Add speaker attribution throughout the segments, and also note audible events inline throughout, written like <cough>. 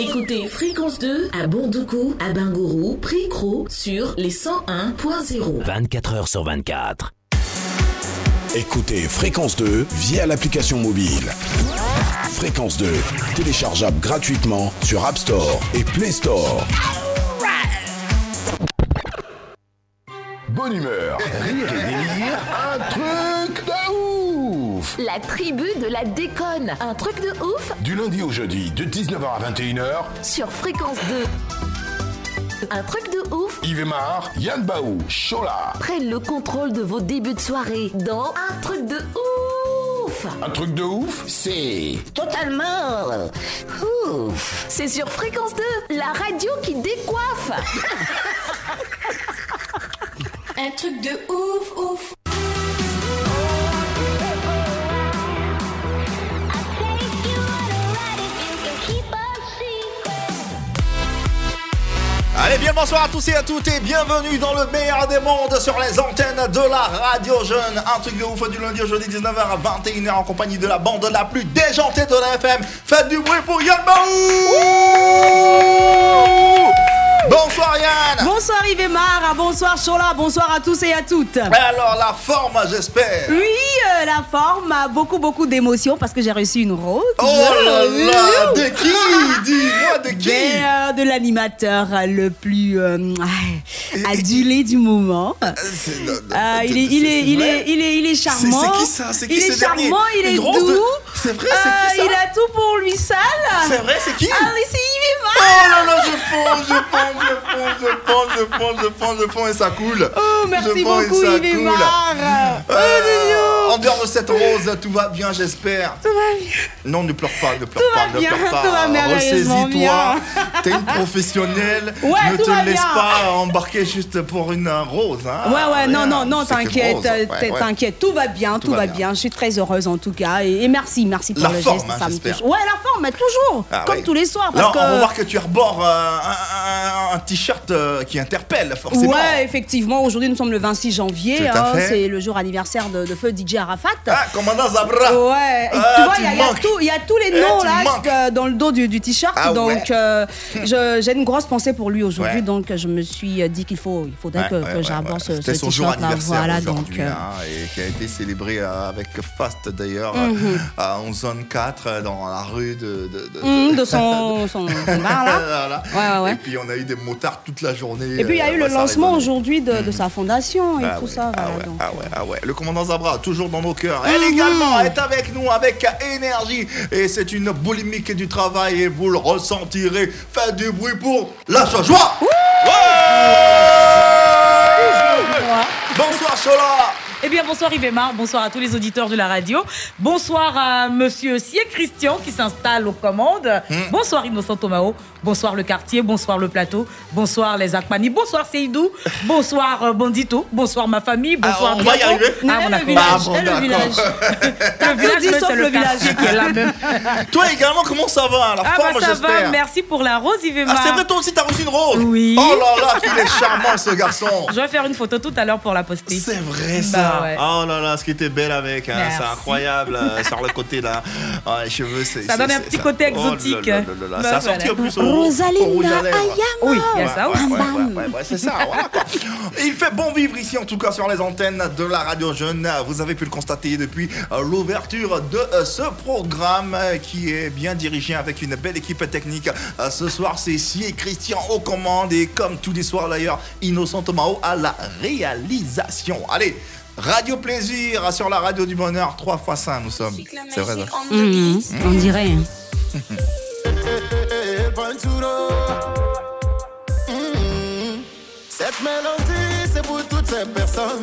Speaker 1: Écoutez Fréquence 2 à Bondoukou, à Bingourou, Pricro sur les 101.0.
Speaker 2: 24 heures sur 24.
Speaker 3: Écoutez Fréquence 2 via l'application mobile. Fréquence 2, téléchargeable gratuitement sur App Store et Play Store. Bonne humeur, rire et délire, un truc
Speaker 1: La tribu de la déconne. Un truc de ouf
Speaker 3: Du lundi au jeudi, de 19h à 21h,
Speaker 1: sur Fréquence 2. Un truc de ouf
Speaker 3: Yves Mar, Yann Baou, Chola.
Speaker 1: prennent le contrôle de vos débuts de soirée dans Un truc de ouf
Speaker 3: Un truc de ouf, c'est...
Speaker 1: Totalement ouf C'est sur Fréquence 2, la radio qui décoiffe
Speaker 4: Un truc de ouf, ouf.
Speaker 5: Allez, bien bonsoir à tous et à toutes et bienvenue dans le meilleur des mondes sur les antennes de la radio jeune. Un truc de ouf du lundi au jeudi 19h à 21h en compagnie de la bande la plus déjantée de la FM. Faites du bruit pour Yann Baou Bonsoir Yann
Speaker 6: Bonsoir Yves Mar, bonsoir Chola, bonsoir à tous et à toutes.
Speaker 5: Alors la forme j'espère
Speaker 6: Oui, euh, la forme beaucoup beaucoup d'émotions parce que j'ai reçu une rose.
Speaker 5: Oh là là De qui <laughs> Dis-moi de qui
Speaker 6: Ben, euh, de l'animateur le plus euh, ah, adulé du moment. Il, est, il, est, il, est, il, est, il est
Speaker 5: C'est
Speaker 6: charmant.
Speaker 5: c'est qui ça? C'est qui
Speaker 6: Il
Speaker 5: ce
Speaker 6: est
Speaker 5: dernier?
Speaker 6: charmant, il est doux.
Speaker 5: de- C'est vrai, c'est qui ça
Speaker 6: il a tout pour lui seul.
Speaker 5: C'est vrai, c'est qui?
Speaker 6: Allez, c'est Yves Mar.
Speaker 5: Oh là là, je fonds, je fonds, je fonds, je fonds, je fonds, je fonds, et ça coule.
Speaker 6: Oh, merci beaucoup Yves
Speaker 5: coule.
Speaker 6: Mar. Oh,
Speaker 5: Euh, en dehors de cette rose, tout va bien, j'espère.
Speaker 6: Tout va bien.
Speaker 5: Non, ne pleure pas, ne pleure
Speaker 6: Tout
Speaker 5: pas, ne
Speaker 6: bien,
Speaker 5: pleure pas. Ressaisis-toi. T'es une professionnelle.
Speaker 6: Ouais,
Speaker 5: ne
Speaker 6: tout
Speaker 5: te
Speaker 6: va
Speaker 5: laisse
Speaker 6: bien.
Speaker 5: pas embarquer juste pour une rose. Hein.
Speaker 6: Ouais, ouais, non, non, non, t'inquiète, t'inquiète, tout va bien, tout,
Speaker 5: va
Speaker 6: va
Speaker 5: bien.
Speaker 6: bien. Je suis très heureuse en tout cas, et, et merci, merci pour
Speaker 5: La
Speaker 6: le
Speaker 5: forme,
Speaker 6: geste,
Speaker 5: hein,
Speaker 6: ça me touche. Ouais, la forme, mais toujours,
Speaker 5: Ah,
Speaker 6: comme
Speaker 5: ouais.
Speaker 6: tous les soirs, parce
Speaker 5: on va voir que tu arbores euh, un, un- un t-shirt euh, qui interpelle, forcément.
Speaker 6: Ouais, effectivement, aujourd'hui nous sommes le 26 janvier,
Speaker 5: Tout à
Speaker 6: hein,
Speaker 5: fait.
Speaker 6: c'est le jour anniversaire de, de feu DJ Arafat.
Speaker 5: Ah, commandant Zabra.
Speaker 6: Ouais, et
Speaker 5: Ah,
Speaker 6: tu vois,
Speaker 5: tu
Speaker 6: il y, a- il y a
Speaker 5: manques.
Speaker 6: tout- il y a tous les
Speaker 5: Eh,
Speaker 6: noms
Speaker 5: tu
Speaker 6: là
Speaker 5: manques.
Speaker 6: euh, dans le dos du, du t-shirt,
Speaker 5: Ah
Speaker 6: donc
Speaker 5: ouais.
Speaker 6: euh, je- j'ai une grosse pensée pour lui aujourd'hui,
Speaker 5: Ouais.
Speaker 6: donc je me suis dit qu'il faut, il faudrait que, que
Speaker 5: ouais.
Speaker 6: ce,
Speaker 5: C'était son jour
Speaker 6: t-shirt là,
Speaker 5: anniversaire
Speaker 6: voilà, donc.
Speaker 5: aujourd'hui,
Speaker 6: euh,
Speaker 5: hein, et qui a été célébré euh, avec Fast d'ailleurs
Speaker 6: Mhm.
Speaker 5: euh, en zone 4 euh, dans la rue de, de, de-
Speaker 6: hum, de son, son, <laughs> son bar là.
Speaker 5: Voilà.
Speaker 6: Ouais, ouais, ouais.
Speaker 5: Et puis on a eu des motards toute la journée.
Speaker 6: Et puis il y a
Speaker 5: euh,
Speaker 6: eu
Speaker 5: bah,
Speaker 6: le lancement aujourd'hui de, de sa fondation et
Speaker 5: Ah
Speaker 6: tout
Speaker 5: ouais,
Speaker 6: ça.
Speaker 5: ah,
Speaker 6: voilà,
Speaker 5: ouais,
Speaker 6: donc.
Speaker 5: ah ouais, ah ouais. Le commandant Zabra, toujours dans nos cœurs. Elle
Speaker 6: Mhm.
Speaker 5: également est avec nous avec énergie. Et c'est une boulimique du travail et vous le ressentirez. Faites du bruit pour la joie. Ouais Bonsoir Chola.
Speaker 7: Eh bien, bonsoir Yves Mar, bonsoir à tous les auditeurs de la radio. Bonsoir à monsieur Sier Christian qui s'installe aux commandes.
Speaker 5: Hmm.
Speaker 7: Bonsoir Innocent Tomao. Bonsoir le quartier, bonsoir le plateau. Bonsoir les Akmani. Bonsoir Seydou. Bonsoir euh, Bandito. Bonsoir ma famille. Bonsoir
Speaker 5: Ah, on va y arriver
Speaker 7: Ah,
Speaker 6: le
Speaker 7: d'accord.
Speaker 6: village,
Speaker 5: Ah, bon,
Speaker 6: et le village.
Speaker 7: Le village,
Speaker 6: dit sauf le
Speaker 7: le
Speaker 6: village.
Speaker 7: qui est là même. <laughs>
Speaker 5: Toi également, comment ça va? La
Speaker 7: Ah
Speaker 5: forme,
Speaker 7: bah ça va, merci pour la rose Yves
Speaker 5: Ah, c'est vrai, toi aussi, t'as reçu une rose
Speaker 7: Oui.
Speaker 5: Oh là là, qu'il est charmant, ce garçon
Speaker 7: Je vais faire une photo tout à l'heure pour la poster.
Speaker 5: C'est vrai ça.
Speaker 7: Bah ouais.
Speaker 5: Oh là là, ce qui était belle avec, hein, c'est incroyable euh, sur le côté là. Ah, les cheveux, c'est.
Speaker 7: Ça
Speaker 5: c'est-
Speaker 7: donne un petit
Speaker 5: ça-
Speaker 7: côté
Speaker 5: Oh
Speaker 7: exotique.
Speaker 5: ça a sorti
Speaker 7: voilà.
Speaker 5: en plus à lèvres.
Speaker 6: Ayama.
Speaker 7: Oui, il y a ça
Speaker 5: Ouais,
Speaker 7: aussi.
Speaker 5: ouais, ouais, ouais, ouais, c'est ça, voilà quoi. Et <laughs> il fait bon vivre ici, en tout cas sur les antennes de la radio jeune. Vous avez pu le constater depuis euh, l'ouverture de euh, ce programme euh, qui est bien dirigé avec une belle équipe technique. Ce soir, c'est Si et Christian aux commandes et comme tous les soirs d'ailleurs, Innocent Tomao à la réalisation. Allez. Radio Plaisir sur la radio du bonheur, 3 fois 5 nous sommes. C'est vrai ça.
Speaker 6: Mhm, On dirait. <laughs> hein.
Speaker 8: Mm. Cette mélodie, c'est pour toutes ces personnes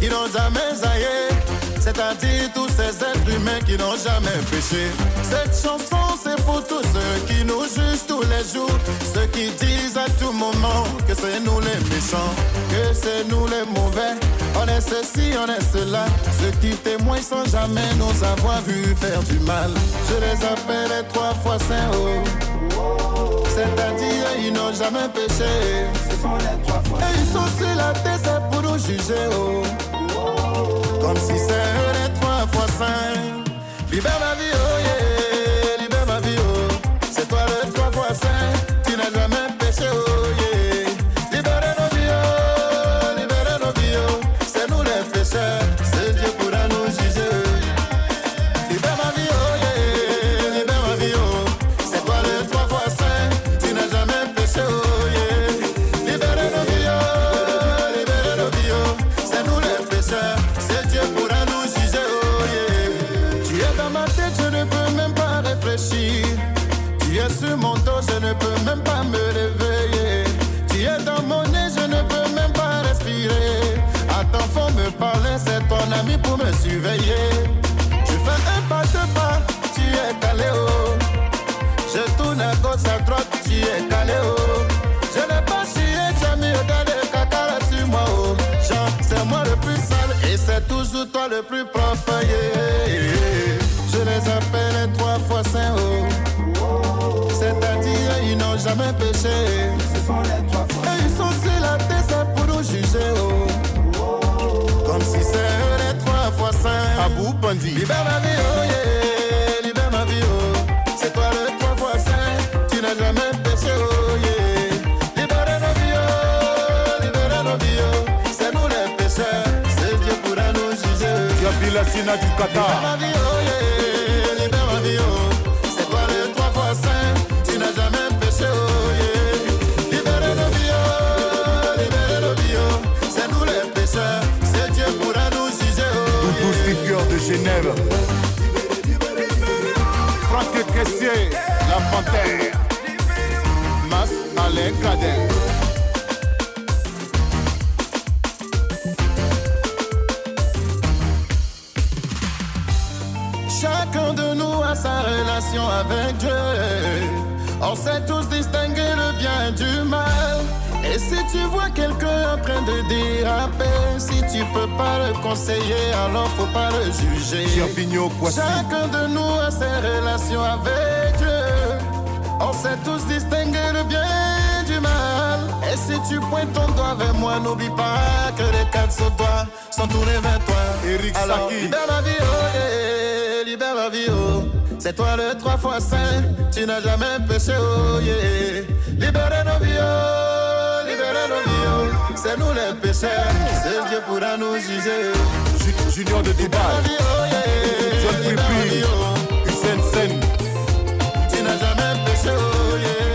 Speaker 8: qui n'ont jamais aillé. C'est-à-dire tous ces êtres humains qui n'ont jamais péché. Cette chanson, c'est pour tous ceux qui nous jugent tous les jours. Ceux qui disent à tout moment que c'est nous les méchants, que c'est nous les mauvais. On est ceci, on est cela. Ceux qui témoignent sans jamais nous avoir vu faire du mal. Je les appelle les trois fois saints. Oh. C'est-à-dire, ils n'ont jamais péché. Et ils sont sur la tête, c'est pour nous juger. Oh. Comme si c'est trois fois saints. Libère ma vie, oh jamais péché. Et ils sont sur la tête c'est pour nous juger oh. Comme si c'est les trois fois saints.
Speaker 9: Abou Bandi.
Speaker 8: Libère ma vie, oh yeah, libère ma vie, oh. C'est toi le trois fois saint, tu n'as jamais péché, oh yeah. Libère nos vies, oh, libère nos vies, oh. C'est nous les pécheurs, c'est Dieu pourra nous juger.
Speaker 9: Kabila Sina du
Speaker 8: Libère
Speaker 9: Qatar.
Speaker 8: ma vie, oh
Speaker 9: Genève. Franck Caissier, la panthère. Mas Alain Gradel.
Speaker 8: Chacun de nous a sa relation avec Dieu. On sait tous distinguer le bien du mal. Et si tu vois quelqu'un en train de déraper, si tu peux pas le conseiller, alors faut pas le juger. Chacun de nous a ses relations avec Dieu. On sait tous distinguer le bien du mal. Et si tu pointes ton doigt vers moi, n'oublie pas que les quatre sur toi sont tournés vers toi.
Speaker 9: Eric
Speaker 8: Alors,
Speaker 9: Saki.
Speaker 8: libère ma vie, oh yeah, libère ma vie, oh. C'est toi le trois fois saint, tu n'as jamais péché, oh yeah. Libère nos vies, oh, C'est nous les pécheurs, c'est Dieu pourra nous juger.
Speaker 9: Ju- Junior de Dubaï.
Speaker 8: oh
Speaker 9: John Pipi.
Speaker 8: oh.
Speaker 9: Hussein Sen.
Speaker 8: Tu n'as jamais péché, oh yeah.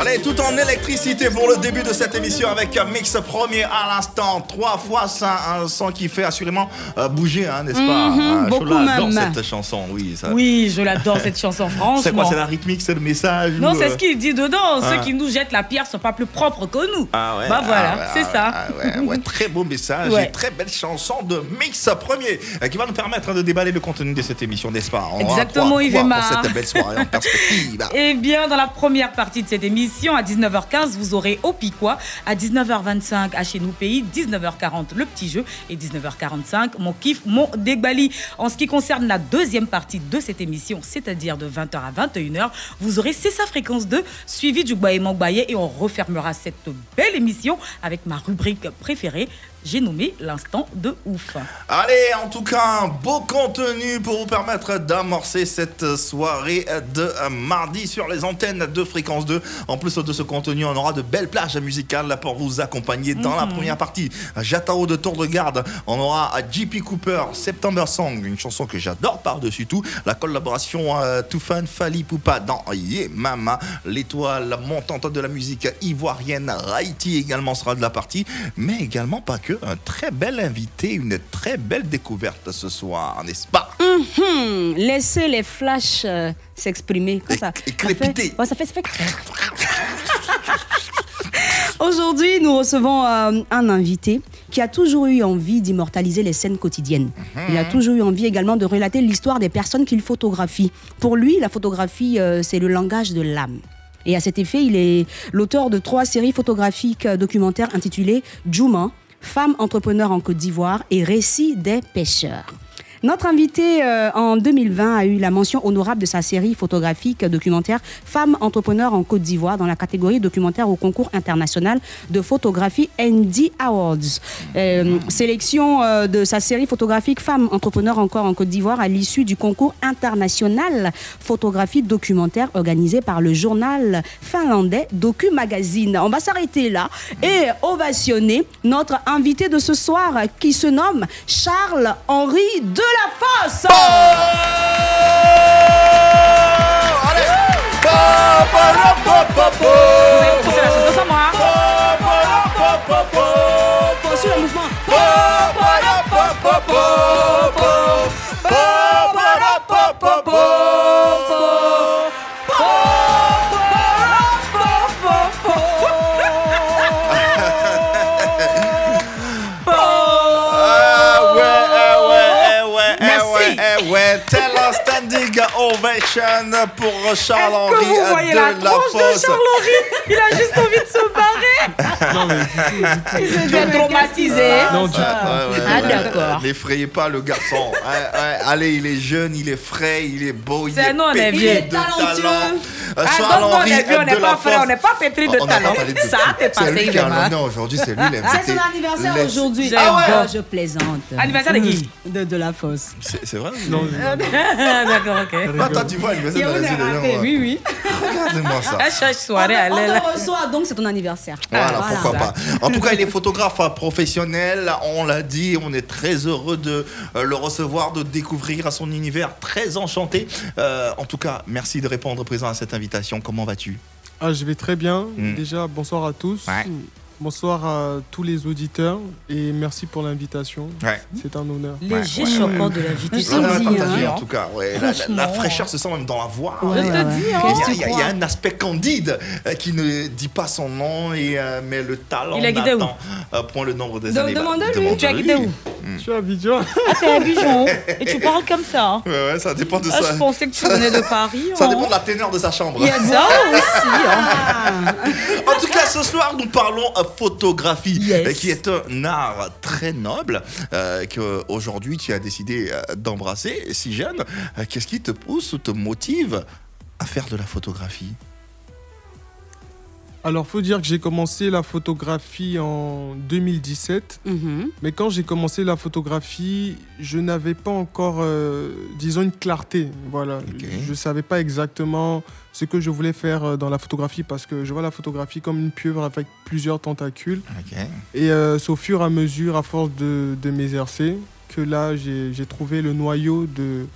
Speaker 5: Allez, tout en électricité pour le début de cette émission avec un mix premier à l'instant. Trois fois ça, un son qui fait assurément euh, bouger, hein, n'est-ce pas?
Speaker 6: Mhm,
Speaker 5: Ah,
Speaker 6: beaucoup
Speaker 5: Chola adore
Speaker 6: même.
Speaker 5: cette chanson, oui. Ça.
Speaker 7: Oui, je l'adore cette chanson, <laughs> franchement.
Speaker 5: C'est quoi C'est la rythmique, c'est le message
Speaker 7: Non,
Speaker 5: ou,
Speaker 7: c'est
Speaker 5: euh,
Speaker 7: ce qu'il dit dedans.
Speaker 5: Ah.
Speaker 7: Ceux qui nous jettent la pierre sont pas plus propres que nous.
Speaker 5: Ah ouais,
Speaker 7: Bah voilà,
Speaker 5: ah ouais,
Speaker 7: c'est
Speaker 5: ah
Speaker 7: ça.
Speaker 5: ouais, ah <laughs> très beau message et très belle chanson de Mix Premier euh, qui va nous permettre de déballer le contenu de cette émission, n'est-ce pas?
Speaker 7: Exactement,
Speaker 5: quoi
Speaker 7: Emma.
Speaker 5: pour cette belle soirée en perspective. <laughs>
Speaker 7: Eh bien, dans la première partie de cette émission, à 19h15, vous aurez Au Piquois. À 19h25, à Chez Nous Pays. 19h40, Le Petit Jeu. Et 19h45, Mon Kiff, Mon Dégbali. En ce qui concerne la deuxième partie de cette émission, c'est-à-dire de 20h à 21h, vous aurez C'est sa fréquence 2, suivi du Gbaye Mangbaye. Et on refermera cette belle émission avec ma rubrique préférée. J'ai nommé l'instant de ouf.
Speaker 5: Allez, en tout cas, un beau contenu pour vous permettre d'amorcer cette soirée de mardi sur les antennes de Fréquence 2. En plus de ce contenu, on aura de belles plages musicales pour vous accompagner dans la première partie. Jatao de Tour de Garde, on aura JP Cooper, September Song, une chanson que j'adore par-dessus tout. La collaboration euh, Toufan Fali Poupa dans Yeah Mama, l'étoile montante de la musique ivoirienne. Haïti également sera de la partie, mais également pas que. Un très bel invité, une très belle découverte ce soir, n'est-ce pas?
Speaker 6: Hmm, laissez les flashs euh, s'exprimer.
Speaker 5: Et-
Speaker 6: ça. Ça fait- ouais, ça fait, ça fait- <laughs> Aujourd'hui, nous recevons euh, un invité qui a toujours eu envie d'immortaliser les scènes quotidiennes. Il a toujours eu envie également de relater l'histoire des personnes qu'il photographie. Pour lui, la photographie, euh, c'est le langage de l'âme. Et à cet effet, il est l'auteur de trois séries photographiques documentaires intitulées Juma, Femme entrepreneur en Côte d'Ivoire et Récit des pêcheurs. Notre invité euh, en 2020 a eu la mention honorable de sa série photographique documentaire Femmes entrepreneurs en Côte d'Ivoire dans la catégorie documentaire au concours international de photographie ND Awards. Euh, sélection euh, de sa série photographique Femmes entrepreneurs encore en Côte d'Ivoire à l'issue du concours international photographie documentaire organisé par le journal finlandais Docu Magazine. On va s'arrêter là et ovationner notre invité de ce soir qui se nomme Charles-Henri de la Fosse.
Speaker 7: Vous avez poussé la chose sans moi.
Speaker 5: Ovation pour
Speaker 7: Est-ce que
Speaker 5: Charles-Henri
Speaker 7: vous voyez la
Speaker 5: de la
Speaker 7: tronche de
Speaker 5: Fosse.
Speaker 7: Charles-Henri Il a juste envie de se barrer. <laughs>
Speaker 9: Non, mais du tout.
Speaker 7: Il fait traumatiser.
Speaker 9: Non, du tout.
Speaker 5: Ouais, ouais,
Speaker 7: Ah,
Speaker 5: ouais.
Speaker 7: d'accord.
Speaker 5: N'effrayez pas le garçon. <laughs> Ouais, ouais. Allez, il est jeune, il est frais, il est beau, il est
Speaker 7: nous, on est
Speaker 5: talent.
Speaker 7: Ah, on
Speaker 5: Charles-Henri
Speaker 7: est vieux, on n'est pas
Speaker 5: la
Speaker 7: frais, on n'est pas pétri de talent. Ça, t'es passé,
Speaker 5: qui a
Speaker 7: Ibrahim.
Speaker 5: l'honneur aujourd'hui, c'est lui l'invité.
Speaker 6: C'est son anniversaire aujourd'hui.
Speaker 7: Ah ouais
Speaker 6: Ah, Je plaisante.
Speaker 7: Anniversaire de qui?
Speaker 6: De, de la fosse.
Speaker 5: C'est c'est vrai
Speaker 9: Non, <laughs>
Speaker 7: D'accord, ok.
Speaker 5: Attends, tu vois, l'anniversaire de
Speaker 6: raté,
Speaker 5: non,
Speaker 7: Oui, oui.
Speaker 5: Regardez-moi ça.
Speaker 7: À chaque soirée,
Speaker 6: on,
Speaker 7: elle
Speaker 6: te-
Speaker 7: est
Speaker 6: on
Speaker 7: là.
Speaker 6: te reçoit, donc c'est ton anniversaire.
Speaker 5: Voilà, pourquoi pas. En tout cas, il est photographe professionnel. On l'a dit, on est très heureux de euh, le recevoir, de découvrir son univers. Très enchanté. Euh, en tout cas, merci de répondre présent à cette invitation. Comment vas-tu?
Speaker 9: Ah, je vais très bien.
Speaker 5: Mm.
Speaker 9: Déjà, bonsoir à tous.
Speaker 5: Ouais.
Speaker 9: Bonsoir à tous les auditeurs et merci pour l'invitation.
Speaker 5: Ouais.
Speaker 9: C'est un honneur.
Speaker 7: Léger
Speaker 5: Ouais, ouais,
Speaker 7: choquant de l'invité.
Speaker 6: Hein.
Speaker 5: en tout cas. ouais. La, la- la
Speaker 7: Franchement.
Speaker 5: fraîcheur se sent même dans la voix.
Speaker 7: Hein.
Speaker 5: Il y,
Speaker 6: Qu'est-ce
Speaker 5: a,
Speaker 6: que
Speaker 5: il y a-
Speaker 6: tu
Speaker 5: il y a
Speaker 6: crois
Speaker 5: un aspect candide euh, qui ne dit pas son nom, et, euh, mais le talent
Speaker 7: Il a quitté où
Speaker 5: euh, point le nombre des
Speaker 6: De-
Speaker 5: années. Bah,
Speaker 6: demande-lui.
Speaker 7: Tu as quitté où
Speaker 9: Je suis à Abidjan?
Speaker 7: Ah, t'es à Bijon. Et tu parles comme ça. hein.
Speaker 5: Ouais, ouais, ça dépend de
Speaker 7: Ah,
Speaker 5: ça.
Speaker 7: je pensais que tu venais de Paris.
Speaker 5: Ça
Speaker 7: hein.
Speaker 5: dépend de la teneur de sa chambre.
Speaker 7: Il y a ça aussi. hein. <laughs>
Speaker 5: En tout cas, ce soir, nous parlons euh, photographie,
Speaker 7: Yes.
Speaker 5: qui est un art très noble euh, que aujourd'hui tu as décidé euh, d'embrasser. Si jeune, euh, qu'est-ce qui te pousse ou te motive à faire de la photographie?
Speaker 9: Alors, faut dire que j'ai commencé la photographie en 2017.
Speaker 6: Mhm.
Speaker 9: Mais quand j'ai commencé la photographie, je n'avais pas encore, euh, disons, une clarté. Voilà. Je ne savais pas exactement ce que je voulais faire euh, dans la photographie parce que je vois la photographie comme une pieuvre avec plusieurs tentacules. Et euh, c'est au fur et à mesure, à force de, de m'exercer, que là, j'ai trouvé le noyau de,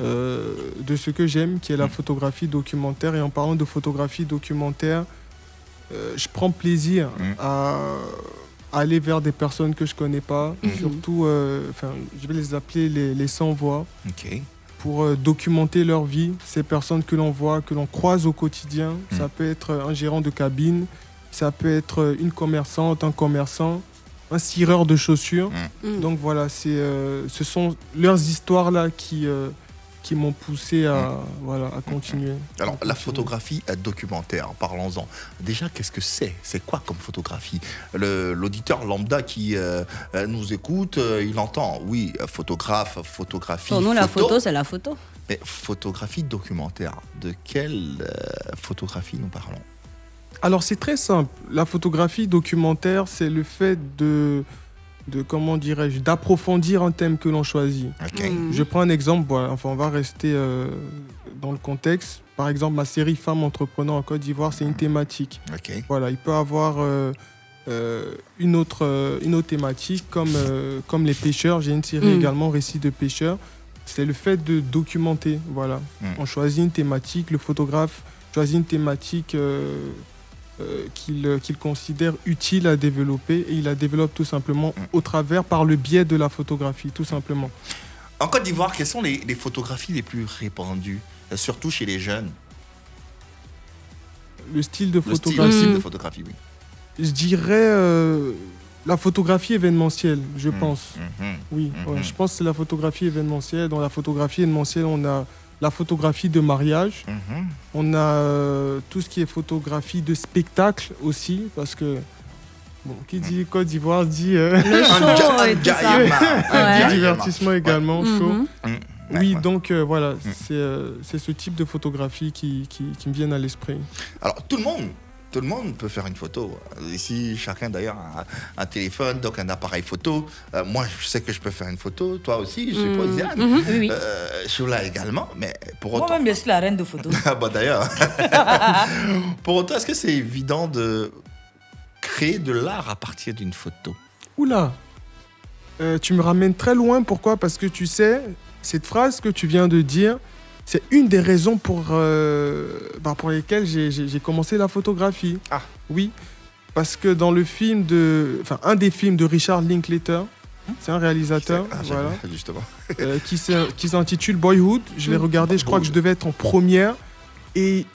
Speaker 9: euh, de ce que j'aime, qui est la
Speaker 5: Mm.
Speaker 9: photographie documentaire. Et en parlant de photographie documentaire, euh, je prends plaisir
Speaker 5: Mm.
Speaker 9: à, aller vers des personnes que je connais pas,
Speaker 5: Mhm.
Speaker 9: surtout, euh, enfin, je vais les appeler les, les sans-voix, pour euh, documenter leur vie, ces personnes que l'on voit, que l'on croise au quotidien.
Speaker 5: Mm.
Speaker 9: Ça peut être un gérant de cabine, ça peut être une commerçante, un commerçant, un cireur de chaussures.
Speaker 6: Mm.
Speaker 9: Donc voilà, c'est, euh, ce sont leurs histoires là qui, euh, qui m'ont poussé à, voilà, à continuer.
Speaker 5: Mm. Alors,
Speaker 9: À
Speaker 5: la photographie euh, documentaire, parlons-en. Déjà, qu'est-ce que c'est? C'est quoi comme photographie? Le- L'auditeur lambda qui euh, euh, nous écoute, euh, il entend, oui, photographe, photographie.
Speaker 6: Pour nous, la photo, c'est la photo.
Speaker 5: Mais photographie documentaire, de quelle euh, photographie nous parlons?
Speaker 9: Alors c'est très simple. La photographie documentaire, c'est le fait de, de comment dirais-je, d'approfondir un thème que l'on choisit.
Speaker 6: Mm.
Speaker 9: Je prends un exemple, voilà, enfin on va rester euh, dans le contexte. Par exemple, ma série Femmes entrepreneurs en Côte d'Ivoire, c'est une thématique.
Speaker 5: Ok.
Speaker 9: Voilà, il peut avoir euh, euh, une, autre, euh, une autre thématique comme, euh, comme les pêcheurs. J'ai une série
Speaker 6: Mm.
Speaker 9: également, Récits de pêcheurs. C'est le fait de documenter. Voilà.
Speaker 5: Mm.
Speaker 9: On choisit une thématique, le photographe choisit une thématique euh, euh, qu'il considère utile à développer et il la développe tout simplement
Speaker 5: Mm.
Speaker 9: au travers, par le biais de la photographie, tout simplement.
Speaker 5: En Côte d'Ivoire, quelles sont les, les photographies les plus répandues, euh, surtout chez les jeunes?
Speaker 9: Le style de photographie,
Speaker 5: le style de photographie, oui.
Speaker 9: je dirais euh, la photographie événementielle, je
Speaker 5: Mm.
Speaker 9: pense.
Speaker 5: Mhm.
Speaker 9: Oui,
Speaker 5: Mhm.
Speaker 9: ouais, je pense que c'est la photographie événementielle. Dans la photographie événementielle, on a la photographie de mariage,
Speaker 5: Mhm.
Speaker 9: on a euh, tout ce qui est photographie de spectacle aussi, parce que, bon, qui dit Côte d'Ivoire dit euh,
Speaker 6: Le
Speaker 5: Un <laughs>
Speaker 6: show
Speaker 5: un
Speaker 6: et tout ça.
Speaker 5: gaïama, <laughs> un
Speaker 6: Ouais.
Speaker 9: dit
Speaker 5: gaïama.
Speaker 9: divertissement également, show.
Speaker 6: Mhm.
Speaker 5: Ouais,
Speaker 9: Oui, donc euh, voilà, c'est euh, c'est ce type de photographie qui, qui, qui me viennent à l'esprit.
Speaker 5: Alors, tout le monde, tout le monde peut faire une photo. Ici, chacun d'ailleurs a un téléphone, donc un appareil photo. Euh, moi, je sais que je peux faire une photo. Toi aussi, je suppose, Yann.
Speaker 6: Mhm.
Speaker 7: Oui, oui.
Speaker 5: Euh, Shula également, mais pour autant.
Speaker 7: Moi-même, je suis la reine de photos. <laughs>
Speaker 5: Ah bah d'ailleurs. <laughs> pour autant, est-ce que c'est évident de créer de l'art à partir d'une photo?
Speaker 9: Oula Euh, Tu me ramènes très loin, pourquoi? Parce que tu sais, cette phrase que tu viens de dire, c'est une des raisons pour, euh, bah, pour lesquelles j'ai- commencé la photographie.
Speaker 5: Ah.
Speaker 9: Oui, parce que dans le film de... Enfin, un des films de Richard Linklater, c'est un réalisateur,
Speaker 5: Ah,
Speaker 9: voilà,
Speaker 5: Justement.
Speaker 9: euh, qui s'intitule Boyhood. Je l'ai regardé, je crois que je devais être en première. Et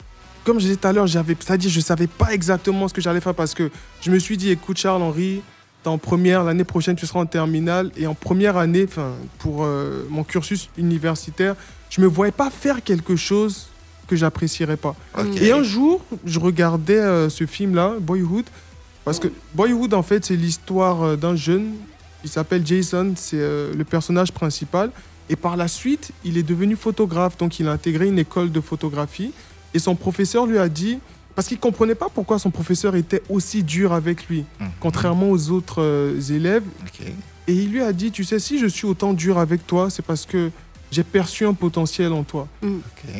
Speaker 9: comme je disais tout à l'heure, j'avais, c'est-à-dire je savais pas exactement ce que j'allais faire parce que je me suis dit, écoute Charles-Henri, t'es en première, l'année prochaine tu seras en terminale. Et en première année, enfin, pour euh, mon cursus universitaire, je me voyais pas faire quelque chose que j'apprécierais pas. Et un jour, je regardais euh, ce film-là, Boyhood, parce que Boyhood, en fait, c'est l'histoire euh, d'un jeune, il s'appelle Jason, c'est euh, le personnage principal, et par la suite, il est devenu photographe, donc il a intégré une école de photographie, et son professeur lui a dit, parce qu'il comprenait pas pourquoi son professeur était aussi dur avec lui,
Speaker 10: Mhm.
Speaker 9: contrairement aux autres euh, élèves, et il lui a dit, tu sais, si je suis autant dur avec toi, c'est parce que j'ai perçu un potentiel en toi.
Speaker 10: Ok.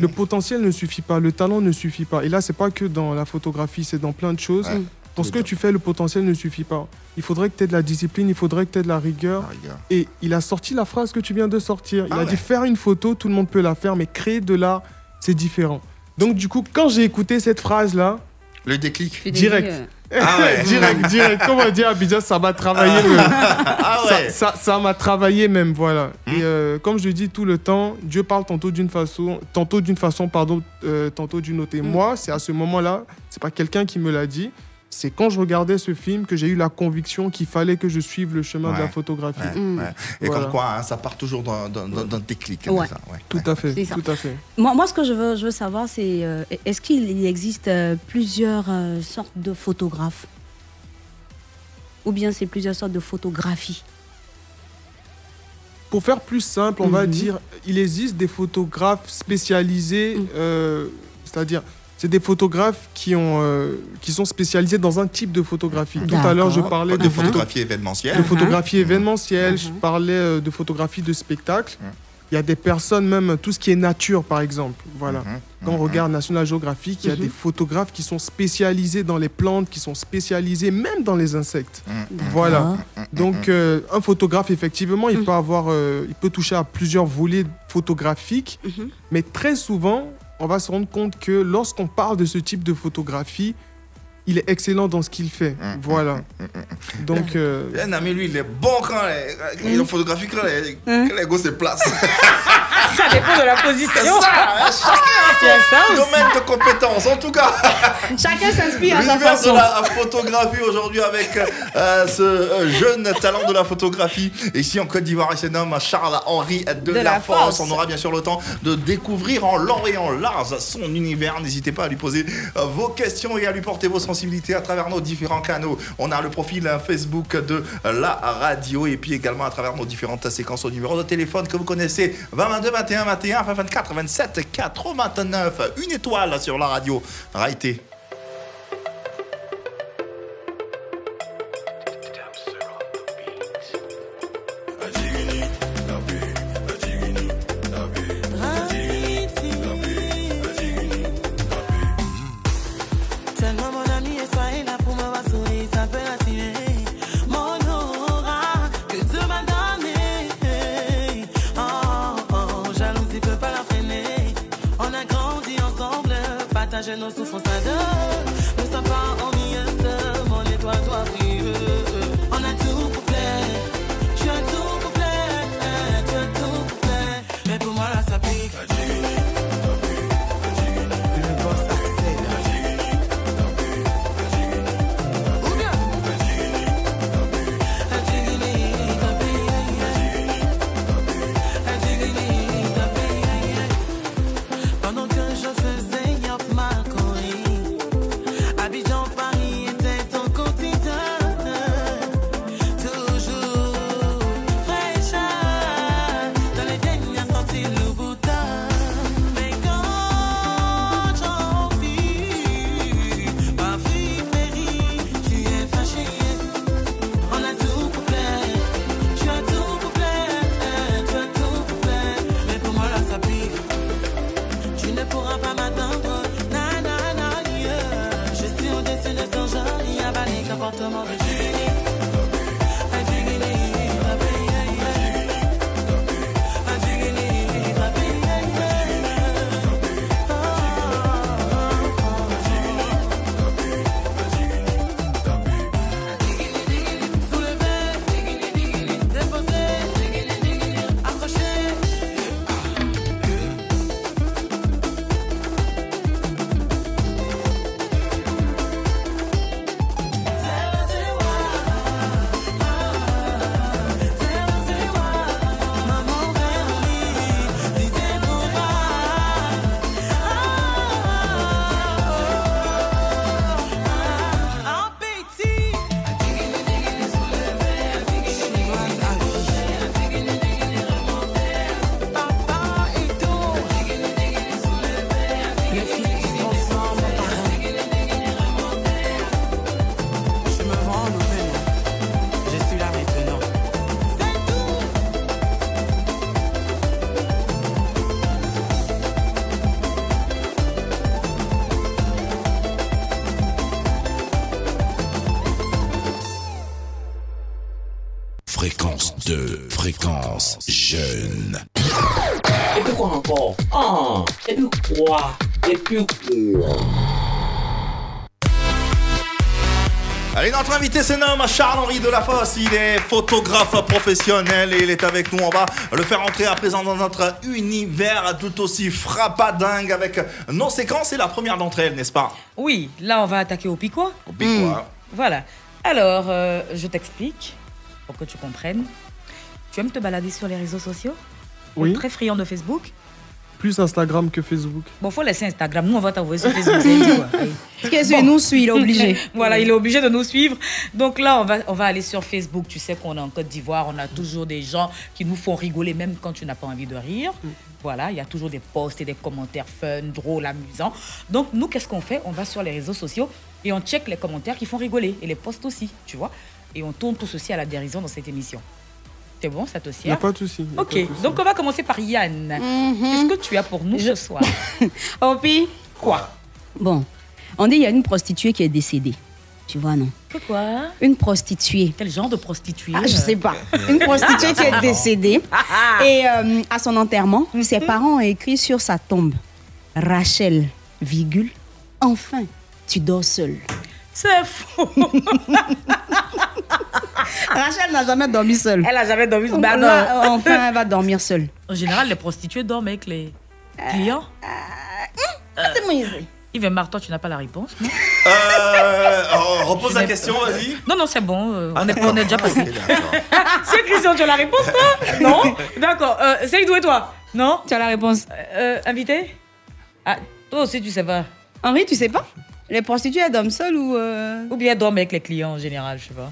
Speaker 9: Le potentiel ne suffit pas, le talent ne suffit pas. Et là, c'est pas que dans la photographie, c'est dans plein de choses.
Speaker 10: Ouais.
Speaker 9: Pour ce que tu fais, le potentiel ne suffit pas. Il faudrait que tu aies de la discipline, il faudrait que tu aies de la rigueur.
Speaker 10: Ah.
Speaker 9: Et il a sorti la phrase que tu viens de sortir. Il
Speaker 10: Ah
Speaker 9: a
Speaker 10: ouais.
Speaker 9: dit faire une photo, tout le monde peut la faire, mais créer de l'art, c'est différent. Donc du coup, quand j'ai écouté cette phrase-là,
Speaker 10: Le déclic.
Speaker 9: Direct.
Speaker 10: Ah ouais. <laughs>
Speaker 9: direct, direct, comme on dit à Abidjan, ça m'a travaillé. le-
Speaker 10: Ah
Speaker 9: ça-
Speaker 10: ouais.
Speaker 9: Ça ça m'a travaillé même, voilà.
Speaker 10: Hmm.
Speaker 9: Et euh, comme je dis tout le temps, Dieu parle tantôt d'une façon, tantôt d'une façon, pardon, euh, tantôt d'une autre. Et
Speaker 10: Hmm.
Speaker 9: moi, c'est à ce moment-là, c'est pas quelqu'un qui me l'a dit. C'est quand je regardais ce film que j'ai eu la conviction qu'il fallait que je suive le chemin de la photographie.
Speaker 10: Ouais,
Speaker 6: Mm.
Speaker 10: ouais. Et
Speaker 9: Voilà.
Speaker 10: comme quoi, hein, ça part toujours d'un- déclic. ça, ouais.
Speaker 9: Tout à fait, tout à fait.
Speaker 6: Moi, moi, ce que je veux, je veux savoir, c'est euh, est-ce qu'il il existe euh, plusieurs euh, sortes de photographes? Ou bien c'est plusieurs sortes de photographies?
Speaker 9: Pour faire plus simple, on va
Speaker 6: Mhm.
Speaker 9: dire, il existe des photographes spécialisés, euh, c'est-à-dire, c'est des photographes qui, ont, euh, qui sont spécialisés dans un type de photographie. Tout à l'heure, je parlais
Speaker 10: de
Speaker 9: de, photo-
Speaker 10: photographie événementielle.
Speaker 9: de photographie événementielle, je
Speaker 6: Mhm.
Speaker 9: parlais euh, de photographie de spectacle.
Speaker 10: Mhm.
Speaker 9: Il y a des personnes, même tout ce qui est nature, par exemple. Voilà.
Speaker 10: Mhm.
Speaker 9: Quand on regarde National Geographic, il y a
Speaker 6: Mhm.
Speaker 9: des photographes qui sont spécialisés dans les plantes, qui sont spécialisés même dans les insectes. Voilà. Donc, euh, un photographe, effectivement, il
Speaker 6: Mhm.
Speaker 9: peut avoir, euh, il peut toucher à plusieurs volets photographiques,
Speaker 6: Mhm.
Speaker 9: mais très souvent, on va se rendre compte que lorsqu'on parle de ce type de photographie, il est excellent dans ce qu'il fait.
Speaker 10: Mhm.
Speaker 9: Voilà. Donc, euh,
Speaker 10: Un ami, lui, il est bon quand il est photographie, quand les, quand les gosses se placent. <laughs>
Speaker 7: Ça dépend de la position.
Speaker 10: C'est ça, hein, chacun
Speaker 7: a
Speaker 10: son domaine de compétence. En tout cas, <laughs>
Speaker 6: Chacun s'inspire à sa
Speaker 10: l'univers de
Speaker 6: façon.
Speaker 10: la photographie aujourd'hui avec euh, ce euh, jeune talent de la photographie. Ici en Côte d'Ivoire, il se nomme Charles-Henri de,
Speaker 6: De
Speaker 10: la,
Speaker 6: la
Speaker 10: Force.
Speaker 6: Force.
Speaker 10: On aura bien sûr le temps de découvrir en long et en large son univers. N'hésitez pas à lui poser euh, vos questions et à lui porter vos à travers nos différents canaux. On a le profil euh, Facebook de euh, la radio et puis également à travers nos différentes séquences au numéro de téléphone que vous connaissez 20 22 21 21 20 24 27 89. Une étoile sur la radio. Raïté.
Speaker 11: Et
Speaker 2: puis quoi Et puis quoi
Speaker 5: Allez, notre invité se nomme Charles-Henri Delafosse. Il est photographe professionnel et il est avec nous. On va le faire entrer à présent dans notre univers tout aussi frappadingue avec nos séquences et la première d'entre elles, n'est-ce pas?
Speaker 7: Oui, là on va attaquer au piquois.
Speaker 5: Au piquois.
Speaker 7: Voilà. Alors, euh, je t'explique pour que tu comprennes. Tu aimes te balader sur les réseaux sociaux?
Speaker 9: Oui.
Speaker 7: Très friand de Facebook?
Speaker 9: Plus Instagram que Facebook.
Speaker 7: Bon, faut laisser Instagram. Nous, on va t'envoyer sur Facebook. <laughs>
Speaker 6: Qu'est-ce qu'il nous suit, il est obligé. <laughs>
Speaker 7: voilà, il est obligé de nous suivre. Donc là, on va, on va aller sur Facebook. Tu sais qu'on est en Côte d'Ivoire. On a toujours des gens qui nous font rigoler, même quand tu n'as pas envie de rire. Voilà, il y a toujours des posts et des commentaires fun, drôles, amusants. Donc, nous, qu'est-ce qu'on fait? On va sur les réseaux sociaux et on check les commentaires qui font rigoler et les posts aussi, tu vois. Et on tourne tout ceci à la dérision dans cette émission. C'est bon, ça te
Speaker 9: a
Speaker 7: sert
Speaker 9: pas de souci.
Speaker 7: Ok,
Speaker 9: de
Speaker 7: donc on va commencer par Yann. Qu'est-ce que tu as pour nous ce soir? <laughs>
Speaker 6: Opi
Speaker 7: Quoi?
Speaker 6: Bon, on dit il y a une prostituée qui est décédée. Tu vois, non?
Speaker 7: Que quoi?
Speaker 6: Une prostituée.
Speaker 7: Quel genre de prostituée?
Speaker 6: Ah, je sais pas. Une prostituée qui est décédée. <laughs> Et euh, à son enterrement, ses parents ont écrit sur sa tombe Rachel, virgule, enfin, tu dors seule.
Speaker 7: C'est faux. <laughs>
Speaker 6: Rachel n'a jamais dormi seule.
Speaker 7: Elle a jamais dormi. Bah, non.
Speaker 6: Là, enfin, elle va dormir seule.
Speaker 7: En général, les prostituées dorment avec les clients.
Speaker 6: C'est Moïse.
Speaker 7: Yves Mar, toi, tu n'as pas la réponse, non?
Speaker 5: Euh, oh, repose la question, vas-y.
Speaker 7: Non, non, c'est bon. euh, on, est, on est déjà passé. <laughs> C'est Christian, tu as la réponse, toi? <laughs> Non D'accord. Euh, Seydou et toi Non?
Speaker 6: Tu as la réponse.
Speaker 7: Euh, Invité? Ah, Toi aussi, tu sais pas.
Speaker 6: Henri, tu sais pas? Les prostituées, elles dorment seules ou. euh,
Speaker 7: Ou bien elles dorment avec les clients en général, je sais pas.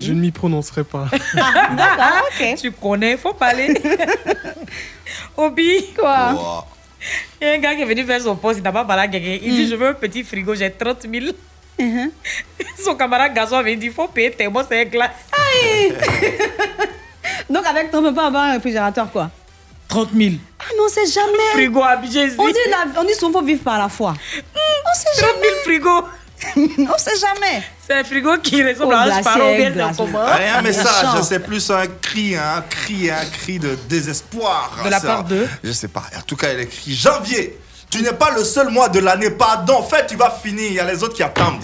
Speaker 9: Je ne m'y prononcerai pas. <laughs>
Speaker 6: D'accord, ok.
Speaker 7: Tu connais, faut parler. <laughs> Obi,
Speaker 6: Quoi?
Speaker 5: Wow.
Speaker 7: il y a un gars qui est venu faire son poste, il n'a pas parlé à quelqu'un. Il dit Je veux un petit frigo, j'ai 30 000.
Speaker 6: Mhm.
Speaker 7: Son camarade garçon avait dit Il faut payer tellement, c'est un glace.
Speaker 6: Donc, avec toi, on peut pas avoir un réfrigérateur, quoi?
Speaker 7: 30 000.
Speaker 6: Ah non, c'est jamais.
Speaker 7: Frigo à.
Speaker 6: On dit, la- on dit souvent faut vivre par la foi. On sait
Speaker 7: 30 000 frigos. <laughs>
Speaker 6: On sait jamais.
Speaker 7: C'est un frigo qui ressemble
Speaker 6: Oh,
Speaker 7: à un sparrow bien
Speaker 5: Allez, un message,
Speaker 6: Méchant.
Speaker 5: c'est plus un cri, un cri, un cri de désespoir.
Speaker 7: De la part de
Speaker 5: Je sais pas. En tout cas, il écrit Janvier. Tu n'es pas le seul mois de l'année, pardon. En fait, tu vas finir. Il y a les autres qui attendent.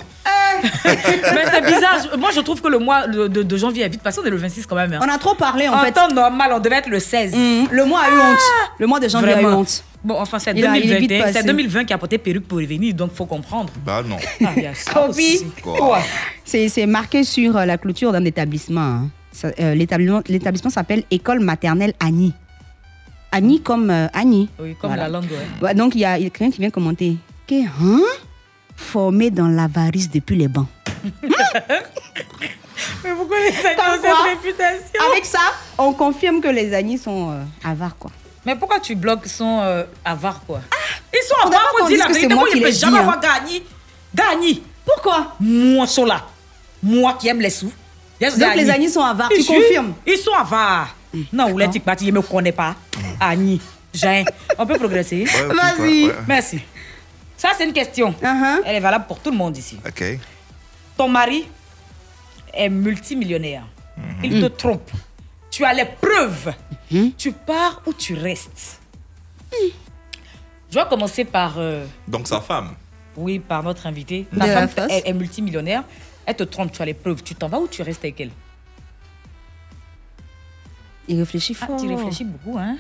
Speaker 5: <laughs>
Speaker 7: Mais c'est bizarre. Moi, je trouve que le mois de, de- de janvier est vite passé. On est le 26 quand même. hein.
Speaker 6: On a trop parlé, en
Speaker 7: En
Speaker 6: fait.
Speaker 7: temps normal, on devait être le 16.
Speaker 6: Mhm. Le mois a eu honte. Le mois de janvier a eu honte.
Speaker 7: Bon, enfin, c'est
Speaker 6: Il a- il est vite
Speaker 7: 2021. C'est
Speaker 6: passé.
Speaker 7: 2020 qui a porté perruque pour revenir, donc faut comprendre.
Speaker 5: Bah non.
Speaker 7: Ah,
Speaker 6: C'est c'est marqué sur euh, la clôture d'un établissement. hein. Euh, L'établissement l'établissement s'appelle École maternelle Annie. Annie comme euh, Annie.
Speaker 7: Oui, comme
Speaker 6: Voilà.
Speaker 7: la langue, ouais.
Speaker 6: Ouais, donc il y a quelqu'un qui vient commenter. Que, hein? Formé dans l'avarice depuis les bancs. <laughs>
Speaker 7: Mais pourquoi les agneaux ont cette réputation?
Speaker 6: Avec ça, on confirme que les Annie sont euh, avares, quoi.
Speaker 7: Mais pourquoi tu bloques son euh, avare, quoi? Ils sont avares, faut dire la
Speaker 6: que
Speaker 7: vérité.
Speaker 6: c'est moi
Speaker 7: je
Speaker 6: qui
Speaker 7: ne peux jamais
Speaker 6: dit,
Speaker 7: avoir
Speaker 6: hein.
Speaker 7: gagné. Gagné.
Speaker 6: Pourquoi?
Speaker 7: Moi, là. Moi qui aime les sous. Yes,
Speaker 6: Donc les Annie sont avares, tu
Speaker 7: sont-
Speaker 6: confirmes?
Speaker 7: Ils sont avares. Non, ou les ils ne me connaissent pas. Annie, Jean, on peut progresser.
Speaker 5: Ouais,
Speaker 6: Vas-y.
Speaker 5: ouais, ouais.
Speaker 7: Merci. Ça, c'est une question.
Speaker 6: Uh-huh.
Speaker 7: Elle est valable pour tout le monde ici.
Speaker 5: Ok.
Speaker 7: Ton mari est multimillionnaire. Il te trompe. Tu as les preuves. Tu pars ou tu restes. Je vais commencer par, euh,
Speaker 5: Donc sa femme.
Speaker 7: oui, par notre invité.
Speaker 6: De
Speaker 7: Ta femme est, est multimillionnaire. Elle te trompe, tu as les preuves. Tu t'en vas ou tu restes avec elle?
Speaker 6: Il réfléchit
Speaker 7: Ah,
Speaker 6: fort.
Speaker 7: tu réfléchis beaucoup, hein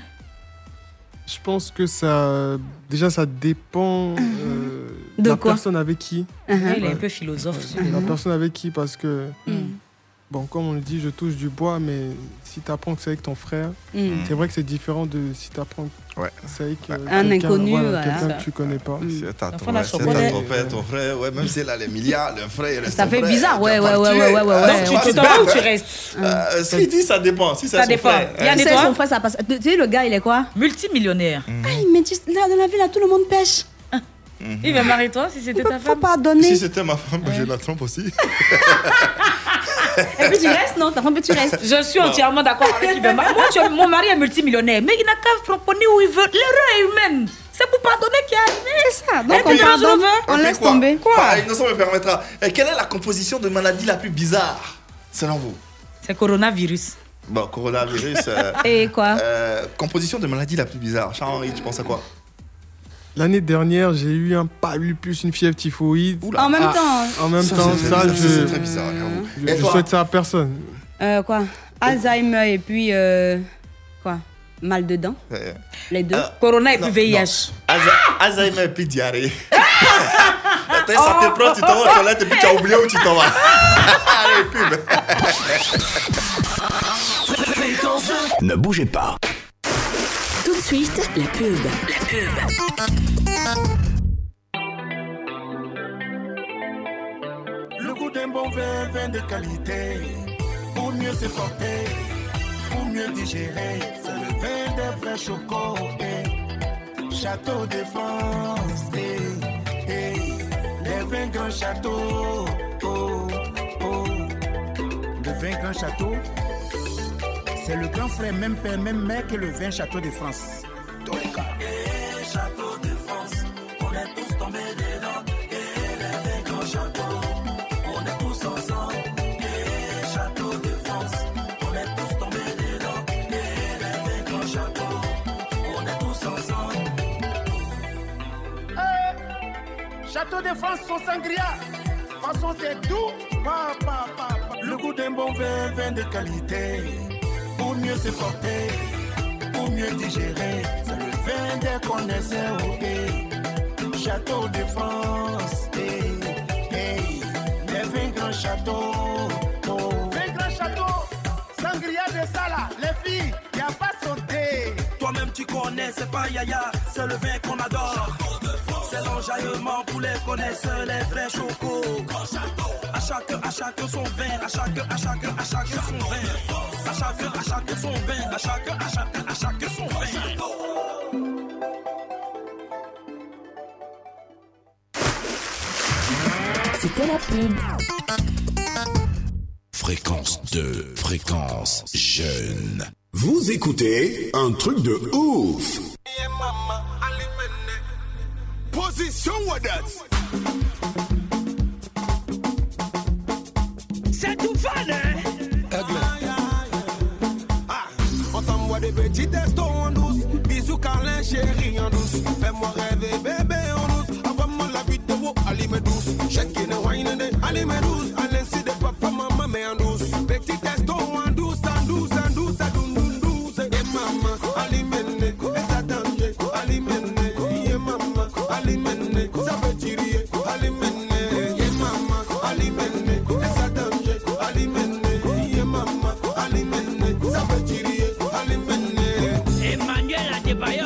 Speaker 9: Je pense que ça. Déjà, ça dépend euh,
Speaker 6: De
Speaker 9: la
Speaker 6: quoi?
Speaker 9: personne avec qui.
Speaker 7: Ouais, Il est un peu philosophe.
Speaker 9: La personne avec qui, parce que. Bon, comme on le dit, je touche du bois, mais si tu apprends que c'est avec ton frère,
Speaker 6: Mm.
Speaker 9: c'est vrai que c'est différent de si tu apprends
Speaker 5: Ouais.
Speaker 9: que c'est avec euh,
Speaker 6: Un inconnu,
Speaker 9: voilà,
Speaker 6: voilà.
Speaker 9: quelqu'un que tu connais pas.
Speaker 5: Si t'as
Speaker 7: Enfin,
Speaker 5: ton, si frère, ton frère, ouais, même s'il a les milliards, le frère, il reste
Speaker 6: Ça
Speaker 5: ton
Speaker 6: fait
Speaker 5: frère,
Speaker 6: bizarre, ouais, ouais, ouais, ouais, ouais,
Speaker 5: Ah,
Speaker 6: ouais.
Speaker 5: donc, tu
Speaker 7: t'en vas ou tu restes?
Speaker 5: Euh, Ce qu'il dit, ça dépend. Si c'est
Speaker 7: Ça
Speaker 5: son
Speaker 7: dépend.
Speaker 5: frère.
Speaker 7: Il y a des
Speaker 6: son frère, ça passe. Tu sais, le gars, il est quoi?
Speaker 7: Multimillionnaire.
Speaker 6: Ah, il me dit, là, dans la ville, là, tout le monde pêche.
Speaker 7: Il va marier toi si c'était ta
Speaker 6: Faut
Speaker 7: femme?
Speaker 6: pardonner.
Speaker 5: Si c'était ma femme, je la trompe aussi. <laughs>
Speaker 6: Et puis tu restes, non Ta femme, tu restes.
Speaker 7: Je suis entièrement d'accord avec Mar- <laughs> Moi, tu mon mari est multimillionnaire, mais il n'a qu'à frapponner où il veut. L'erreur est humaine. C'est pour pardonner qu'il a arrivé.
Speaker 6: C'est ça. Donc on pardonne,
Speaker 7: range
Speaker 6: on laisse
Speaker 5: quoi
Speaker 6: tomber.
Speaker 5: Par innocent me permettra. Et quelle est la composition de maladie la plus bizarre, selon vous
Speaker 7: C'est coronavirus.
Speaker 5: Bon, coronavirus. euh, <laughs>
Speaker 6: Et quoi
Speaker 5: euh, Composition de maladie la plus bizarre. Charles-Henri, tu penses à quoi?
Speaker 9: L'année dernière, j'ai eu un palud plus une fièvre typhoïde.
Speaker 6: En même
Speaker 9: Ah,
Speaker 6: temps. hein.
Speaker 9: En même
Speaker 5: Ça,
Speaker 9: temps,
Speaker 5: c'est-
Speaker 9: ça,
Speaker 5: ça,
Speaker 9: je,
Speaker 5: c'est très bizarre,
Speaker 9: je,
Speaker 5: Et
Speaker 9: je souhaite ça à personne.
Speaker 6: Euh, quoi? Alzheimer et puis. euh, quoi? Mal de dents
Speaker 5: Euh,
Speaker 6: Les deux
Speaker 7: Corona et puis
Speaker 5: non,
Speaker 7: VIH.
Speaker 5: Alza- Alzheimer et puis diarrhée. <laughs> Attends, ça te prend, tu t'en vas aux toilettes et puis tu as oublié où tu t'en vas. <laughs> Allez, pub.
Speaker 3: Ne bougez pas.
Speaker 1: De suite, la pub. La pub.
Speaker 8: Le goût d'un bon vin, vin de qualité. Pour mieux se porter, pour mieux digérer. C'est le vin des vrais chocos. eh. Château de France. eh, eh. Les vins grand château. Oh, oh. Le vin grand château. C'est le grand frère, même père, même mère que le vin château de France. Dans les cas. château de France, on est tous tombés dedans. Et les vins grand château, on est tous ensemble. Et château de France, on est tous tombés dedans. Et les vins grand château, on est tous ensemble. Château de France, son sangria. Façon, c'est doux. Pa, pa, pa, pa. Le goût d'un bon vin, vin de qualité. Pour mieux se porter, pour mieux digérer. C'est le vin des connaisseurs. eh. Château de France. eh. Les vins grands châteaux. Oh. Vin grand château. Sangria de Sala. Les filles, y a pas sauté.
Speaker 12: Toi-même tu connais, c'est pas Yaya, c'est le vin qu'on adore. C'est l'enjaillement pour les connaisseurs, les vrais chocos. À chaque, à chaque son vin, à chaque, à chaque, à chaque son vin. À chaque, à chaque son vin, à chaque, à chaque, à chaque son vin.
Speaker 1: C'était la pub.
Speaker 3: Fréquence 2, fréquence jeune. Vous écoutez un truc de ouf.
Speaker 8: Position Wadat.
Speaker 12: C'est tout fan, hein?
Speaker 8: Ah, on des petits testos en douce. Bisous, câlins, chérie en douce. Fais-moi rêver, bébé en douce. Envoie-moi la vidéo, allez douce. Check in wine allez douce.
Speaker 13: If I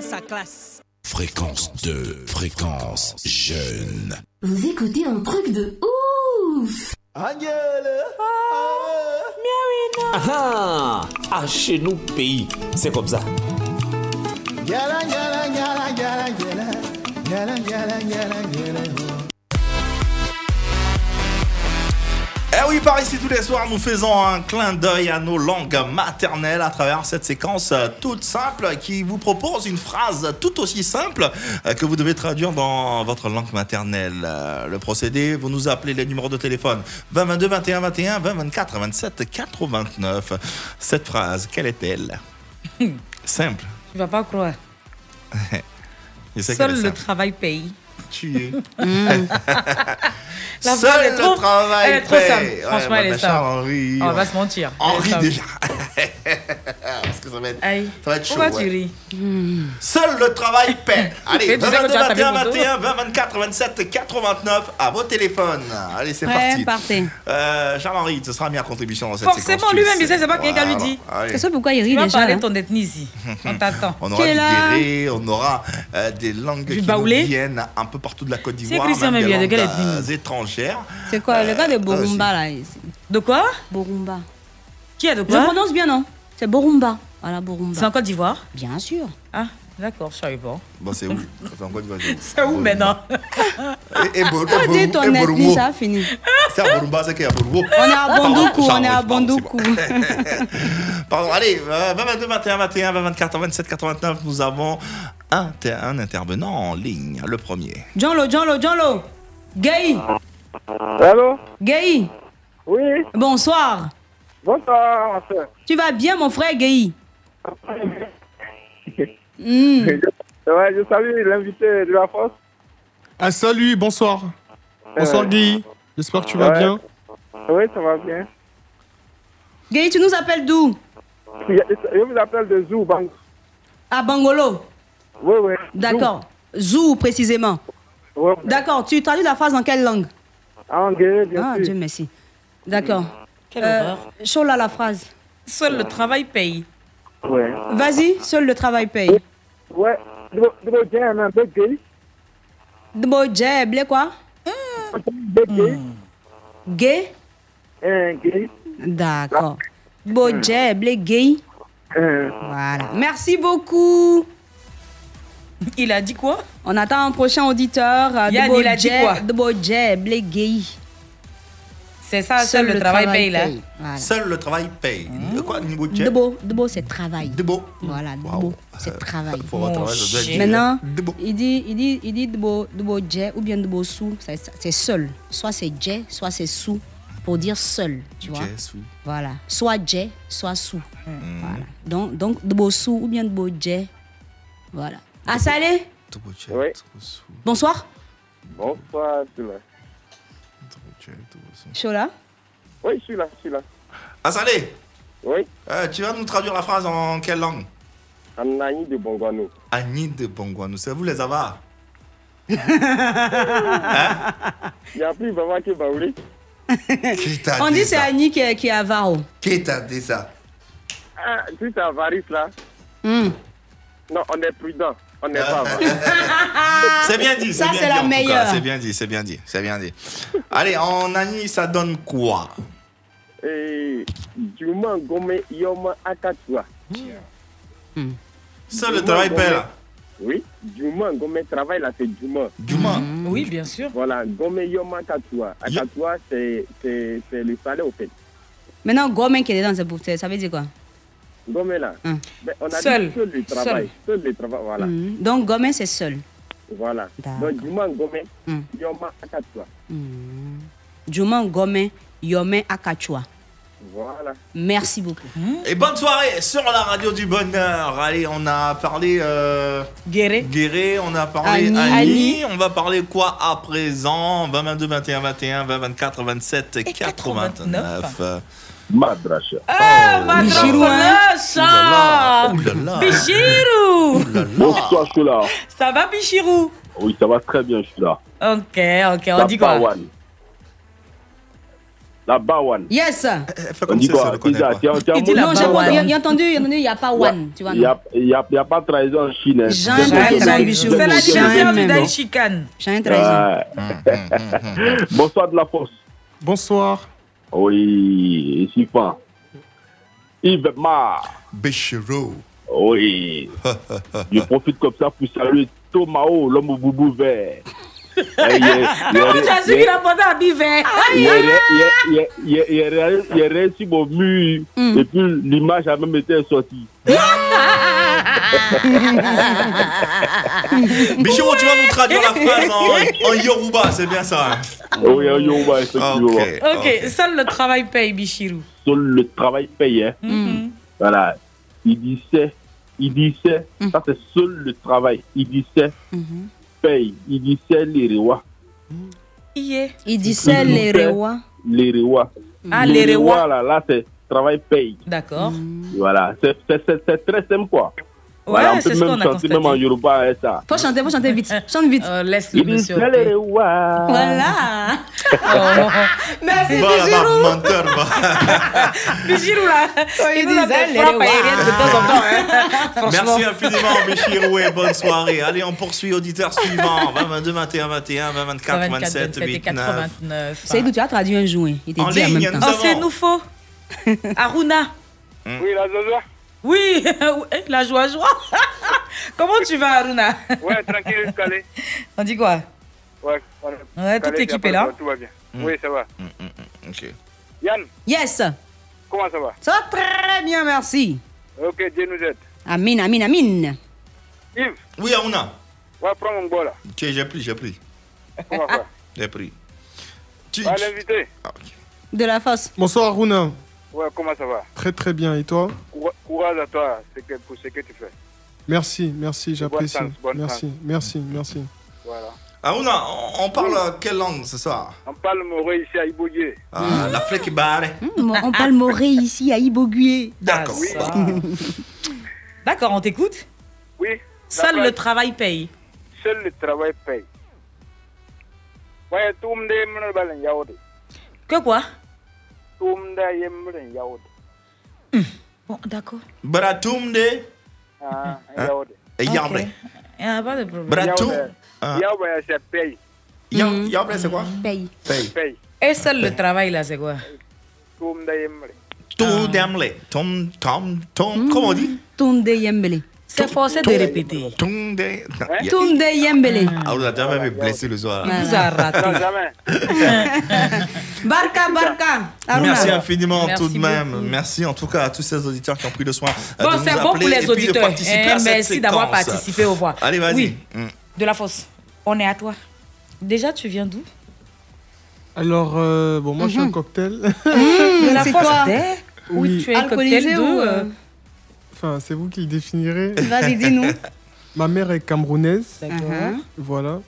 Speaker 13: sa classe.
Speaker 3: Fréquence 2, fréquence jeune.
Speaker 1: Vous écoutez un truc de ouf
Speaker 2: Ah ah, ah, chez nous, pays, c'est comme ça.
Speaker 5: Par ici tous les soirs, nous faisons un clin d'œil à nos langues maternelles à travers cette séquence euh, toute simple qui vous propose une phrase tout aussi simple euh, que vous devez traduire dans votre langue maternelle. Euh, Le procédé, vous nous appelez les numéros de téléphone 20 22 21 21 20 24 27 89. Cette phrase, quelle est-elle? <laughs> Simple.
Speaker 7: Tu vas pas croire. <laughs> Seul le
Speaker 5: simple.
Speaker 7: travail paye.
Speaker 5: Tu es. <laughs>
Speaker 7: La
Speaker 5: Seul
Speaker 7: phrase est
Speaker 5: le
Speaker 7: trop-
Speaker 5: travail
Speaker 7: elle est trop
Speaker 5: paye.
Speaker 7: simple.
Speaker 5: Ouais,
Speaker 7: Franchement, elle est simple.
Speaker 5: Charles-Henri,
Speaker 7: On va se mentir. Elle
Speaker 5: Henri
Speaker 7: simple.
Speaker 5: déjà. <laughs> Parce que ça va être,
Speaker 7: Aïe.
Speaker 5: ça va être chaud.
Speaker 7: Pourquoi
Speaker 5: ouais.
Speaker 7: tu ris
Speaker 5: Seul le travail <laughs> paie. Allez,
Speaker 7: Et tu sais que
Speaker 5: 22,
Speaker 7: tu as tapé
Speaker 5: 21,
Speaker 7: photo
Speaker 5: 21, 20, 24, 27, 89 à vos téléphones. Allez, c'est
Speaker 6: Ouais,
Speaker 5: parti.
Speaker 6: partez.
Speaker 5: Euh, Charles-Henri, ce sera mis à contribution dans cette
Speaker 7: Forcément,
Speaker 5: séquence. tu
Speaker 7: lui-même,
Speaker 5: le
Speaker 7: il sait, c'est pas quelqu'un qui lui dit.
Speaker 6: C'est ça pourquoi il
Speaker 7: Tu
Speaker 6: rit
Speaker 7: vas
Speaker 6: déjà.
Speaker 7: parler
Speaker 6: hein.
Speaker 7: de ton ethnisie. On t'attend. <laughs>
Speaker 5: On aura du guéré, on aura euh, des langues qui viennent un peu partout de la Côte d'Ivoire,
Speaker 7: Christian
Speaker 5: même des
Speaker 7: Mabia, de quelle ethnie
Speaker 5: euh, étrangères.
Speaker 6: C'est quoi Le gars de Borumba,
Speaker 5: aussi.
Speaker 6: là. ici.
Speaker 7: De quoi
Speaker 6: Borumba.
Speaker 7: Qui a de
Speaker 6: Je
Speaker 7: quoi
Speaker 6: prononce bien, non C'est Borumba. Voilà, Borumba.
Speaker 7: C'est en Côte d'Ivoire
Speaker 6: Bien sûr.
Speaker 7: Ah, d'accord, je savais pas.
Speaker 5: Bon, c'est où <laughs> C'est en Côte d'Ivoire.
Speaker 7: C'est où maintenant <laughs>
Speaker 5: Et, et,
Speaker 6: ton
Speaker 5: et
Speaker 6: ethnie, ça a fini.
Speaker 5: C'est à Borumba, c'est qu'il y a Borumo.
Speaker 6: On est à Bandoukou, on est à Bandoukou. <laughs>
Speaker 5: Pardon, allez, euh, 20, 22, 21, 21, 20, 24, 27, 89, nous avons un, ter- un intervenant en ligne, le premier.
Speaker 6: John Lo, John Lo, John Lo. Gay.
Speaker 14: Allô?
Speaker 6: Gay.
Speaker 14: Oui,
Speaker 6: Bonsoir.
Speaker 14: bonsoir, ma soeur.
Speaker 6: Tu vas bien, mon frère Gay Hmm. <laughs>
Speaker 14: Ouais, je salue l'invité de la France.
Speaker 9: Ah, salut, bonsoir. Bonsoir,
Speaker 14: Euh,
Speaker 9: Guy. J'espère que tu vas
Speaker 14: ouais.
Speaker 9: bien.
Speaker 14: Oui, ça va bien.
Speaker 6: Gay, tu nous appelles d'où?
Speaker 14: Je je vous appelle de Zou Bank.
Speaker 6: À Bangolo.
Speaker 14: Oui, oui.
Speaker 6: D'accord. Zou, précisément.
Speaker 14: Oui.
Speaker 6: D'accord. Tu traduis la phrase en quelle langue?
Speaker 14: En anglais, bien
Speaker 6: Ah,
Speaker 14: sûr.
Speaker 6: Dieu merci. D'accord.
Speaker 7: Quelle
Speaker 6: Euh,
Speaker 7: horreur.
Speaker 6: Chola la phrase.
Speaker 7: Seul le travail paye.
Speaker 14: Ouais.
Speaker 6: Vas-y, seul le travail paye.
Speaker 14: Ouais. De de bien, un peu gay.
Speaker 6: Dbo dje, ble quoi?
Speaker 14: De gay?
Speaker 6: Gay. D'accord. Dbo dje, ble gay.
Speaker 14: Un.
Speaker 6: Voilà. Merci beaucoup. <laughs>
Speaker 7: Il a dit quoi?
Speaker 6: On attend un prochain auditeur. euh,
Speaker 7: Yann, il a dit quoi?
Speaker 6: Dje, ble gay.
Speaker 7: C'est ça, seul, le, travail, paye là.
Speaker 6: Voilà.
Speaker 5: Seul le travail paye. De quoi, niveau de jet
Speaker 6: Debo, Debo c'est travail.
Speaker 5: Debo.
Speaker 6: Voilà, Debo, c'est travail.
Speaker 5: Faut avoir travail,
Speaker 6: Maintenant,
Speaker 5: Debo.
Speaker 6: il dit, il dit, il dit Debo, Debo dje ou bien Debo sou, c'est seul. Soit c'est dje, soit c'est sou, pour dire seul, tu vois.
Speaker 5: Dje, sou.
Speaker 6: Voilà. Soit dje, soit sou. Voilà. Donc, donc Debo sou ou bien Debo dje. Voilà. Ah, Salé,
Speaker 14: Oui.
Speaker 6: Bonsoir.
Speaker 14: Bonsoir.
Speaker 6: Chola.
Speaker 14: Oui, je suis là, je suis là.
Speaker 5: Ah, Salé,
Speaker 14: Oui,
Speaker 5: euh, tu vas nous traduire la phrase en quelle langue
Speaker 14: Anani de Bongwano.
Speaker 5: Annie de Bongwanou, c'est vous les avars <laughs>
Speaker 14: Il n'y a plus vraiment que
Speaker 5: t'a
Speaker 6: On dit c'est Annie qui est, qui est avare.
Speaker 5: Qui t'a dit ça
Speaker 14: Ah, si c'est Avaris là,
Speaker 6: Hmm.
Speaker 14: non, on est prudent. On n'est pas. <laughs>
Speaker 5: C'est bien dit, c'est
Speaker 6: Ça,
Speaker 5: bien
Speaker 6: c'est
Speaker 5: dit
Speaker 6: la
Speaker 5: en tout cas,
Speaker 6: meilleure.
Speaker 5: C'est bien dit, c'est bien dit, c'est bien dit. Allez, en Annie, ça donne quoi?
Speaker 14: Et Juma Gome Yoma Akatua.
Speaker 5: Seul le travail paye là.
Speaker 14: Oui, Juma Gome travail là, c'est Juma.
Speaker 5: Juma.
Speaker 7: Oui, bien sûr.
Speaker 14: Voilà, Gome Yoma Akatua. Akatua, c'est c'est- c'est le salaire au fait.
Speaker 6: Maintenant, Gomen qui est dedans, c'est pour- c'est- ça veut dire quoi?
Speaker 14: Gome là,
Speaker 6: Hum.
Speaker 14: ben, on a
Speaker 6: Seul.
Speaker 14: dit seul le travail. Seul le travail, voilà.
Speaker 6: Hmm. Donc, Gomen, c'est seul.
Speaker 14: Voilà. Donc Juma Gome
Speaker 6: Hum.
Speaker 14: Yoma Akatua.
Speaker 6: Juma Gomen, Yome Akachua.
Speaker 14: Voilà.
Speaker 6: Merci beaucoup.
Speaker 5: Et bonne soirée sur la radio du bonheur. Allez, on a parlé euh,
Speaker 7: Guéré.
Speaker 5: Guéré, on a parlé
Speaker 6: Annie.
Speaker 5: Annie. On va parler quoi à présent? 20, 22, 21, 21, 20, 24, 27, 89.
Speaker 15: Madracha.
Speaker 7: Ah,
Speaker 5: Oh,
Speaker 7: Bichirou,
Speaker 15: Bonsoir, je suis là.
Speaker 7: Ça va, Bichirou
Speaker 15: Oui, ça va très bien, je suis là.
Speaker 7: Ok, ok, on
Speaker 15: La
Speaker 7: dit quoi?
Speaker 15: Bawan. La Bawan.
Speaker 6: Yes.
Speaker 15: On dit quoi? Déjà, tu as- tu as
Speaker 6: Il dit
Speaker 15: mot-
Speaker 6: non, j'ai j'ai- j'ai entendu, j'ai entendu, il n'y a pas one. Tu vois,
Speaker 15: Il n'y a, a, a pas de trahison en Chine. hein. J'aime
Speaker 6: trahison,
Speaker 7: C'est la
Speaker 6: Jamais.
Speaker 7: du chicane.
Speaker 6: J'ai trahison.
Speaker 15: Bonsoir de la force.
Speaker 9: Bonsoir.
Speaker 15: Oui, ici fan. Yves Mar.
Speaker 5: Béchiro.
Speaker 15: Oui. <laughs> Je profite comme ça pour saluer Tomao, l'homme au boubou vert. Eh, il est- il
Speaker 7: Comment
Speaker 15: est-
Speaker 7: tu as su
Speaker 15: il est-
Speaker 7: qu'il a porté un bivet
Speaker 15: il est- réel sur mon mur et puis l'image a même été sortie. <laughs>
Speaker 5: Bichiro, tu vas nous traduire la phrase en, en Yoruba, c'est bien ça. hein?
Speaker 15: Oui, en Yoruba, effectivement.
Speaker 5: Ok.
Speaker 7: Ok, seul le travail paye, Bichirou.
Speaker 15: Seul le travail paye. hein.
Speaker 7: Mhm.
Speaker 15: Voilà. Il disait, il disait, ça c'est seul le travail. Il disait, paye. Il disait les rewa.
Speaker 7: Yeah.
Speaker 6: Il disait les rewa.
Speaker 15: Les rewa.
Speaker 7: Ah, les rewa.
Speaker 15: là, là c'est travail paye.
Speaker 7: D'accord.
Speaker 15: Voilà. C'est- C'est c'est- c'est très simple quoi.
Speaker 7: Ouais,
Speaker 15: voilà, on
Speaker 7: c'est
Speaker 15: peut même chanter même en. Yoruba hein, ça.
Speaker 6: Faut chanter, faut chanter vite. Chante vite.
Speaker 7: laisse le monsieur.
Speaker 6: Voilà. <laughs>
Speaker 7: Merci, Bichirou.
Speaker 5: menteur, va. <laughs>
Speaker 7: Bichirou, là.
Speaker 6: il
Speaker 7: nous a des frappes aériennes de temps en temps. hein. <laughs>
Speaker 5: Merci infiniment, et bonne soirée. Allez, on poursuit, auditeur suivant 20, 22, 21, 21, 20, 24,
Speaker 7: 24,
Speaker 5: 27,
Speaker 7: 27 et
Speaker 5: 8, 9.
Speaker 7: 89.
Speaker 6: Seydou, tu as traduit un jour. hein. Il
Speaker 5: En
Speaker 6: dit en
Speaker 5: ligne,
Speaker 6: même temps.
Speaker 7: Oh, c'est nous faux. Aruna.
Speaker 14: Oui, la Zozo
Speaker 7: Oui, <laughs> eh, la joie, joie. <laughs> Comment tu vas, Aruna?
Speaker 14: Ouais, tranquille, calé.
Speaker 7: On dit quoi?
Speaker 14: Ouais, on est
Speaker 7: Ouais, toute l'équipe est là.
Speaker 14: Tout va bien. Oui, ça va.
Speaker 5: Ok.
Speaker 14: Yann,
Speaker 6: Yes.
Speaker 14: comment ça va?
Speaker 6: Ça va très bien, merci.
Speaker 14: Ok, Dieu nous aide.
Speaker 6: Amin, amin, amin.
Speaker 14: Yves,
Speaker 5: Oui, Aouna.
Speaker 14: va prendre mon bol là.
Speaker 5: Ok, j'ai pris, j'ai pris. <laughs>
Speaker 14: Va? Faire.
Speaker 5: J'ai pris. Tu,
Speaker 14: Va l'inviter.
Speaker 6: De la force.
Speaker 9: Bonsoir Aruna.
Speaker 14: Ouais, comment ça va?
Speaker 9: Très très bien. Et toi?
Speaker 14: Coura- Courage à toi pour ce que tu fais.
Speaker 9: Merci, merci, j'apprécie. Merci, merci, merci.
Speaker 14: Voilà.
Speaker 5: Aouna, on, on parle quelle langue ce soir?
Speaker 14: On parle moré ici à Ibogué.
Speaker 5: ah, La flèche barre.
Speaker 6: Hmm, On parle moré ici à Ibogué.
Speaker 5: D'accord.
Speaker 7: Ah. D'accord, on t'écoute?
Speaker 14: Oui.
Speaker 7: Seul le travail paye.
Speaker 14: Seul le travail paye. Ouais, tout le monde est balen yaode.
Speaker 7: Que quoi?
Speaker 14: Tout le monde est balen yaode.
Speaker 7: Bon, d'accord.
Speaker 5: Bratumde.
Speaker 14: Ah,
Speaker 5: Hein?
Speaker 14: yaode.
Speaker 5: Et Yambre.
Speaker 7: Il n'y a pas de problème.
Speaker 5: Bratum.
Speaker 14: Yaode.
Speaker 5: Ah.
Speaker 14: Yaode, c'est paye.
Speaker 5: Yam- Yambre, c'est quoi
Speaker 6: Paye.
Speaker 5: Paye.
Speaker 14: Paye.
Speaker 7: Et seul le travail, là, c'est quoi
Speaker 14: Tout le monde est balen.
Speaker 5: Tout d'amle. Tom, tom, tom. Comment on dit
Speaker 6: Tunde Yembele.
Speaker 7: C'est forcé de répéter.
Speaker 5: Tunde.
Speaker 6: Tunde Yembele.
Speaker 5: Ah, a déjà même blessé le soir.
Speaker 7: Vous a
Speaker 14: Non,
Speaker 7: raté.
Speaker 14: jamais. <laughs>
Speaker 6: Barka, Barka. Aruna.
Speaker 5: Merci infiniment
Speaker 7: Merci
Speaker 5: tout de même.
Speaker 7: beaucoup.
Speaker 5: Merci en tout cas à tous ces auditeurs qui ont pris le soin euh,
Speaker 7: Bon,
Speaker 5: de nous
Speaker 7: c'est bon pour
Speaker 5: et
Speaker 7: les
Speaker 5: puis de
Speaker 7: auditeurs.
Speaker 5: participer
Speaker 7: Eh,
Speaker 5: à cette
Speaker 7: merci d'avoir
Speaker 5: séquence.
Speaker 7: participé au voix.
Speaker 5: Allez, vas-y.
Speaker 7: Oui,
Speaker 5: Mm.
Speaker 7: de la fosse. On est à toi. Déjà, tu viens d'où?
Speaker 9: Alors, euh, bon, moi je suis un cocktail. <laughs>
Speaker 7: De la fosse Oui,
Speaker 9: Oui.
Speaker 7: tu es un cocktail
Speaker 6: Alcoolisé
Speaker 9: Enfin, c'est vous qui le définirez.
Speaker 6: Vas-y, dis-nous. <laughs>
Speaker 9: Ma mère est camerounaise,
Speaker 7: D'accord.
Speaker 6: Uh-huh.
Speaker 9: voilà.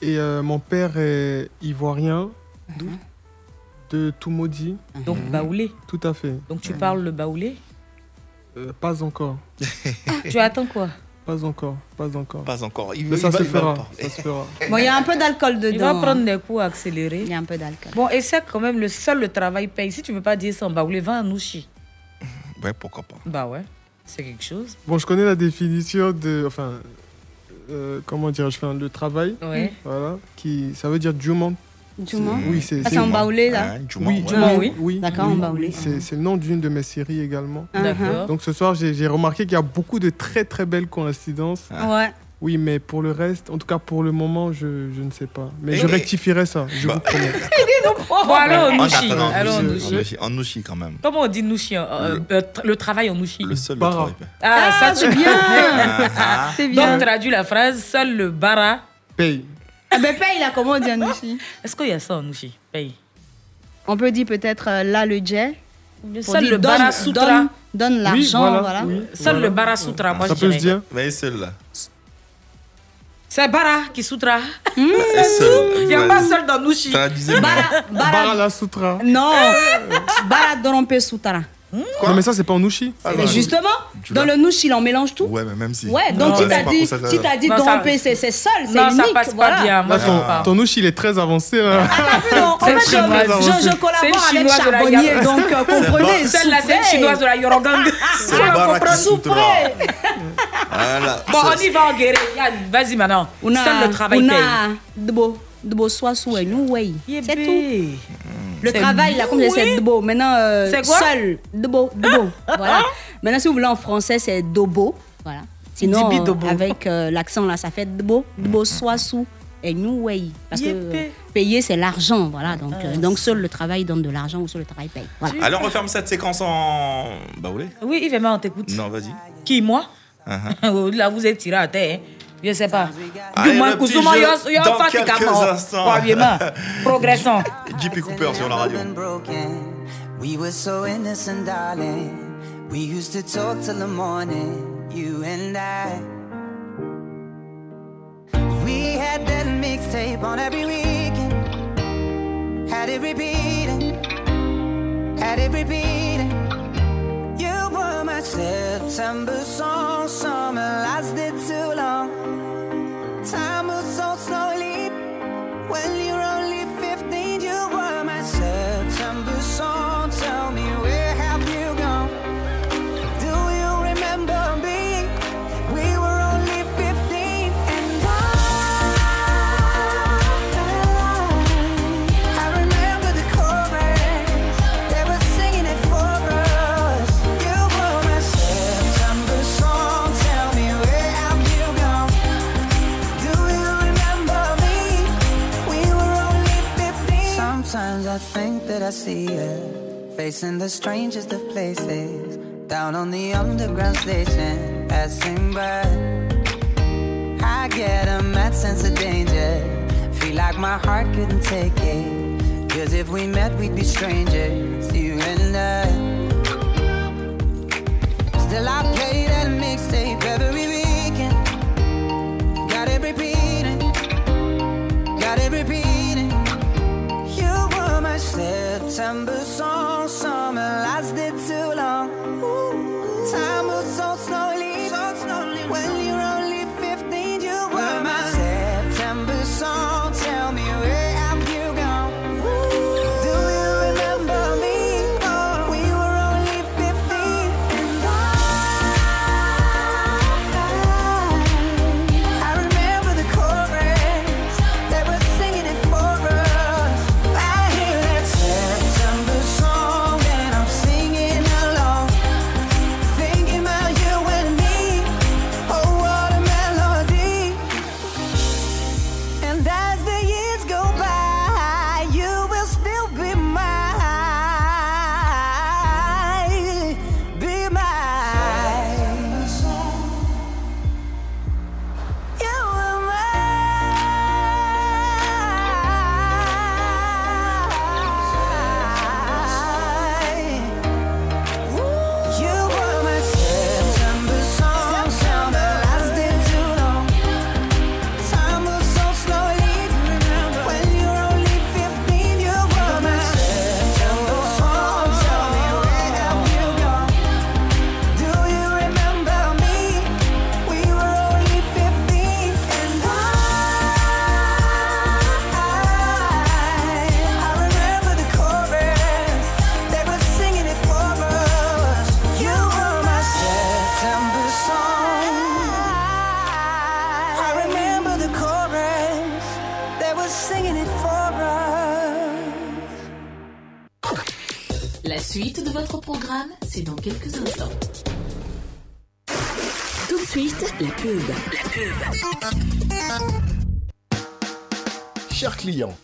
Speaker 9: Et euh, mon père est ivoirien.
Speaker 7: D'où?
Speaker 9: De Toumaudi.
Speaker 7: Donc, baoulé.
Speaker 9: Tout à fait.
Speaker 7: Donc, tu parles le baoulé?
Speaker 9: Euh, pas encore.
Speaker 7: Tu attends quoi?
Speaker 9: Pas encore. Pas encore.
Speaker 5: Pas encore. Il,
Speaker 9: Mais ça
Speaker 5: va-
Speaker 9: se
Speaker 5: il va
Speaker 9: fera. Ça se fera. <laughs>
Speaker 6: Bon, il y a un peu d'alcool dedans.
Speaker 7: Il va prendre des coups accélérés.
Speaker 6: Il y a un peu d'alcool.
Speaker 7: Bon, et c'est quand même le seul le travail paye. Si tu veux pas dire ça en baoulé, va en nouchi.
Speaker 5: Ouais, pourquoi pas.
Speaker 7: Bah ouais, c'est quelque chose.
Speaker 9: Bon, je connais la définition de. Enfin. euh, comment dire Je fais le travail.
Speaker 7: Ouais.
Speaker 9: Voilà. Qui, ça veut dire Juman.
Speaker 6: Juma
Speaker 9: Oui, c'est.
Speaker 6: Ah, c'est en baoulé, là
Speaker 5: Juma,
Speaker 9: Oui,
Speaker 5: ouais.
Speaker 7: Oui.
Speaker 9: oui.
Speaker 6: D'accord,
Speaker 9: oui,
Speaker 6: en baoulé.
Speaker 9: oui. C'est c'est le nom d'une de mes séries également.
Speaker 6: Uh-huh.
Speaker 7: D'accord.
Speaker 9: Donc ce soir, j'ai j'ai remarqué qu'il y a beaucoup de très très belles coïncidences.
Speaker 6: Ouais.
Speaker 9: Oui, mais pour le reste, en tout cas pour le moment, je, je ne sais pas. Mais
Speaker 5: Et-
Speaker 9: je rectifierai ça, je
Speaker 5: Bah.
Speaker 9: vous promets. <laughs>
Speaker 7: Bon, allons en
Speaker 5: En
Speaker 7: nouchi. Allons en nouchi.
Speaker 5: nouchi- en nouchi quand même.
Speaker 7: Comment on dit nouchi hein, euh, euh, tra- Le travail en nouchi.
Speaker 5: Le seul le
Speaker 9: Bara.
Speaker 5: travail.
Speaker 7: Ah, ça
Speaker 6: c'est bien. <laughs>
Speaker 5: Ah,
Speaker 6: bien.
Speaker 7: Donc, traduis la phrase seul le bara.
Speaker 9: Paye.
Speaker 6: Ah ben paye là, comment on dit en Nushi
Speaker 7: Est-ce qu'il y a ça en nouchi Paye.
Speaker 6: On peut dire peut-être euh, là le jet
Speaker 7: Seul
Speaker 6: dire,
Speaker 7: le
Speaker 6: donne-
Speaker 7: Bara Sutra.
Speaker 6: donne- donne l'argent, voilà.
Speaker 7: Seul le Bara Sutra, moi je dirais.
Speaker 5: Mais seul là.
Speaker 7: C'est Bara qui Sutra.
Speaker 6: Hmm.
Speaker 5: Seul.
Speaker 7: Il n'y a pas seul dans Nushi.
Speaker 5: Traduisez.
Speaker 6: Bara, bara,
Speaker 9: la Sutra.
Speaker 6: non, Bara Dorompe
Speaker 9: Non, mais ça, c'est pas en Nushi.
Speaker 6: Mais justement,
Speaker 5: Tu
Speaker 6: dans le Nushi, on mélange tout.
Speaker 5: Ouais, mais même si.
Speaker 6: Ouais, donc
Speaker 5: c'est
Speaker 6: t'as dit, si t'as dit Dorompe, c'est seul, c'est
Speaker 7: Non, ça
Speaker 6: unique.
Speaker 7: passe pas
Speaker 6: voilà.
Speaker 7: bien. Moi,
Speaker 9: Là,
Speaker 7: j'aime
Speaker 9: ton,
Speaker 7: pas.
Speaker 9: ton Nushi, il est très avancé. Là.
Speaker 6: Non, en <laughs> fait, je, je, je collabore avec
Speaker 7: de la
Speaker 6: Charbonnier, donc <laughs> euh, comprenez.
Speaker 7: Celle là, c'est une chinoise de la Yorogang. <laughs>
Speaker 5: C'est Sutra. Voilà.
Speaker 7: Bon, on y va en guerre. Yann, Vas-y maintenant. Seul le travail paye.
Speaker 6: Debo, debo soit sous et nous, ouais. C'est tout. Le travail, là, comme je disais, c'est debo. Maintenant, euh,
Speaker 7: C'est quoi?
Speaker 6: seul, debo, debo. <laughs> voilà. Maintenant, si vous voulez en français, c'est dobo. Voilà. Sinon, euh,
Speaker 7: dobo.
Speaker 6: avec euh, l'accent, là, ça fait debo, debo soit sous et nous, ouais. Parce que euh, payer, c'est l'argent. Voilà. Donc, euh, donc, seul le travail donne de l'argent ou seul le travail paye. Voilà.
Speaker 5: Alors, on referme cette séquence en. Bah, vous voulez
Speaker 7: Oui, Yves on t'écoute.
Speaker 5: Non, vas-y.
Speaker 7: Qui, moi?
Speaker 5: Uh-huh. <laughs>
Speaker 7: Là, vous êtes tiré à terre. hein. Je sais pas.
Speaker 5: Allez,
Speaker 7: Du moins,
Speaker 5: jeu
Speaker 7: yo-. <laughs> Progressons.
Speaker 5: JP Cooper sur la radio.
Speaker 12: We were so innocent, darling. We used to talk till the morning, you and I. We had that mixtape on every weekend. Had it repeating, had it repeating. You were my September song, summer lasted too long. Time moves so I think that I see you facing the strangest of places. Down on the underground station, passing by. I get a mad sense of danger. Feel like my heart couldn't take it. Cause if we met, we'd be strangers, you and I. Still, I play that mixtape every weekend. Got it repeating, got it repeating. You were my September song, summer lasted too long. Time moves so slowly, so slowly.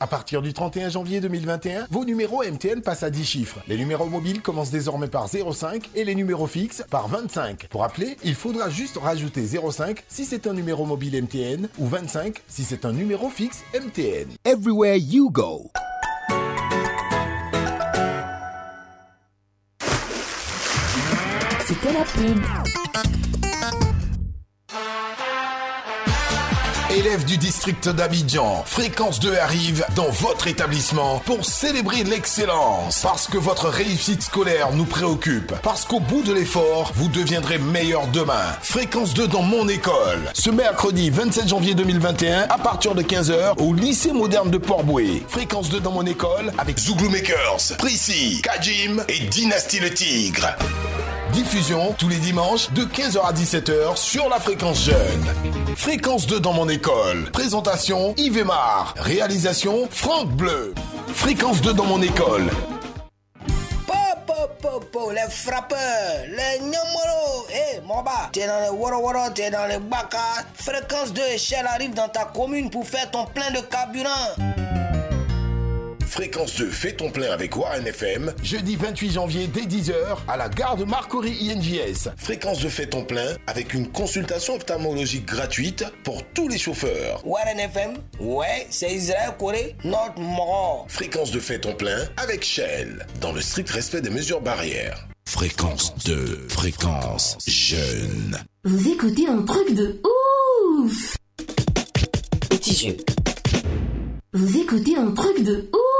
Speaker 16: À partir du 31 janvier 2021, vos numéros MTN passent à 10 chiffres. Les numéros mobiles commencent désormais par 05 et les numéros fixes par 25. Pour appeler, il faudra juste rajouter 05 si c'est un numéro mobile MTN ou 25 si c'est un numéro fixe MTN.
Speaker 17: Everywhere you go.
Speaker 1: C'était la pub.
Speaker 3: Élèves du district d'Abidjan, Fréquence 2 arrive dans votre établissement pour célébrer l'excellence. Parce que votre réussite scolaire nous préoccupe. Parce qu'au bout de l'effort, vous deviendrez meilleur demain. Fréquence 2 dans mon école. Ce mercredi 27 janvier 2021 à partir de 15h au lycée moderne de Port-Boué. Fréquence 2 dans mon école avec Zouglou Makers, Prissy, Kajim et Dynasty le Tigre. Diffusion tous les dimanches de 15h à 17h sur la fréquence jeune. Fréquence 2 dans mon école. Présentation Yves Aymar. Réalisation Franck Bleu. Fréquence 2 dans mon école.
Speaker 17: Po, po, po, po, les frappeurs, les numéros. Hé, mon bas, t'es dans les woro woro, t'es dans les baka. Fréquence 2 échelle arrive dans ta commune pour faire ton plein de carburant.
Speaker 3: Fréquence 2, fais ton plein avec Warren FM, jeudi 28 janvier dès 10h à la gare de Marcory INJS. Fréquence 2, fais ton plein avec une consultation ophtalmologique gratuite pour tous les chauffeurs.
Speaker 17: Warren FM, ouais, c'est Israël Corée, notre mort.
Speaker 3: Fréquence 2, fais ton plein avec Shell, dans le strict respect des mesures barrières. Fréquence 2, fréquence jeune.
Speaker 1: Vous écoutez un truc de ouf Petit jeu. Vous écoutez un truc de ouf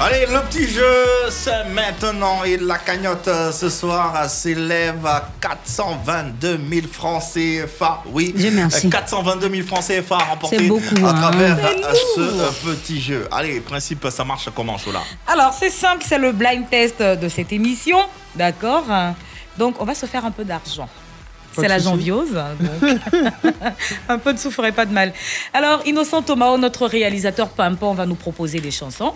Speaker 5: Allez, le petit jeu, c'est maintenant. Et la cagnotte euh, ce soir s'élève à 422 000 francs CFA. Oui,
Speaker 6: Dieu merci.
Speaker 5: euh, 422 000 francs CFA remportés
Speaker 6: beaucoup,
Speaker 5: à
Speaker 6: hein.
Speaker 5: travers euh, ce euh, petit jeu. Allez, principe, ça marche comment, Chola?
Speaker 7: Alors, c'est simple, c'est le blind test de cette émission. D'accord? Donc, on va se faire un peu d'argent. C'est la janviose. donc <laughs> un peu de sous ferait pas de mal. Alors, Innocent Thomas, notre réalisateur Pimpon, va nous proposer des chansons.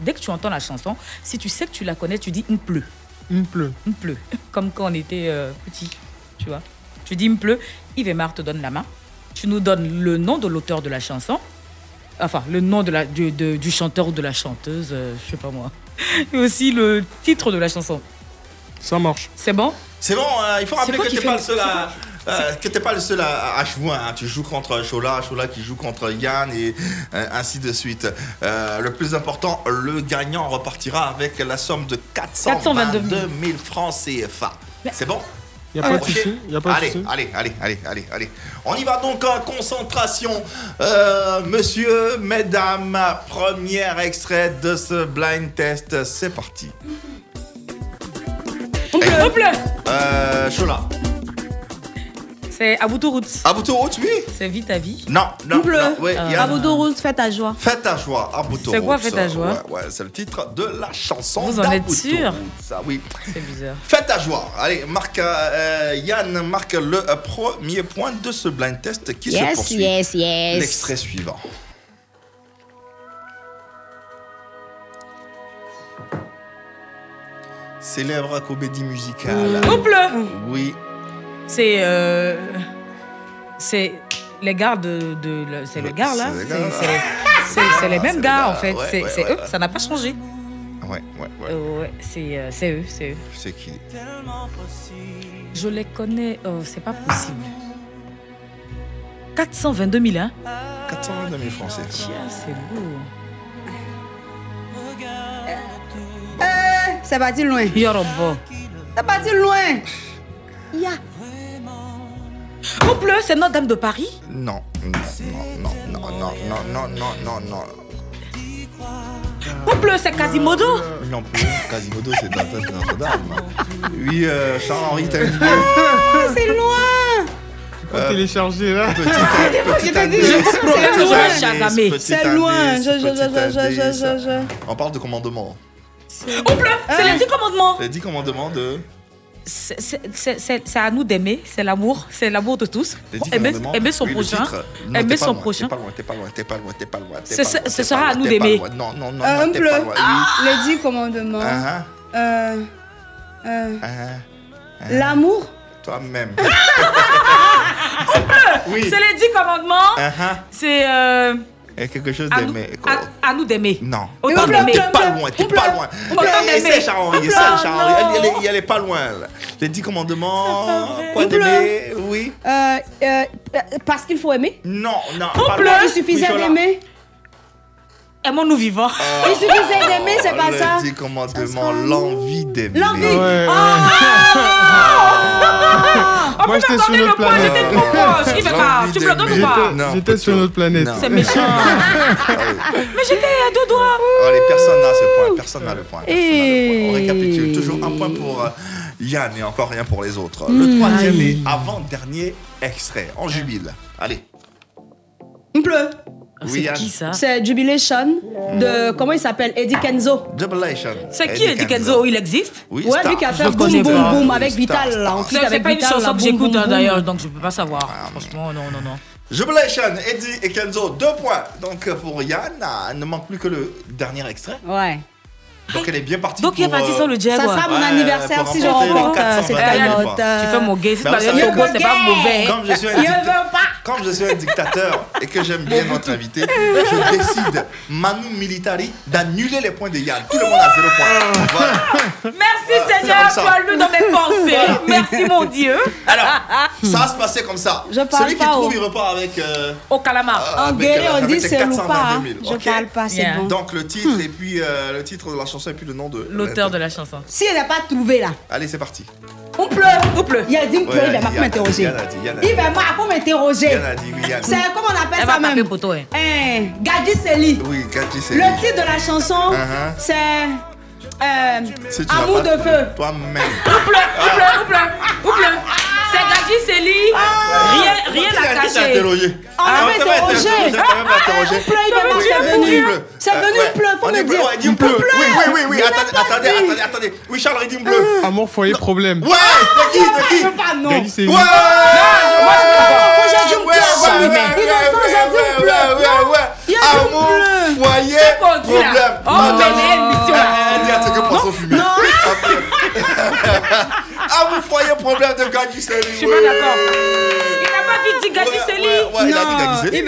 Speaker 7: Dès que tu entends la chanson, si tu sais que tu la connais, tu dis « il pleut
Speaker 9: Il pleut. ».
Speaker 7: Il pleut. <laughs> Comme quand on était euh, petit, tu vois. Tu dis « il pleut », Yves Aymar te donne la main. Tu nous donnes le nom de l'auteur de la chanson. Enfin, le nom de la, du, de- du chanteur ou de la chanteuse, euh, je sais pas moi. <laughs> Et aussi le titre de la chanson.
Speaker 9: Ça marche.
Speaker 7: C'est bon?
Speaker 5: C'est bon, euh, il faut rappeler que
Speaker 7: fait
Speaker 5: pas
Speaker 7: le-
Speaker 5: seul à. euh, que t'es pas le seul à, à jouer, hein. tu joues contre Chola, Chola qui joue contre Yann et euh, ainsi de suite. Euh, le plus important, le gagnant repartira avec la somme de 422 000 francs CFA. C'est bon?
Speaker 9: Y a pas de
Speaker 5: Ok.
Speaker 9: souci, y a pas de
Speaker 5: allez,
Speaker 9: souci.
Speaker 5: allez, allez, allez, allez, allez. On y va donc en concentration. Euh, monsieur, mesdames, premier extrait de ce blind test. C'est parti.
Speaker 7: On pleut, on pleut
Speaker 5: Euh, Chola.
Speaker 7: C'est Aboutou Roots.
Speaker 5: Aboutou Roots, oui.
Speaker 7: C'est Vite à vie.
Speaker 5: Non, non,
Speaker 6: pleut.
Speaker 5: non, ouais. Yann.
Speaker 6: Aboudo Rose, fais ta joie.
Speaker 5: Faites ta joie, Aboutou
Speaker 7: C'est quoi. Faites ta joie
Speaker 5: Ouais, ouais, c'est le titre de la chanson.
Speaker 7: Vous en êtes sûr.
Speaker 5: Ah oui.
Speaker 7: C'est bizarre.
Speaker 5: Faites ta joie. Allez, marque, euh, Yann marque le euh, premier point de ce blind test qui se
Speaker 6: Yes,
Speaker 5: poursuit.
Speaker 6: yes, yes.
Speaker 5: L'extrait suivant. Célèbre comédie musicale.
Speaker 7: Pleut
Speaker 5: Oui.
Speaker 7: C'est. euh, c'est les gars de. de le- c'est le gars là
Speaker 5: c'est les
Speaker 7: les mêmes
Speaker 5: les
Speaker 7: gars en fait.
Speaker 5: ouais,
Speaker 7: C'est
Speaker 5: ouais,
Speaker 7: c'est
Speaker 5: ouais,
Speaker 7: eux,
Speaker 5: ouais.
Speaker 7: ça n'a pas changé.
Speaker 5: Ouais, ouais, ouais.
Speaker 7: Euh, ouais, c'est euh, c'est eux, c'est eux.
Speaker 5: C'est qui?
Speaker 7: Je les connais, oh, c'est pas possible. 422 000, hein
Speaker 5: 422 000 francs CFA.
Speaker 7: Tiens, c'est beau.
Speaker 6: Eh, c'est parti loin.
Speaker 7: Yorobo.
Speaker 6: C'est parti loin. Ya.
Speaker 7: On pleut, c'est Notre-Dame de Paris
Speaker 5: Non, non, non, non, non, non, non, non, non, non.
Speaker 7: On pleut, c'est Quasimodo
Speaker 5: Non plus, Quasimodo, c'est Notre- c'est Notre-Dame. Oui, euh, Charles-Henri, t'as une idée
Speaker 6: Ah, c'est loin.
Speaker 9: Faut télécharger là.
Speaker 5: Petit, petit
Speaker 6: t'ai dit,
Speaker 5: indice,
Speaker 6: je-
Speaker 5: petit
Speaker 6: c'est loin. C'est loin.
Speaker 5: indice,
Speaker 6: Je, je, je,
Speaker 5: petit
Speaker 6: je, je,
Speaker 5: indice.
Speaker 6: je, je, je.
Speaker 5: On parle de commandement.
Speaker 7: On pleut ah C'est les 10 commandements
Speaker 5: Les 10 commandements de.
Speaker 7: C'est à nous d'aimer, c'est l'amour, c'est l'amour de tous. Aimer, aimer son
Speaker 5: oui,
Speaker 7: prochain.
Speaker 5: Non,
Speaker 7: aimer son
Speaker 5: loin,
Speaker 7: prochain.
Speaker 5: T'es pas loin, t'es pas loin, t'es pas loin, t'es pas loin.
Speaker 7: Ce sera à nous d'aimer.
Speaker 5: Non, non, non.
Speaker 6: Euh, un
Speaker 5: peu. Ah,
Speaker 6: les 10 commandements.
Speaker 5: Ah,
Speaker 6: euh, euh, l'amour
Speaker 5: Toi-même. <laughs>
Speaker 7: On pleut C'est les 10 commandements. C'est.
Speaker 5: Et quelque chose
Speaker 7: à, nous,
Speaker 5: d'aimer.
Speaker 7: à, à nous d'aimer.
Speaker 5: Non.
Speaker 7: Autant d'aimer.
Speaker 5: T'es pas loin, t'es pas loin.
Speaker 7: Autant d'aimer.
Speaker 5: Charles-Henri, essaye, Charles-Henri. Elle, est- pas loin. là. Les 10 commandements. Quoi d'aimer Oui.
Speaker 6: Euh, euh, parce qu'il faut aimer?
Speaker 5: Non, non.
Speaker 6: On
Speaker 5: pas
Speaker 6: pleut.
Speaker 5: loin.
Speaker 6: Il suffisait d'aimer?
Speaker 7: Aimons-nous vivants.
Speaker 6: Il suffisait d'aimer, c'est pas
Speaker 5: le
Speaker 6: ça?
Speaker 5: dit commandement, l'envie d'aimer.
Speaker 6: L'envie.
Speaker 9: Ouais, <laughs>
Speaker 6: Ah
Speaker 9: Moi, j'étais sur
Speaker 7: donné
Speaker 9: notre
Speaker 7: le j'étais trop proche. Il fait pas. Tu me le donnes ou pas
Speaker 9: J'étais- sur notre planète.
Speaker 5: Non.
Speaker 7: C'est méchant. Mais j'étais à deux doigts.
Speaker 5: Allez, personne n'a ce point. Personne n'a le point. personne n'a le
Speaker 6: Et-
Speaker 5: point. On récapitule. Toujours un point pour euh, Yann et encore rien pour les autres. Le troisième et avant-dernier extrait. On jubile. Allez.
Speaker 6: Il pleut.
Speaker 5: Oui, Yann.
Speaker 6: C'est Jubilation de. Comment il s'appelle? Eddie Kenzo.
Speaker 5: Jubilation.
Speaker 7: C'est qui Eddie Kenzo Il existe?
Speaker 5: Oui,
Speaker 6: Ouais, lui qui a fait Boom
Speaker 7: connais
Speaker 6: Boom avec Vital. Là, en
Speaker 7: C'est c'est pas une chanson que j'écoute hein, d'ailleurs, donc je peux pas savoir.
Speaker 5: Ah,
Speaker 7: Franchement, non, non, non.
Speaker 5: Jubilation, Eddie et Kenzo, deux points. Donc pour Yann, ah, il ne manque plus que le dernier extrait.
Speaker 6: Ouais.
Speaker 5: Donc elle est bien partie.
Speaker 7: Donc il est parti
Speaker 5: euh,
Speaker 7: sur le jet.
Speaker 6: Ça sera mon anniversaire si je
Speaker 5: 420 cette000
Speaker 6: cagnotte.
Speaker 7: Tu fais mon gay. C'est
Speaker 5: Ben,
Speaker 7: c'est pas mauvais.
Speaker 5: Comme je suis un Comme je suis un dictateur et que j'aime bien notre invité, je décide, Manu Militari, d'annuler les points de Yann. Tout le monde a zéro point. Voilà.
Speaker 7: Merci
Speaker 5: c'est
Speaker 7: Seigneur,
Speaker 5: ça.
Speaker 7: parle-nous dans mes pensées. Merci mon Dieu.
Speaker 5: Alors, ça va se passer comme ça.
Speaker 6: Je parle
Speaker 5: Celui qui trouve,
Speaker 6: au-
Speaker 5: il repart avec. euh,
Speaker 7: Au calamar.
Speaker 5: euh,
Speaker 6: En guéré,
Speaker 5: euh,
Speaker 6: on dit c'est pas.
Speaker 5: 422
Speaker 6: hein.
Speaker 5: 000,
Speaker 6: Je
Speaker 5: ok
Speaker 6: parle pas, c'est
Speaker 7: Yeah.
Speaker 6: bon.
Speaker 5: Donc le titre et puis euh, le titre de la chanson et puis le nom de
Speaker 7: L'auteur de la chanson.
Speaker 6: Si elle n'a pas trouvé là,
Speaker 5: Allez, c'est parti.
Speaker 6: On pleut.
Speaker 7: On pleut.
Speaker 6: Il a dit on pleut, il va pas m'interroger. Il va pas m'interroger. C'est comment on appelle
Speaker 7: Elle
Speaker 6: ça même
Speaker 7: hein.
Speaker 6: Gadji Seli.
Speaker 5: Oui, Gadji, c'est.
Speaker 6: Le titre de la chanson,
Speaker 5: Uh-huh.
Speaker 6: c'est euh,
Speaker 5: Si
Speaker 6: Amour de feu.
Speaker 5: Toi-même.
Speaker 7: Ouple, ouple, ouple, ouple. C'est Gadji Seli. Rien, rien
Speaker 5: Qui
Speaker 7: à cacher.
Speaker 6: On
Speaker 5: Ah,
Speaker 6: m'avait
Speaker 5: on t'a
Speaker 6: interrogé. pleut, il pas, c'est
Speaker 5: oui,
Speaker 6: venu.
Speaker 5: bleu.
Speaker 6: C'est venu
Speaker 5: ouais.
Speaker 6: bleu, faut me dire.
Speaker 5: Oui, oui, oui, oui. Attendez, attendez, attendez. Oui, Charles, il dit bleu.
Speaker 9: Amour, foyer, problème.
Speaker 5: Ouais, de qui, de qui?
Speaker 6: Je veux pas, non.
Speaker 9: C'est
Speaker 5: Ouais.
Speaker 6: Moi, j'ai dit
Speaker 5: Ouais,
Speaker 6: bleu.
Speaker 5: ouais,
Speaker 6: j'ai dit bleu. Il
Speaker 5: Amour, foyer, problème.
Speaker 7: Oh, mais là.
Speaker 5: Fumé. Amour, foyer, problème de Seli.
Speaker 7: Je suis pas d'accord. Il dit Gadji Seli.
Speaker 5: Ouais, ouais, il a dit
Speaker 6: Non,
Speaker 5: Gadji Seli.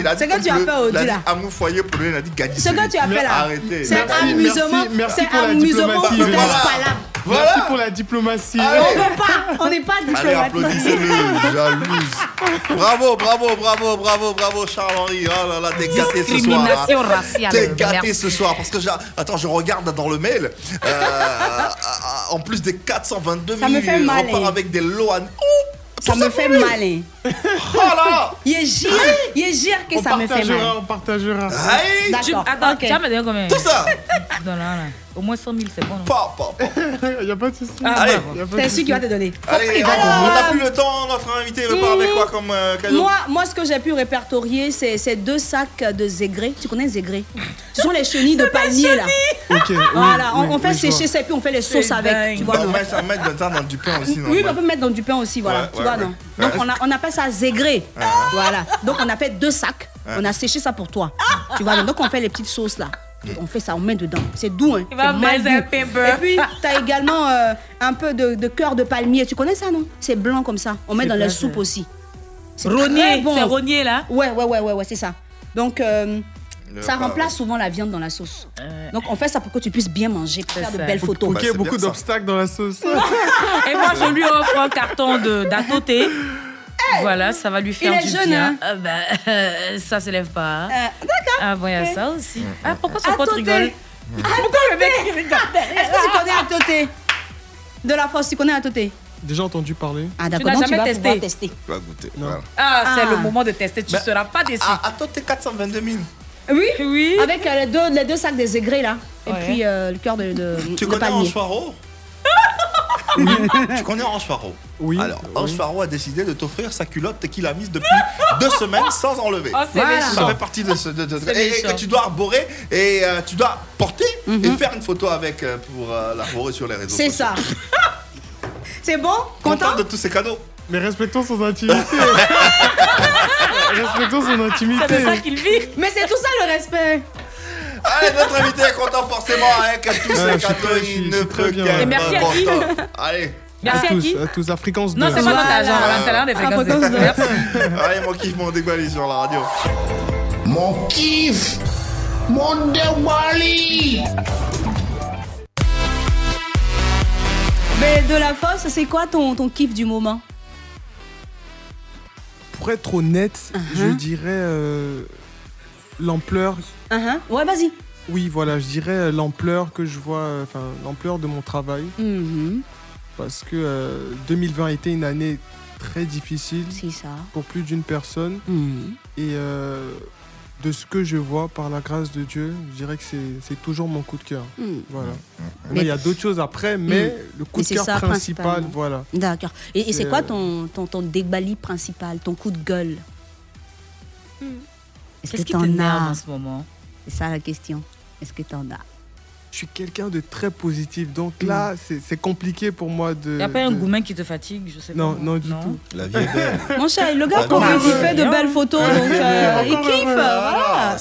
Speaker 6: il
Speaker 5: a dit
Speaker 6: C'est que tu as fait au
Speaker 5: Il a
Speaker 6: dit,
Speaker 5: dit
Speaker 6: là.
Speaker 5: Amour, foyer, problème. Il a dit Gadji
Speaker 6: Ce que tu as fait là,
Speaker 5: Arrêtez.
Speaker 6: c'est amusement.
Speaker 9: merci, pour la
Speaker 6: amusement
Speaker 9: diplomatie,
Speaker 6: pour.
Speaker 5: Voilà.
Speaker 9: Merci pour la diplomatie.
Speaker 5: Allez.
Speaker 6: On peut pas, on n'est pas
Speaker 5: Allez,
Speaker 6: diplomatique.
Speaker 5: applaudissez-le, jalouse. Bravo, bravo, bravo, bravo, bravo, Charles-Henri. Oh là là, t'es gâté ce soir. hein. T'es gâté
Speaker 7: Merci.
Speaker 5: ce soir parce que attends, je regarde dans le mail. Euh, <laughs> en plus des 422 000,
Speaker 6: Ça me fait
Speaker 5: il
Speaker 6: mal,
Speaker 5: repart
Speaker 6: hein.
Speaker 5: avec des lots. à-
Speaker 6: Ça me fait mal. hein. <laughs>
Speaker 5: Oh là
Speaker 6: Il est gire, il est gire que
Speaker 9: On
Speaker 6: ça me fait mal.
Speaker 9: partagera, on partagera.
Speaker 5: Aïe
Speaker 7: Tu-
Speaker 6: D'accord.
Speaker 7: Attends,
Speaker 6: ok.
Speaker 7: tu vas me dire combien?
Speaker 5: Tout ça
Speaker 7: Non, là, là. Au moins 100 000, c'est bon. non?
Speaker 5: Pa, pa, pa.
Speaker 9: Il n'y a pas de souci.
Speaker 7: Ah,
Speaker 5: Allez.
Speaker 7: bravo.
Speaker 9: Y a pas de
Speaker 6: C'est
Speaker 9: souci.
Speaker 6: celui qui va te donner.
Speaker 5: Allez, on on n'a plus le temps. Notre invité repart avec quoi comme euh, cadeau?
Speaker 6: Moi, moi, ce que j'ai pu répertorier, c'est deux sacs de zégré. Tu connais zégré? Ce sont les chenilles de palmier, là.
Speaker 9: Ok. oui,
Speaker 6: Voilà, on,
Speaker 9: oui,
Speaker 6: on fait
Speaker 9: oui,
Speaker 6: sécher ça et puis on fait les sauces avec. Tu vois,
Speaker 5: On met ça mettre dans du pain aussi. non
Speaker 6: Oui, on peut mettre dans du pain aussi, voilà. Non Donc, on, a, on appelle ça zégré. Voilà. Donc, on a fait deux sacs. On a séché ça pour toi. Tu vois, donc on fait les petites sauces, là. On fait ça, on met dedans. C'est doux, hein.
Speaker 7: Il va manger un.
Speaker 6: Et puis, tu as également euh, un peu de, de cœur de palmier. Tu connais ça, non? C'est blanc comme ça. On met dans
Speaker 7: ça
Speaker 6: soupes aussi.
Speaker 7: Rognier,
Speaker 6: bon.
Speaker 7: c'est Rognier là.
Speaker 6: Ouais, ouais, ouais, ouais, ouais c'est ça. Donc, euh, ça remplace souvent la viande dans la sauce.
Speaker 7: Euh,
Speaker 6: Donc, on fait ça pour que tu puisses bien manger, pour
Speaker 7: C'est
Speaker 6: faire de belles photos.
Speaker 9: Ok,
Speaker 5: Bah,
Speaker 9: beaucoup d'obstacles dans la sauce. <laughs>
Speaker 7: Et moi, je lui offre un carton de d'atoté. Voilà, ça va lui faire
Speaker 6: Il est
Speaker 7: du
Speaker 6: jeune,
Speaker 7: bien.
Speaker 6: hein
Speaker 7: Ah bah, <laughs> euh, ça s'élève pas.
Speaker 6: Euh, D'accord.
Speaker 7: Ah bon, il y a ça aussi. Ah, pourquoi son
Speaker 6: À
Speaker 7: pote rigole? Pourquoi le mec il rigole?
Speaker 6: Est-ce que tu connais un toté De la force, tu connais un toté
Speaker 9: Déjà entendu parler.
Speaker 6: Ah,
Speaker 7: Tu
Speaker 6: d'accord.
Speaker 7: n'as
Speaker 6: tu
Speaker 7: jamais
Speaker 6: vas
Speaker 7: testé.
Speaker 5: Tu vas goûter.
Speaker 9: Non.
Speaker 7: Ah, c'est
Speaker 6: Ah.
Speaker 7: le moment de tester, tu ne
Speaker 5: Bah,
Speaker 7: seras pas déçu.
Speaker 5: Ah, t'es 422 000.
Speaker 6: Oui,
Speaker 7: Oui.
Speaker 6: avec euh, les, deux, les deux sacs de zégré là. Et
Speaker 7: Ouais.
Speaker 6: puis euh, le cœur de, de,
Speaker 5: Tu
Speaker 6: de
Speaker 5: connais
Speaker 6: palmier.
Speaker 5: Ange <laughs> Faro Tu connais Ange Faro
Speaker 9: Oui.
Speaker 5: Alors, Ange Faro a décidé de t'offrir sa culotte qu'il a mise depuis <laughs> deux semaines sans enlever.
Speaker 7: Oh, c'est
Speaker 6: Voilà.
Speaker 5: Ça
Speaker 7: méchant.
Speaker 5: fait partie de ce. de- de-
Speaker 7: C'est
Speaker 5: et, et
Speaker 7: méchant.
Speaker 5: que tu dois arborer et euh, tu dois porter
Speaker 6: Mhm.
Speaker 5: et faire une photo avec euh, pour euh, l'arborer sur les réseaux
Speaker 6: C'est
Speaker 5: sociaux.
Speaker 6: ça. <laughs> C'est bon?
Speaker 5: Content
Speaker 6: Content?
Speaker 5: de tous ces cadeaux
Speaker 9: Mais respectons son intimité. <laughs> respectons son intimité.
Speaker 7: C'est de ça qu'il vit.
Speaker 6: Mais c'est tout ça le respect.
Speaker 5: Allez, notre invité est content forcément avec tous Il ne peut qu'être
Speaker 7: Et merci à qui.
Speaker 5: Allez,
Speaker 7: Merci
Speaker 9: à
Speaker 7: à
Speaker 9: tous,
Speaker 7: qui
Speaker 9: à tous, à Fréquence 2.
Speaker 7: Non, c'est pas notre agent, c'est l'un des fréquences.
Speaker 6: fréquence de-
Speaker 7: Merci. <laughs>
Speaker 5: allez, mon kiff, mon dégueulé sur la radio.
Speaker 16: Mon kiff, mon déwali.
Speaker 6: Mais de la force, c'est quoi ton, ton kiff du moment?
Speaker 9: Pour être honnête,
Speaker 6: Uh-huh.
Speaker 9: je dirais euh, l'ampleur.
Speaker 6: Uh-huh. Ouais, vas-y.
Speaker 9: Oui, voilà, je dirais euh, l'ampleur que je vois, euh, enfin l'ampleur de mon travail.
Speaker 6: Mhm.
Speaker 9: Parce que euh, 2020 a été une année très difficile
Speaker 6: C'est ça.
Speaker 9: pour plus d'une personne.
Speaker 6: Mhm.
Speaker 9: Et euh, de ce que je vois, par la grâce de Dieu, je dirais que c'est- c'est toujours mon coup de cœur.
Speaker 6: Mhm.
Speaker 9: Voilà.
Speaker 6: Mais-
Speaker 9: Mais il y a d'autres choses après, mais
Speaker 6: Mhm.
Speaker 9: le coup
Speaker 6: Mais
Speaker 9: de cœur
Speaker 6: ça,
Speaker 9: principal, voilà.
Speaker 6: D'accord. Et, et c'est quoi
Speaker 9: euh,
Speaker 6: ton, ton, ton dégbali principal, ton coup de gueule? Est-ce
Speaker 7: Hmm. Qu'est-ce
Speaker 6: que t'en
Speaker 7: t'énerve
Speaker 6: as?
Speaker 7: en ce moment?
Speaker 6: C'est ça la question. Est-ce que t'en as?
Speaker 9: Je suis quelqu'un de très positif, donc là, c'est c'est compliqué pour moi de.
Speaker 7: Il n'y a pas un goumin qui te fatigue, je sais
Speaker 9: Non,
Speaker 7: pas.
Speaker 9: non, du tout.
Speaker 18: La vie est belle. <laughs>
Speaker 6: Mon cher, le gars quand
Speaker 18: non,
Speaker 6: il fait de belles photos, donc euh, il kiffe. Voilà.
Speaker 18: Ah,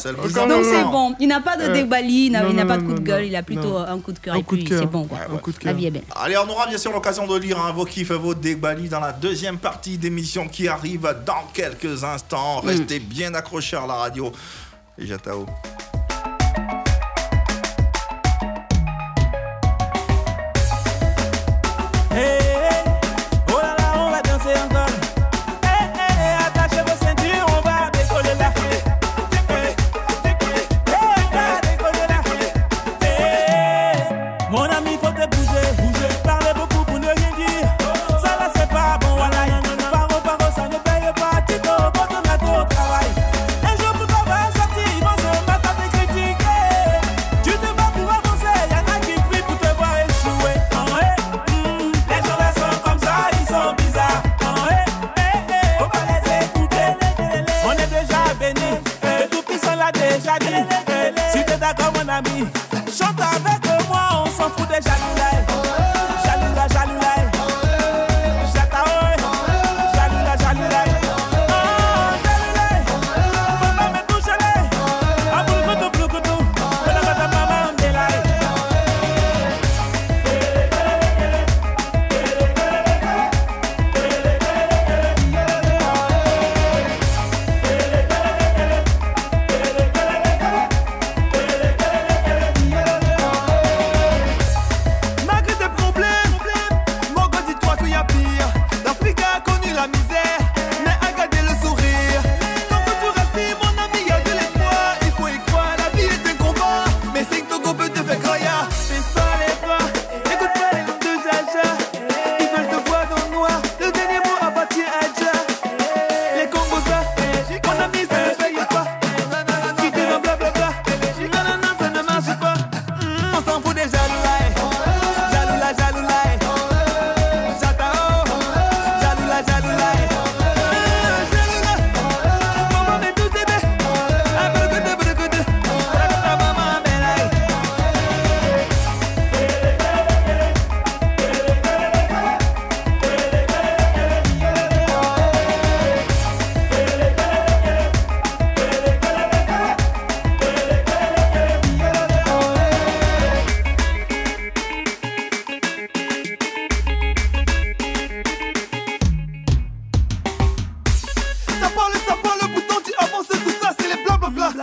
Speaker 6: Donc c'est bon. Il n'a pas de
Speaker 18: Euh,
Speaker 6: dégbali, il n'a
Speaker 18: non, non,
Speaker 6: pas de
Speaker 18: non,
Speaker 6: coup de
Speaker 18: non,
Speaker 6: gueule,
Speaker 18: non.
Speaker 6: il a plutôt
Speaker 18: Non.
Speaker 6: un coup de cœur.
Speaker 9: Un
Speaker 6: Et
Speaker 9: coup de
Speaker 6: puis
Speaker 9: cœur.
Speaker 6: c'est bon. quoi.
Speaker 9: Un coup de
Speaker 6: La
Speaker 9: cœur.
Speaker 6: vie est belle.
Speaker 18: Allez, on aura bien sûr l'occasion de lire hein, vos kiffs et vos débalies dans la deuxième partie d'émission qui arrive dans quelques instants. Restez bien accrochés à la radio. Et Jatao.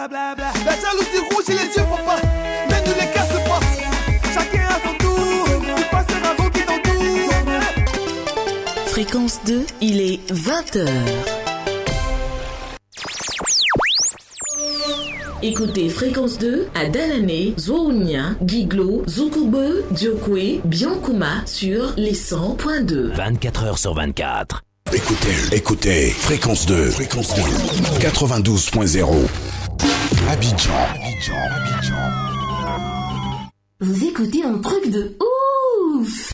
Speaker 19: La jalousie rouge et les yeux papa, mais ne les casse pas. Chacun à son tour, tu passeras avant qui t'entoure.
Speaker 1: Fréquence 2, il est 20h. Écoutez Fréquence 2 à Danané, Zouounia, Giglo, Zoukoube, Diokwe, Biankouma sur les 100.2.
Speaker 20: 24 heures sur 24.
Speaker 21: Écoutez, écoutez, fréquence 2, fréquence 2, 92.0. Abidjan, Abidjan, Abidjan.
Speaker 1: Vous écoutez un truc de ouf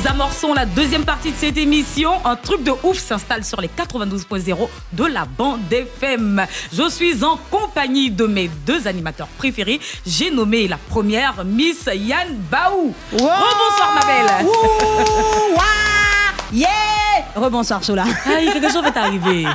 Speaker 7: Nous amorçons la deuxième partie de cette émission. Un truc de ouf s'installe sur les 92.0 de la bande FM. Je suis en compagnie de mes deux animateurs préférés. J'ai nommé la première Miss Yann Baou. Rebonsoir ma belle.
Speaker 6: Ouh, yeah Rebonsoir Sola.
Speaker 7: Ah, quelque chose va t'arriver.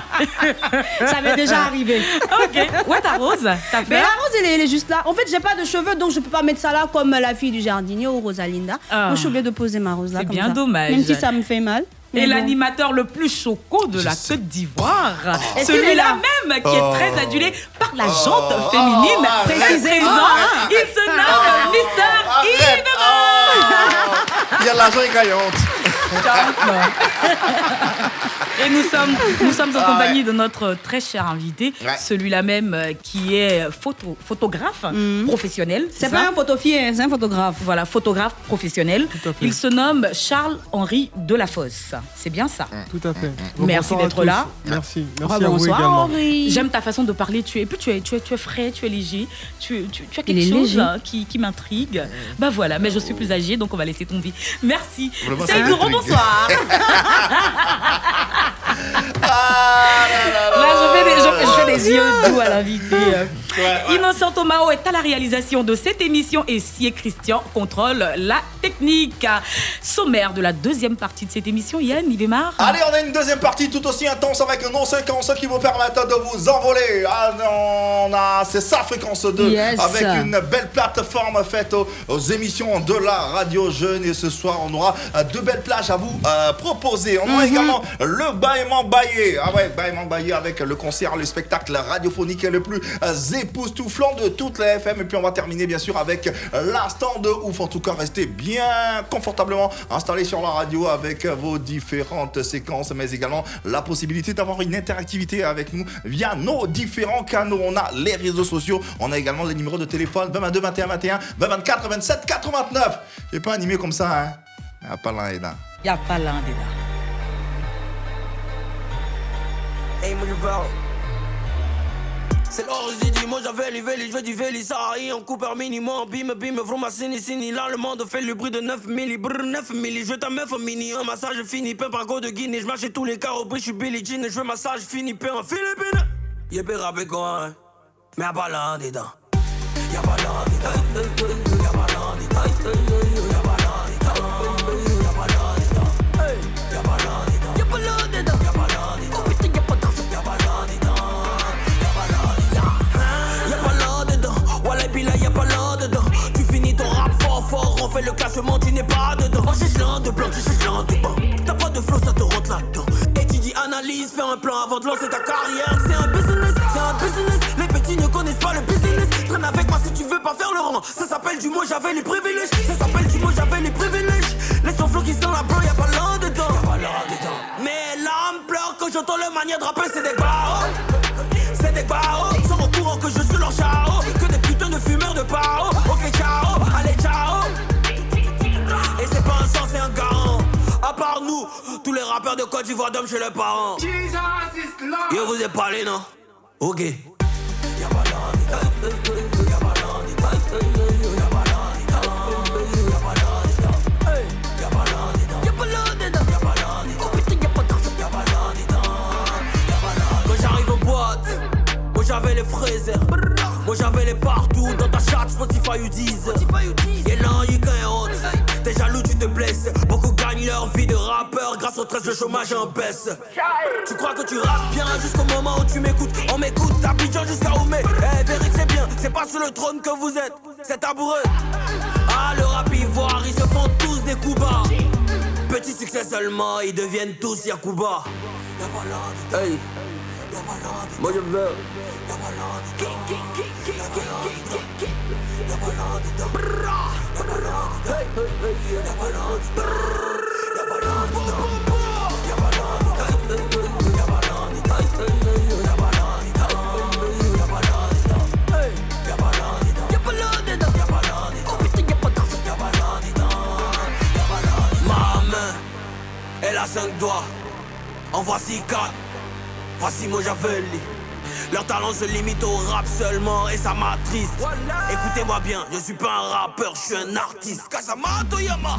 Speaker 7: <laughs>
Speaker 6: Ça m'est déjà arrivé.
Speaker 7: Ok. Où est ta rose T'as
Speaker 6: Mais la rose, elle est, elle est juste là. En fait, j'ai pas de cheveux, donc je peux pas mettre ça là comme la fille du jardinier ou Rosalinda.
Speaker 7: Ah.
Speaker 6: Donc, je suis obligée de poser ma rose là.
Speaker 7: C'est bien
Speaker 6: ça.
Speaker 7: dommage.
Speaker 6: Même si ça me fait mal.
Speaker 7: Et l'animateur le plus choco de la Côte d'Ivoire.
Speaker 6: Est
Speaker 7: Celui-là
Speaker 6: là
Speaker 7: même qui est
Speaker 6: Oh.
Speaker 7: très adulé par la jante féminine.
Speaker 6: oh, précisément. Ah.
Speaker 7: Il se nomme Mister Yves.
Speaker 5: Il y a de l'argent et
Speaker 7: nous sommes, nous sommes en
Speaker 5: Ah
Speaker 7: compagnie
Speaker 5: ouais.
Speaker 7: de notre très cher invité,
Speaker 5: Ouais.
Speaker 7: celui-là même euh, qui est photo, photographe professionnel.
Speaker 6: Mhm. C'est pas un photofier, c'est un photographe.
Speaker 7: Voilà, photographe professionnel. Il se nomme Charles-Henri Delafosse. C'est bien ça.
Speaker 9: Tout à fait.
Speaker 7: Merci d'être là.
Speaker 9: Merci. Merci
Speaker 7: Ah,
Speaker 9: à vous
Speaker 7: bonsoir,
Speaker 9: également.
Speaker 7: Henri. J'aime ta façon de parler. Tu es, et puis tu es, tu es, tu es frais, tu es léger. Tu, tu, tu as quelque chose hein, qui, qui m'intrigue. Bah voilà, mais je suis plus âgée, donc on va laisser tomber. Merci.
Speaker 5: M'intrigue.
Speaker 7: Bonsoir.
Speaker 5: Ah
Speaker 7: Là, je fais des, je- je fais des yeux doux à l'invité. Innocent Tomao est à la réalisation de cette émission et Sié Christian contrôle la technique. Sommaire de la deuxième partie de cette émission, Yann, il démarre.
Speaker 5: Allez, on a une deuxième partie tout aussi intense avec nos séquences qui vous permettent de vous envoler. Ah, on a, c'est ça, fréquence 2,
Speaker 6: Yes.
Speaker 5: avec une belle plateforme faite aux, aux émissions de la radio jeune. Et ce soir, on aura euh, deux belles plages à vous euh, proposer. On aura également le Baillement Baillé. Ah ouais, Baillement Baillé avec le concert, le spectacle radiophonique le plus euh, époustouflant de toutes les FM. Et puis, on va terminer, bien sûr, avec l'instant de ouf. En tout cas, restez bien confortablement installés sur la radio avec vos différentes séquences, mais également la possibilité d'avoir une interactivité avec nous via nos différents canaux. On a les réseaux sociaux, on a également les numéros de téléphone 22 21 21 20 24 27 89. J'ai pas animé comme ça, hein. Ah, pas là et là.
Speaker 7: Il n'y a pas l'un des là.
Speaker 8: C'est l'heure j'ai dit, moi j'avais les vélis, je veux du vélis, arrive en coupeur minimum, bim bim, vroom, sini sini, là le monde fait le bruit de 9 milli, brr 9 milli, je ta meuf en mini, un massage fini, pain par go de Guinée, je marche chez tous les carreaux, je suis Billie Jean, je veux massage fini, pain en Philippines. Y'a pas rappé quoi, hein, mais y'a pas l'un dedans. Y'a pas l'un dedans. Y'a pas l'un dedans. J'ai l'un de blanc, tu sais l'un de blanc. T'as pas de flow, ça te rentre là-dedans. Étudie, analyse, fais un plan avant de lancer ta carrière. C'est un business, c'est un business. Les petits ne connaissent pas le business. Traîne avec moi si tu veux pas faire le rang. Ça s'appelle du mot, j'avais les privilèges. Ça s'appelle du mot, j'avais les privilèges. Ton flow qui sent la blanc, y'a pas l'un dedans. Y'a pas dedans. Mais l'âme pleure quand j'entends le manière de rapper, c'est des barreaux. C'est des barreaux. Sont au courant que je suis leur chao. Côte d'Ivoire d'hommes chez les parents. Je vous ai parlé, non? Ok. J'avais les fraisers. Moi j'avais les partout dans ta chat Spotify ou 10 Et là, gagne honte. T'es jaloux, tu te blesses. Beaucoup leur vie de rappeur grâce au 13 le chômage en baisse. Tu crois que tu rappes bien jusqu'au moment où tu m'écoutes? On m'écoute d'Abidjan jusqu'à Oumé Eh Véric c'est bien, c'est pas sur le trône que vous êtes, c'est aboureux Ah le rap ivoire, ils se font tous des coups bas. Petit succès seulement, ils deviennent tous Yakuba. Moi je veux. Hey, hey. Ma main, elle a 5 doigts, en voici 4. Voici Mojavelli. Leur talent se limite au rap seulement et ça m'attriste. Voilà. Écoutez-moi bien, je suis pas un rappeur, je suis un artiste. Kasama Toyama.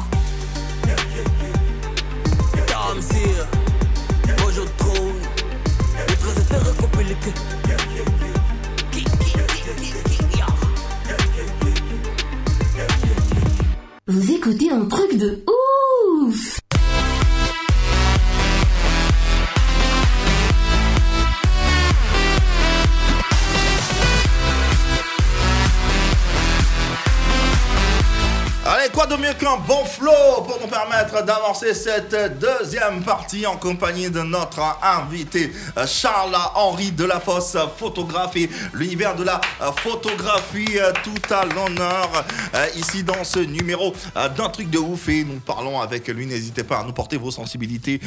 Speaker 1: Vous écoutez un truc de ouf
Speaker 5: Allez, quoi de mieux qu'un bon flow pour nous permettre d'avancer cette deuxième partie en compagnie de notre invité euh, Charles-Henri Delafosse, photographe et l'univers de la euh, photographie euh, tout à l'honneur ici dans ce numéro d'un truc de ouf et nous parlons avec lui. N'hésitez pas à nous porter vos sensibilités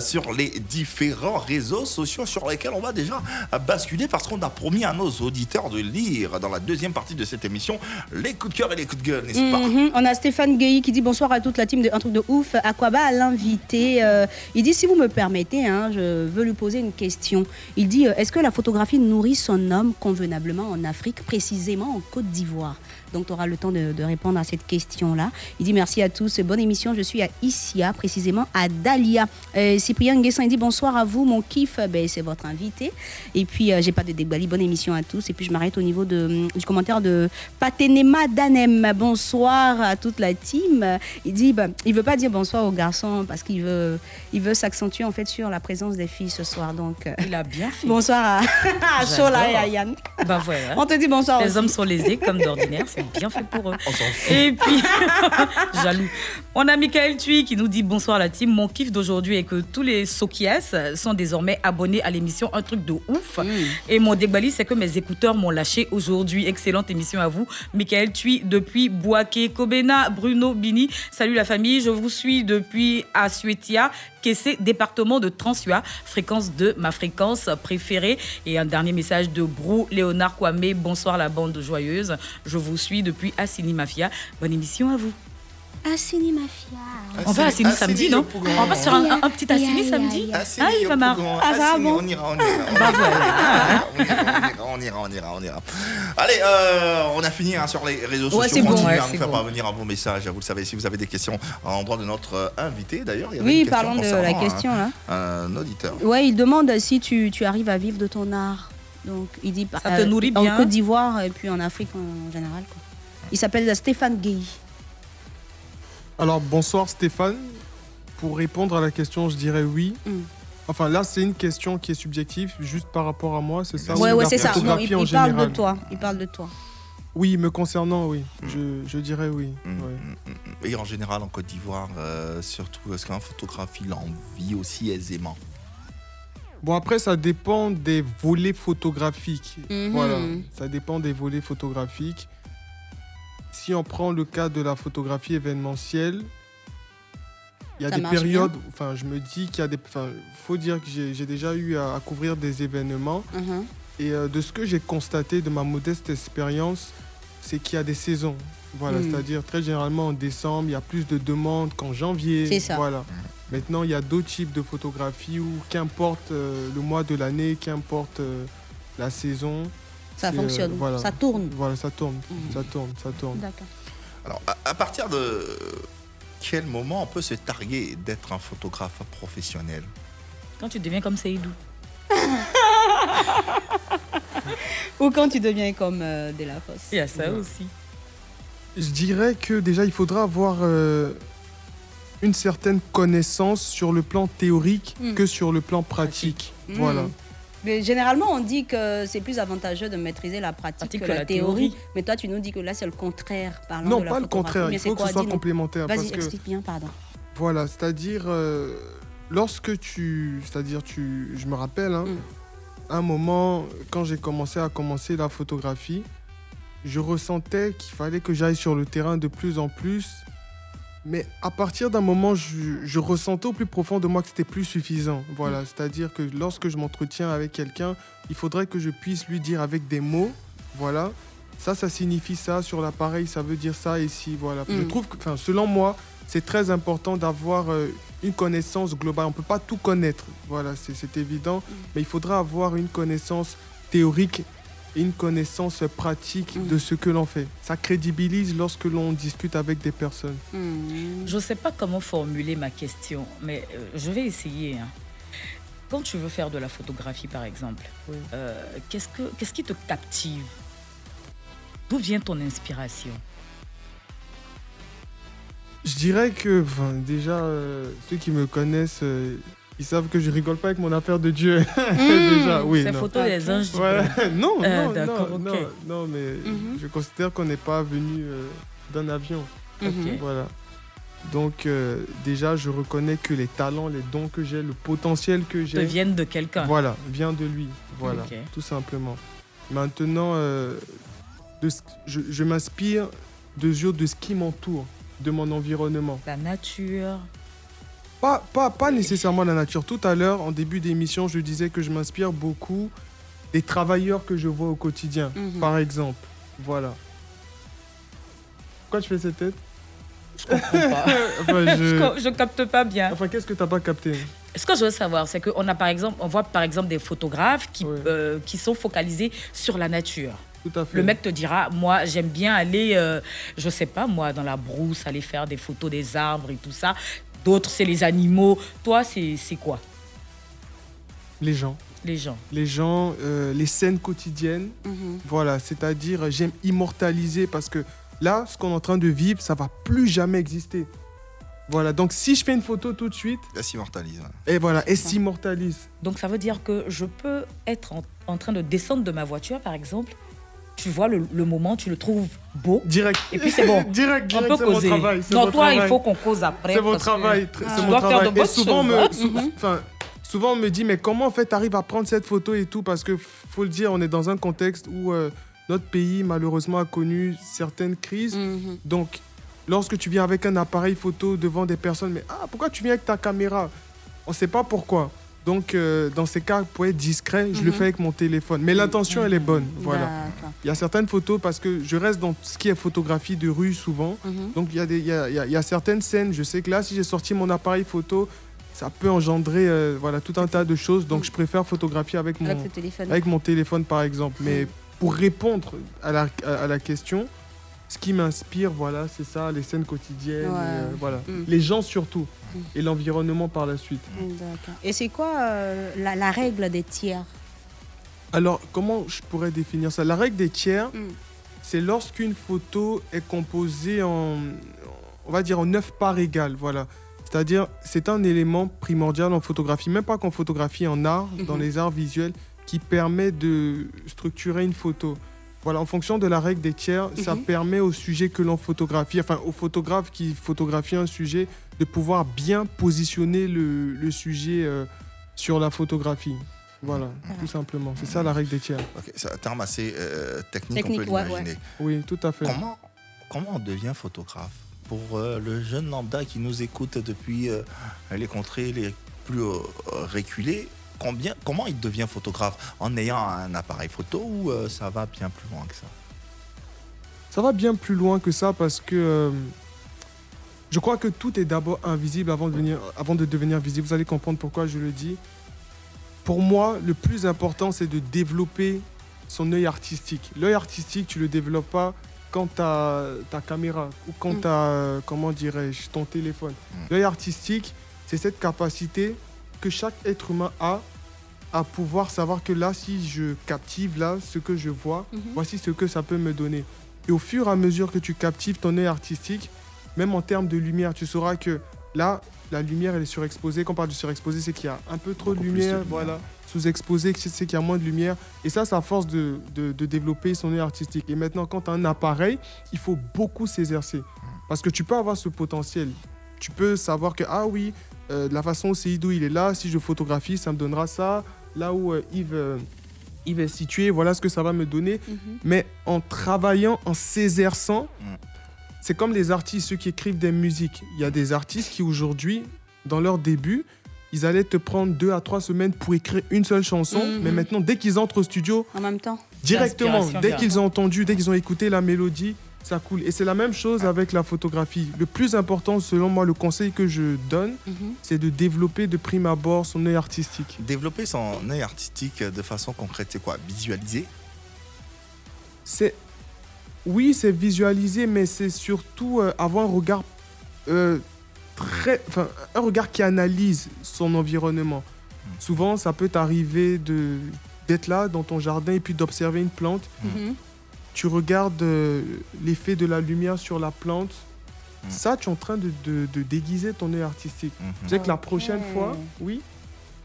Speaker 5: sur les différents réseaux sociaux sur lesquels on va déjà basculer parce qu'on a promis à nos auditeurs de lire dans la deuxième partie de cette émission les coups de cœur et les coups de gueule, n'est-ce pas?
Speaker 6: Mhm. Stéphane Gueye qui dit bonsoir à toute la team de Un truc de ouf. Aquaba à l'invité. Euh, il dit si vous me permettez, hein, je veux lui poser une question. Il dit euh, est-ce que la photographie nourrit son homme convenablement en Afrique, précisément en Côte d'Ivoire? Donc tu auras le temps de, de répondre à cette question-là. Il dit merci à tous, bonne émission. Je suis à Issia, précisément à Dalia. Euh, Cyprien Nguessan, il dit bonsoir à vous, mon kiff, ben, c'est votre invité. Et puis euh, j'ai pas de débali, bonne émission à tous. Et puis je m'arrête au niveau de, du commentaire de Patenema Danem. Bonsoir à toute la team. Il dit, bah, il veut pas dire bonsoir aux garçons parce qu'il veut, il veut s'accentuer en fait sur la présence des filles ce soir. Donc, euh,
Speaker 7: Il a bien fait.
Speaker 6: bonsoir à, <laughs> à Shola et à Yann.
Speaker 7: Bah voilà.
Speaker 6: On te dit bonsoir
Speaker 7: Les
Speaker 6: aussi.
Speaker 7: hommes sont lésés comme d'ordinaire, c'est bien fait pour eux. Et puis, <laughs> jaloux. On a Michael Thuy qui nous dit bonsoir la team. Mon kiff d'aujourd'hui est que tous les Sokias sont désormais abonnés à l'émission Un truc de ouf. Et mon débali, c'est que mes écouteurs m'ont lâché aujourd'hui. Excellente émission à vous. Michael Thuy depuis Boaké, Kobena, Bruno Bini. Salut la famille, je vous suis depuis Asuetia. Kessé, département de Transua, fréquence de ma fréquence préférée. Et un dernier message de Brou Léonard Kwame. Bonsoir la bande joyeuse. Je vous suis depuis Assini Mafia. Bonne émission à vous.
Speaker 6: Assini Mafia.
Speaker 7: On va à Assini samedi, non On va sur un, un petit Assini samedi
Speaker 5: Assini
Speaker 7: Ah, il va marre.
Speaker 5: Yopougon,
Speaker 7: Ah, ça va
Speaker 5: Assini,
Speaker 7: bon
Speaker 5: on ira, on ira. On
Speaker 7: Bah
Speaker 5: ira,
Speaker 7: voilà. <laughs>
Speaker 5: on ira, on ira, on ira, on ira. Allez, euh, on a fini hein, sur les réseaux
Speaker 6: Ouais,
Speaker 5: sociaux.
Speaker 6: c'est bon,
Speaker 5: Continuez
Speaker 6: ouais,
Speaker 5: à nous faire
Speaker 6: bon.
Speaker 5: parvenir un bon message. Vous le savez, si vous avez des questions à l'endroit de notre euh, invité, d'ailleurs, il y avait
Speaker 6: Oui, parlons de la
Speaker 5: un-
Speaker 6: question, là.
Speaker 5: Un auditeur.
Speaker 6: Ouais, il demande si tu, tu arrives à vivre de ton art. Donc, il dit
Speaker 7: Ça te nourrit
Speaker 6: en
Speaker 7: bien
Speaker 6: Côte d'Ivoire et puis en Afrique en général. quoi. Il s'appelle Stéphane Gueye.
Speaker 9: Alors, bonsoir Stéphane. Pour répondre à la question, je dirais oui.
Speaker 6: Mm.
Speaker 9: Enfin, là, c'est une question qui est subjective, juste par rapport à moi, c'est ça?
Speaker 6: Ouais,
Speaker 9: ou
Speaker 6: ouais, c'est ça. Non,
Speaker 9: photographie
Speaker 6: il, il parle de toi. Il parle de toi.
Speaker 9: Oui, me concernant, oui.
Speaker 5: Mm.
Speaker 9: Je, je dirais oui. ouais.
Speaker 5: Et en général, en Côte d'Ivoire, euh, surtout, est-ce qu'un photographe, il en vit aussi aisément?
Speaker 9: Bon, après, ça dépend des volets photographiques.
Speaker 6: Mhm.
Speaker 9: Voilà, ça dépend des volets photographiques. Si on prend le cas de la photographie événementielle, il y a
Speaker 6: Ça
Speaker 9: des périodes,
Speaker 6: bien.
Speaker 9: enfin, je me dis qu'il y a des. Enfin, faut dire que j'ai déjà eu à, à couvrir des événements.
Speaker 6: Mhm.
Speaker 9: Et euh, de ce que j'ai constaté de ma modeste expérience, c'est qu'il y a des saisons. Voilà,
Speaker 6: Mm.
Speaker 9: c'est-à-dire très généralement en décembre, il y a plus de demandes qu'en janvier.
Speaker 6: C'est ça.
Speaker 9: Voilà. Maintenant, il y a d'autres types de photographies où, qu'importe euh, le mois de l'année, qu'importe euh, la saison.
Speaker 6: Ça
Speaker 9: c'est,
Speaker 6: fonctionne, ça tourne.
Speaker 9: Voilà, ça tourne,
Speaker 6: Mhm.
Speaker 9: ça tourne, ça tourne.
Speaker 6: D'accord.
Speaker 5: Alors, à, à partir de quel moment on peut se targuer d'être un photographe professionnel?
Speaker 7: Quand tu deviens comme Seydou. <laughs>
Speaker 6: Ou quand tu deviens comme euh, Delafosse.
Speaker 7: Il y a ça
Speaker 9: Ouais.
Speaker 7: aussi.
Speaker 9: Je dirais que déjà, il faudra avoir euh, une certaine connaissance sur le plan théorique
Speaker 6: Mm.
Speaker 9: que sur le plan pratique. Voilà.
Speaker 6: Mais généralement, on dit que c'est plus avantageux de maîtriser la pratique, que, la, théorie. Mais toi, tu nous dis que là, c'est le contraire. Parlant
Speaker 9: Non,
Speaker 6: de la
Speaker 9: pas le contraire,
Speaker 6: Mais
Speaker 9: il
Speaker 6: c'est
Speaker 9: faut que
Speaker 6: quoi
Speaker 9: ce soit complémentaire,
Speaker 6: Vas-y,
Speaker 9: que-
Speaker 6: explique bien, pardon.
Speaker 9: Voilà, c'est-à-dire, euh, lorsque tu. C'est-à-dire, tu. Je me rappelle, hein, un moment, quand j'ai commencé à commencer la photographie, je ressentais qu'il fallait que j'aille sur le terrain de plus en plus. Mais à partir d'un moment, je, je ressentais au plus profond de moi que c'était plus suffisant. Voilà, c'est-à-dire que lorsque je m'entretiens avec quelqu'un, il faudrait que je puisse lui dire avec des mots, voilà, ça, ça signifie ça, sur l'appareil, ça veut dire ça, si, voilà. Je
Speaker 6: Mm.
Speaker 9: trouve que, enfin, selon moi, c'est très important d'avoir euh, une connaissance globale. On ne peut pas tout connaître, voilà, c'est évident, mais il faudra avoir une connaissance théorique une connaissance pratique de ce que l'on fait. Ça crédibilise lorsque l'on discute avec des personnes.
Speaker 7: Je ne sais pas comment formuler ma question, mais euh, je vais essayer. hein. Quand tu veux faire de la photographie, par exemple, euh, qu'est-ce, que, qu'est-ce qui te captive? D'où vient ton inspiration?
Speaker 9: Je dirais que, enfin, déjà, euh, ceux qui me connaissent, euh, ils savent que je rigole pas avec mon affaire de Dieu. <laughs> déjà, oui.
Speaker 7: c'est photo des anges. coup. <laughs>
Speaker 9: non,
Speaker 7: Euh,
Speaker 9: non,
Speaker 7: d'accord,
Speaker 9: non,
Speaker 7: ok.
Speaker 9: non, non, mais
Speaker 7: Mhm.
Speaker 9: je considère qu'on n'est pas venu euh, d'un avion.
Speaker 7: Ok.
Speaker 9: Voilà. Donc euh, déjà, je reconnais que les talents, les dons que j'ai, le potentiel que j'ai...
Speaker 7: viennent de quelqu'un.
Speaker 9: Voilà, vient de lui. Voilà, tout simplement. Maintenant, euh, de ce- je, je m'inspire de, de ce qui m'entoure, de mon environnement.
Speaker 7: La nature.
Speaker 9: Pas, pas, pas nécessairement la nature. Tout à l'heure, en début d'émission, je disais que je m'inspire beaucoup des travailleurs que je vois au quotidien,
Speaker 7: Mhm.
Speaker 9: par exemple. Voilà. Pourquoi tu fais cette tête?
Speaker 7: Je comprends pas. <laughs>
Speaker 9: Enfin, je-
Speaker 7: je capte pas bien.
Speaker 9: Enfin, qu'est-ce que t'as pas capté?
Speaker 7: Ce que je veux savoir, c'est qu'on a par exemple, on voit par exemple des photographes qui, euh, qui sont focalisés sur la nature.
Speaker 9: Tout à fait.
Speaker 7: Le mec te dira, moi j'aime bien aller, euh, je sais pas moi, dans la brousse, aller faire des photos des arbres et tout ça. D'autres c'est les animaux. Toi c'est c'est quoi?
Speaker 9: Les gens.
Speaker 7: Les gens.
Speaker 9: Les gens, euh, les scènes quotidiennes.
Speaker 7: Mhm.
Speaker 9: Voilà, c'est-à-dire, euh, j'aime immortaliser parce que là, ce qu'on est en train de vivre, ça va plus jamais exister. Voilà, donc si je fais une photo tout de suite,
Speaker 5: Elle s'immortalise.
Speaker 9: et voilà, elle s'immortalise.
Speaker 7: Donc ça veut dire que je peux être en, en train de descendre de ma voiture par exemple. Tu vois le, le moment, tu le trouves beau.
Speaker 9: Direct.
Speaker 7: Et puis c'est bon. <laughs>
Speaker 9: Direct,
Speaker 7: On
Speaker 9: direct,
Speaker 7: peut
Speaker 9: c'est mon
Speaker 7: causer.
Speaker 9: travail,
Speaker 7: non,
Speaker 9: mon
Speaker 7: toi, il
Speaker 9: travail.
Speaker 7: faut qu'on cause après.
Speaker 9: C'est mon
Speaker 7: que
Speaker 9: travail, tr-
Speaker 7: tu
Speaker 9: c'est mon
Speaker 7: dois faire
Speaker 9: travail.
Speaker 7: de
Speaker 9: Et souvent, on
Speaker 7: choses,
Speaker 9: me,
Speaker 7: hein.
Speaker 9: sou-
Speaker 7: Mhm.
Speaker 9: enfin, souvent, on me dit, mais comment en fait t'arrives à prendre cette photo et tout? Parce que faut le dire, on est dans un contexte où euh, notre pays, malheureusement, a connu certaines crises.
Speaker 6: Mhm.
Speaker 9: Donc, lorsque tu viens avec un appareil photo devant des personnes, mais ah, pourquoi tu viens avec ta caméra? On ne sait pas pourquoi. Donc, euh, dans ces cas, pour être discret, je le
Speaker 6: Mhm.
Speaker 9: fais avec mon téléphone. Mais l'intention, elle est bonne. Voilà.
Speaker 6: D'accord.
Speaker 9: Il y a certaines photos parce que je reste dans ce qui est photographie de rue souvent.
Speaker 6: Mhm.
Speaker 9: Donc il y, a des- il y a- il y a- il y a certaines scènes, je sais que là, si j'ai sorti mon appareil photo, ça peut engendrer euh, voilà, tout un tas de choses. Donc je préfère photographier avec mon,
Speaker 6: Avec téléphone.
Speaker 9: avec mon téléphone, par exemple. Mais pour répondre à la, à- à la question, ce qui m'inspire, voilà, c'est ça, les scènes quotidiennes,
Speaker 6: Ouais.
Speaker 9: euh, voilà.
Speaker 6: Mm.
Speaker 9: les gens surtout,
Speaker 6: Mm.
Speaker 9: et l'environnement par la suite.
Speaker 6: D'accord. Et c'est quoi euh, la, la règle des tiers?
Speaker 9: Alors, comment je pourrais définir ça? La règle des tiers,
Speaker 6: Mm.
Speaker 9: c'est lorsqu'une photo est composée en, on va dire, en neuf parts égales. Voilà. C'est-à-dire, c'est un élément primordial en photographie, même pas qu'en photographie, en art, dans
Speaker 6: Mhm.
Speaker 9: les arts visuels, qui permet de structurer une photo. Voilà, en fonction de la règle des tiers, ça
Speaker 6: Mhm.
Speaker 9: permet au sujet que l'on photographie, enfin au photographe qui photographie un sujet, de pouvoir bien positionner le, le sujet euh, sur la photographie. Voilà, tout simplement. C'est ça la règle des tiers.
Speaker 5: C'est un terme assez euh, technique, on
Speaker 9: Technique,
Speaker 5: peut
Speaker 9: ouais,
Speaker 5: l'imaginer.
Speaker 9: ouais. Oui, tout à fait.
Speaker 5: Comment, comment on devient photographe Pour euh, le jeune lambda qui nous écoute depuis euh, les contrées les plus euh, reculées, combien, comment il devient photographe En ayant un appareil photo ou euh, ça va bien plus loin que ça
Speaker 9: Ça va bien plus loin que ça parce que euh, je crois que tout est d'abord invisible avant de, venir, avant de devenir visible. Vous allez comprendre pourquoi je le dis. Pour moi, le plus important, c'est de développer son œil artistique. L'œil artistique, tu le développes pas quand tu as ta caméra ou quand
Speaker 6: Mm.
Speaker 9: tu as, comment dirais-je, ton téléphone. L'œil artistique, c'est cette capacité que chaque être humain a à pouvoir savoir que là, si je captive là ce que je vois,
Speaker 6: Mhm.
Speaker 9: voici ce que ça peut me donner. Et au fur et à mesure que tu captives ton œil artistique, même en termes de lumière, tu sauras que là, la lumière, elle est surexposée. Quand on parle de surexposé, c'est qu'il y a un peu trop de lumière,
Speaker 5: lumière.
Speaker 9: voilà. Sous-exposé, c'est qu'il y a moins de lumière. Et ça, ça force de, de- de développer son œil artistique. Et maintenant, quand tu as un appareil, il faut beaucoup s'exercer. Parce que tu peux avoir ce potentiel. Tu peux savoir que, ah oui, euh, de la façon où Seydou il est là, si je photographie, ça me donnera ça. Là où euh, Yves, euh, Yves est situé, voilà ce que ça va me donner.
Speaker 6: Mhm.
Speaker 9: Mais en travaillant, en s'exerçant, c'est comme les artistes, ceux qui écrivent des musiques. Il y a des artistes qui aujourd'hui, dans leur début, ils allaient te prendre deux à trois semaines pour écrire une seule chanson.
Speaker 6: Mhm.
Speaker 9: Mais maintenant, dès qu'ils entrent au studio,
Speaker 6: En même temps
Speaker 9: directement, dès qu'ils ont entendu, dès qu'ils ont écouté la mélodie, ça coule. Et c'est la même chose avec la photographie. Le plus important, selon moi, le conseil que je donne,
Speaker 6: Mhm.
Speaker 9: c'est de développer de prime abord son œil artistique.
Speaker 5: Développer son œil artistique de façon concrète, c'est quoi? Visualiser?
Speaker 9: C'est oui, c'est visualiser, mais c'est surtout euh, avoir un regard euh, très, enfin, un regard qui analyse son environnement. Souvent, ça peut t'arriver de d'être là dans ton jardin et puis d'observer une plante.
Speaker 6: Mhm.
Speaker 9: Tu regardes euh, l'effet de la lumière sur la plante. Ça, tu es en train de, de- de déguiser ton œil artistique. Tu sais que la prochaine fois, oui.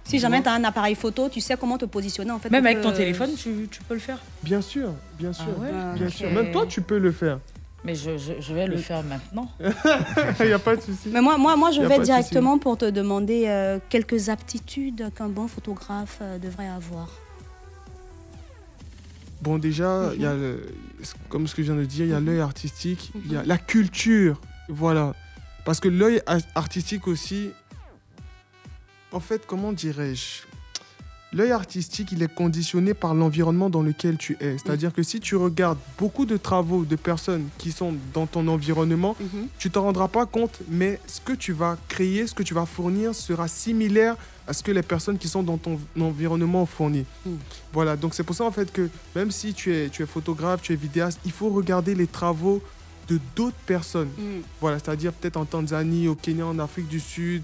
Speaker 6: Si jamais tu as un appareil photo, tu sais comment te positionner en fait.
Speaker 7: Même avec ton téléphone, tu, tu peux le faire.
Speaker 9: Bien sûr, bien sûr,
Speaker 7: ouais
Speaker 9: bien
Speaker 7: Ok.
Speaker 9: sûr. Même toi, tu peux le faire.
Speaker 7: Mais je, je- je vais le faire maintenant. <laughs>
Speaker 9: Il n'y a pas de souci.
Speaker 6: Mais moi, moi, moi je vais directement pour te demander euh, quelques aptitudes qu'un bon photographe euh, devrait avoir.
Speaker 9: Bon, déjà, il y a le- comme ce que je viens de dire, il y a l'œil artistique, il y a la culture. Voilà. Parce que l'œil artistique aussi, en fait, comment dirais-je? L'œil artistique, il est conditionné par l'environnement dans lequel tu es. C'est-à-dire que si tu regardes beaucoup de travaux de personnes qui sont dans ton environnement, tu t'en rendras pas compte, mais ce que tu vas créer, ce que tu vas fournir sera similaire à ce que les personnes qui sont dans ton environnement ont fourni. Voilà, donc c'est pour ça en fait que même si tu es, tu es photographe, tu es vidéaste, il faut regarder les travaux de d'autres personnes. Voilà, c'est-à-dire peut-être en Tanzanie, au Kenya, en Afrique du Sud,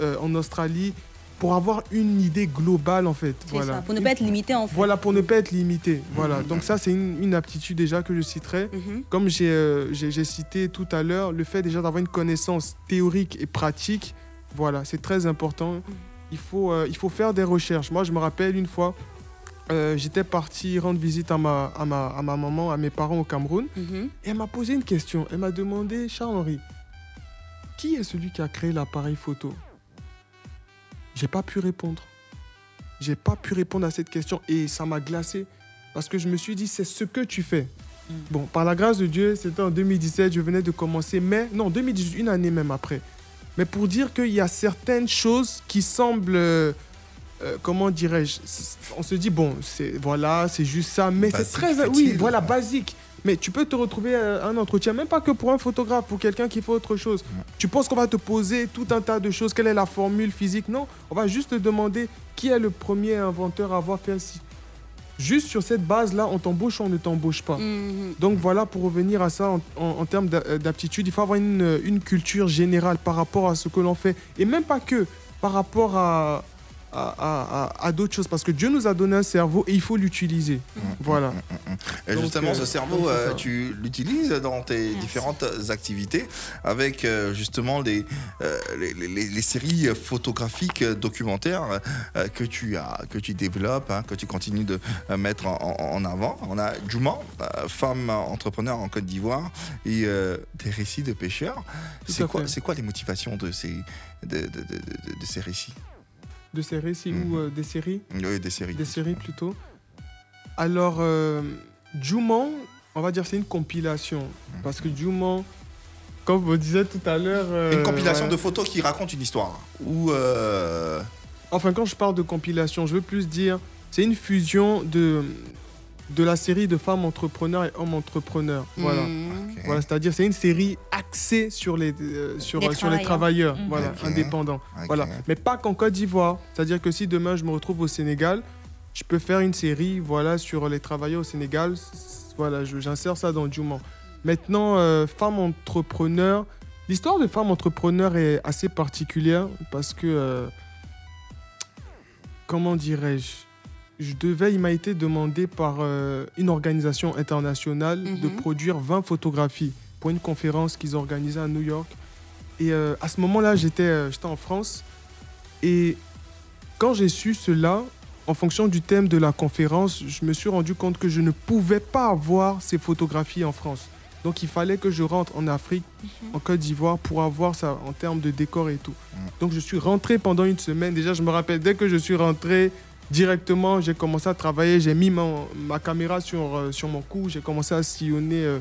Speaker 9: euh, en Australie, pour avoir une idée globale en fait. Voilà.
Speaker 6: ça, pour ne pas être limité en fait.
Speaker 9: Voilà, pour ne pas être limité. Voilà, donc ça c'est une, une aptitude déjà que je citerai. Comme j'ai euh, j'ai- j'ai cité tout à l'heure, le fait déjà d'avoir une connaissance théorique et pratique, voilà, c'est très important. Il faut, euh, il faut faire des recherches. Moi, je me rappelle une fois, euh, j'étais parti rendre visite à ma, à, ma, à ma maman, à mes parents au Cameroun, et elle m'a posé une question. Elle m'a demandé, Charles-Henri, qui est celui qui a créé l'appareil photo? J'ai pas pu répondre. J'ai pas pu répondre à cette question et ça m'a glacé parce que je me suis dit c'est ce que tu fais. Bon, par la grâce de Dieu, c'était en 2017, je venais de commencer, mais non, 2018, une année même après. Mais pour dire qu'il y a certaines choses qui semblent, euh, euh, comment dirais-je, on se dit bon, c'est voilà, c'est juste ça, mais c'est très, oui, voilà, basique. Mais tu peux te retrouver à un entretien, même pas que pour un photographe, pour quelqu'un qui fait autre chose. Tu penses qu'on va te poser tout un tas de choses, quelle est la formule physique? Non, on va juste te demander qui est le premier inventeur à avoir fait. Juste sur cette base-là, on t'embauche ou on ne t'embauche pas. Donc voilà, pour revenir à ça en, en- en termes euh, d'aptitude, il faut avoir une, une culture générale par rapport à ce que l'on fait. Et même pas que par rapport à, à, à- à- à d'autres choses. Parce que Dieu nous a donné un cerveau et il faut l'utiliser. Voilà.
Speaker 5: Et
Speaker 9: Donc,
Speaker 5: justement,
Speaker 9: euh,
Speaker 5: ce cerveau, euh, tu l'utilises dans tes différentes activités avec euh, justement les, euh, les, les- les- les séries photographiques documentaires euh, que, tu as, que tu développes, hein, que tu continues de mettre en, avant. On a Juma, euh, femme entrepreneur en Côte d'Ivoire, et euh, des récits de pêcheurs. C'est quoi, quoi les motivations de ces, de, de- de- de- de ces récits?
Speaker 9: De ces récits ou euh, des séries
Speaker 5: Oui, des séries.
Speaker 9: Des séries plutôt. Alors, euh, Juman, on va dire c'est une compilation. Parce que Juman, comme vous disiez tout à l'heure... euh,
Speaker 5: Une compilation
Speaker 9: ouais.
Speaker 5: de photos qui raconte une histoire. Ou. euh,
Speaker 9: Enfin, quand je parle de compilation, je veux plus dire, c'est une fusion de, de la série de femmes entrepreneurs et hommes entrepreneurs. Voilà.
Speaker 6: Mhm.
Speaker 9: Voilà C'est-à-dire, c'est une série axée sur les, euh, sur,
Speaker 6: Les
Speaker 9: euh, sur les
Speaker 6: travailleurs. Mhm.
Speaker 9: voilà, indépendants. Voilà. Mais pas qu'en Côte d'Ivoire. C'est-à-dire que si demain je me retrouve au Sénégal, je peux faire une série voilà, sur les travailleurs au Sénégal. Voilà, j'insère ça dans Juman. Maintenant, euh, femmes entrepreneurs. L'histoire de femmes entrepreneurs est assez particulière parce que. euh, comment dirais-je? Je devais, il m'a été demandé par euh, une organisation internationale de
Speaker 6: Mhm.
Speaker 9: produire 20 photographies pour une conférence qu'ils organisaient à New York. Et euh, à ce moment-là, j'étais euh, j'étais en France. Et quand j'ai su cela, en fonction du thème de la conférence, je me suis rendu compte que je ne pouvais pas avoir ces photographies en France. Donc il fallait que je rentre en Afrique, en Côte d'Ivoire, pour avoir ça en termes de décor et tout. Donc je suis rentré pendant une semaine. Déjà, je me rappelle, dès que je suis rentré, directement, j'ai commencé à travailler. J'ai mis mon- ma caméra sur, euh, sur mon cou. J'ai commencé à sillonner euh,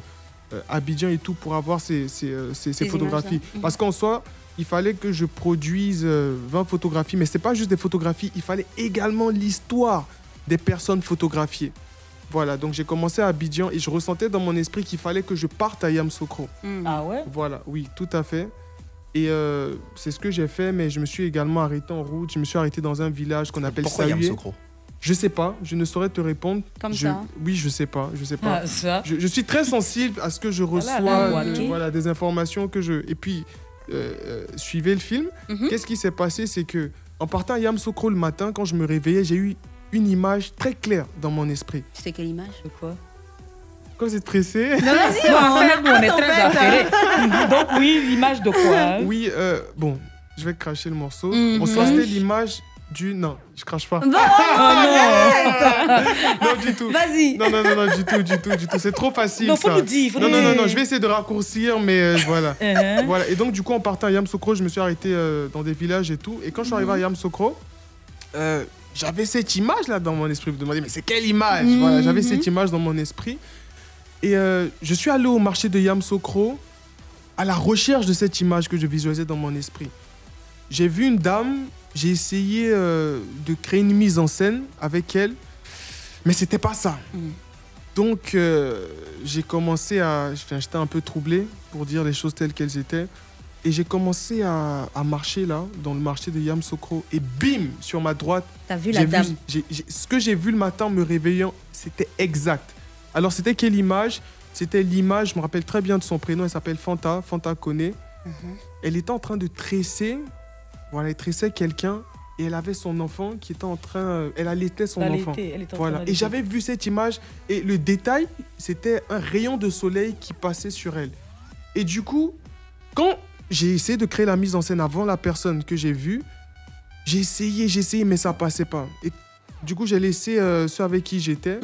Speaker 9: euh, Abidjan et tout pour avoir ces, ces, ces- ces
Speaker 6: Ces
Speaker 9: photographies. Parce qu'en soi, il fallait que je produise euh, 20 photographies. Mais ce n'est pas juste des photographies. Il fallait également l'histoire des personnes photographiées. Voilà, donc j'ai commencé à Abidjan et je ressentais dans mon esprit qu'il fallait que je parte à Yamoussoukro.
Speaker 7: Ah ouais?
Speaker 9: Voilà, oui, tout à fait. Et euh, c'est ce que j'ai fait, mais je me suis également arrêté en route. Je me suis arrêté dans un village qu'on appelle
Speaker 5: Pourquoi
Speaker 9: Sahué. Je sais pas, je ne saurais te répondre.
Speaker 6: Comme
Speaker 9: Je-
Speaker 6: ça.
Speaker 9: Oui, je sais pas, je sais pas.
Speaker 7: Ah, ça.
Speaker 9: Je, je suis très sensible à ce que je reçois,
Speaker 7: là,
Speaker 9: de-
Speaker 7: ok.
Speaker 9: voilà, des informations que je. Et puis, euh, euh, suivez le film.
Speaker 6: Mhm.
Speaker 9: Qu'est-ce qui s'est passé? C'est que en partant à Yamoussoukro le matin, quand je me réveillais, j'ai eu une image très claire dans mon esprit.
Speaker 6: C'est quelle image?
Speaker 7: De quoi?
Speaker 9: Quand vous êtes pressé.
Speaker 6: Non, <laughs> vas-y,
Speaker 7: Non,
Speaker 6: on
Speaker 7: on est, on est
Speaker 6: on
Speaker 7: très
Speaker 6: fait-
Speaker 7: affairés. <laughs> Donc oui, l'image de quoi hein
Speaker 9: Oui, euh, bon, je vais cracher le morceau.
Speaker 6: Mhm.
Speaker 9: Bon, soit c'était l'image du. Non, je crache pas.
Speaker 6: Bon, <laughs> arrête
Speaker 9: non, du tout.
Speaker 6: Vas-y.
Speaker 9: Non, non, non, non, du tout, du tout, du tout. C'est trop facile.
Speaker 7: Non, faut
Speaker 9: ça.
Speaker 7: nous dire, faut
Speaker 9: non,
Speaker 7: nous
Speaker 9: non, non, non, je vais essayer de raccourcir, mais euh, voilà.
Speaker 7: Uh-huh.
Speaker 9: voilà. Et donc, du coup, en partant à Yamsokro, je me suis arrêté euh, dans des villages et tout. Et quand je suis arrivé à Yamsokro, euh, j'avais cette image-là dans mon esprit. Vous demandez, mais c'est quelle image?
Speaker 6: Mhm.
Speaker 9: Voilà, j'avais cette image dans mon esprit. Et euh, je suis allé au marché de Yamsokro à la recherche de cette image que je visualisais dans mon esprit. J'ai vu une dame, j'ai essayé euh, de créer une mise en scène avec elle, mais c'était pas ça. Donc euh, j'ai commencé à. J'étais un peu troublé pour dire les choses telles qu'elles étaient. Et j'ai commencé à, à marcher là, dans le marché de Yamsokro. Et bim, sur ma droite.
Speaker 6: T'as vu la dame
Speaker 9: Ce que j'ai vu le matin en me réveillant, c'était exact. Alors c'était quelle image? C'était l'image, je me rappelle très bien de son prénom, elle s'appelle Fanta, Fanta Kone. Elle était en train de tresser, voilà, elle tressait quelqu'un et elle avait son enfant qui était en train, euh, elle allaitait son enfant.
Speaker 7: elle était en train
Speaker 9: voilà. Et j'avais vu cette image et le détail, c'était un rayon de soleil qui passait sur elle. Et du coup, quand j'ai essayé de créer la mise en scène avant la personne que j'ai vue, j'ai essayé, j'ai essayé, mais ça passait pas. Et du coup, j'ai laissé euh, ceux avec qui j'étais.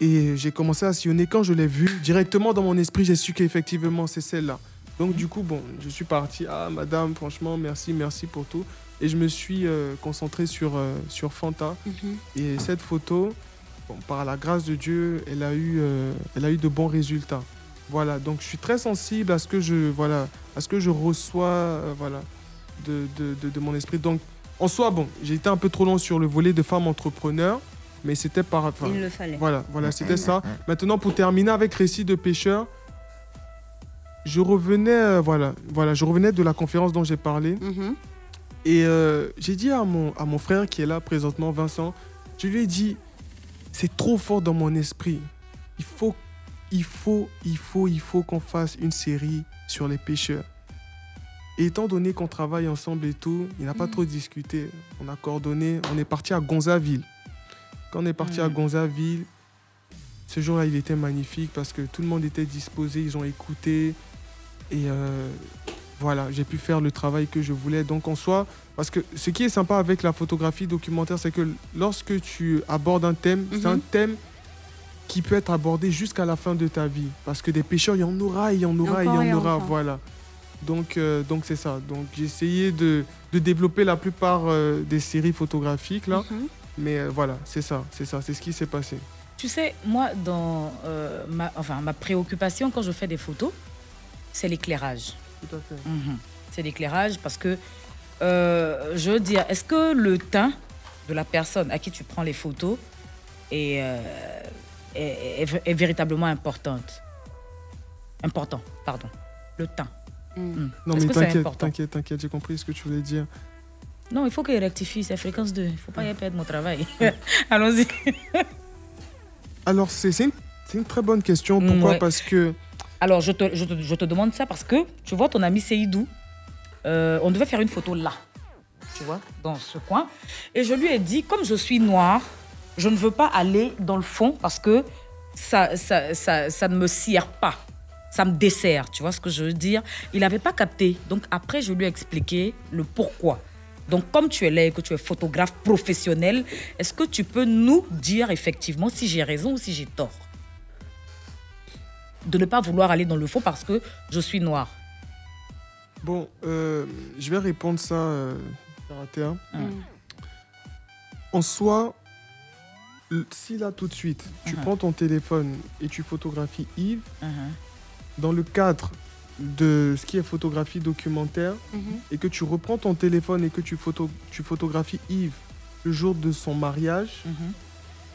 Speaker 9: Et j'ai commencé à sillonner. Quand je l'ai vue, directement dans mon esprit, j'ai su qu'effectivement, c'est celle-là. Donc, du coup, bon, je suis parti. Ah, madame, franchement, merci, merci pour tout. Et je me suis euh, concentré sur, euh, sur Fanta. Et cette photo, bon, par la grâce de Dieu, elle a eu, euh, elle a eu de bons résultats. Voilà, donc je suis très sensible à ce que je, voilà, à ce que je reçois euh, voilà, de, de, de- de mon esprit. Donc, en soi, bon, j'ai été un peu trop long sur le volet de femme entrepreneur, mais c'était par. enfin,
Speaker 6: Il le fallait.
Speaker 9: Voilà, voilà, c'était ça. Maintenant, pour terminer avec Récit de pêcheur, je revenais, euh, voilà, voilà, je revenais de la conférence dont j'ai parlé. Et euh, j'ai dit à mon, à mon frère qui est là présentement, Vincent, je lui ai dit, c'est trop fort dans mon esprit. Il faut, il faut, il faut, il faut qu'on fasse une série sur les pêcheurs. Et étant donné qu'on travaille ensemble et tout, il n'a pas trop discuté. On a coordonné, on est parti à Gonzaville. Quand on est parti à Gonzaville, ce jour-là, il était magnifique parce que tout le monde était disposé, ils ont écouté. Et euh, voilà, j'ai pu faire le travail que je voulais. Donc en soi, parce que ce qui est sympa avec la photographie documentaire, c'est que lorsque tu abordes un thème, c'est un
Speaker 6: Mhm.
Speaker 9: thème qui peut être abordé jusqu'à la fin de ta vie. Parce que des pêcheurs, il y en aura, il y en aura, il y en aura. Voilà. Donc euh, donc c'est ça. Donc j'ai essayé de, de développer la plupart euh, des séries photographiques là.
Speaker 6: Mhm.
Speaker 9: Mais euh, voilà, c'est ça, c'est ça, c'est ce qui s'est passé.
Speaker 7: Tu sais, moi, dans euh, ma, enfin, ma préoccupation quand je fais des photos, c'est l'éclairage.
Speaker 9: Tout à fait.
Speaker 7: Mhm. C'est l'éclairage parce que, euh, je veux dire, est-ce que le teint de la personne à qui tu prends les photos est, euh, est, est- est véritablement importante? Important, pardon. Le teint. Mhm.
Speaker 9: Non
Speaker 7: Est-ce
Speaker 9: mais t'inquiète, t'inquiète, t'inquiète, j'ai compris ce que tu voulais dire.
Speaker 7: Non, il faut qu'il rectifie, c'est fréquence 2. Il ne faut pas y perdre mon travail. <laughs> Allons-y.
Speaker 9: Alors c'est une, très bonne question. Pourquoi?
Speaker 7: Mm, ouais.
Speaker 9: Parce que
Speaker 7: Alors, je te, je, te, je te demande ça parce que, tu vois, ton ami Seydou, euh, on devait faire une photo là, tu vois, dans ce coin. Et je lui ai dit, comme je suis noire, je ne veux pas aller dans le fond parce que ça, ça, ça, ça ne me sert pas. Ça me dessert, tu vois ce que je veux dire? Il n'avait pas capté. Donc après, je lui ai expliqué le pourquoi. Donc comme tu es là et que tu es photographe professionnel, est-ce que tu peux nous dire effectivement si j'ai raison ou si j'ai tort? De ne pas vouloir aller dans le fond parce que je suis noire.
Speaker 9: Bon, euh, je vais répondre ça euh, terre. En soi, si là tout de suite, tu
Speaker 7: Mhm.
Speaker 9: prends ton téléphone et tu photographies Yves,
Speaker 7: Mhm.
Speaker 9: dans le cadre de ce qui est photographie documentaire,
Speaker 6: Mhm.
Speaker 9: et que tu reprends ton téléphone et que tu, photo, tu photographies Yves le jour de son mariage,
Speaker 7: Mhm.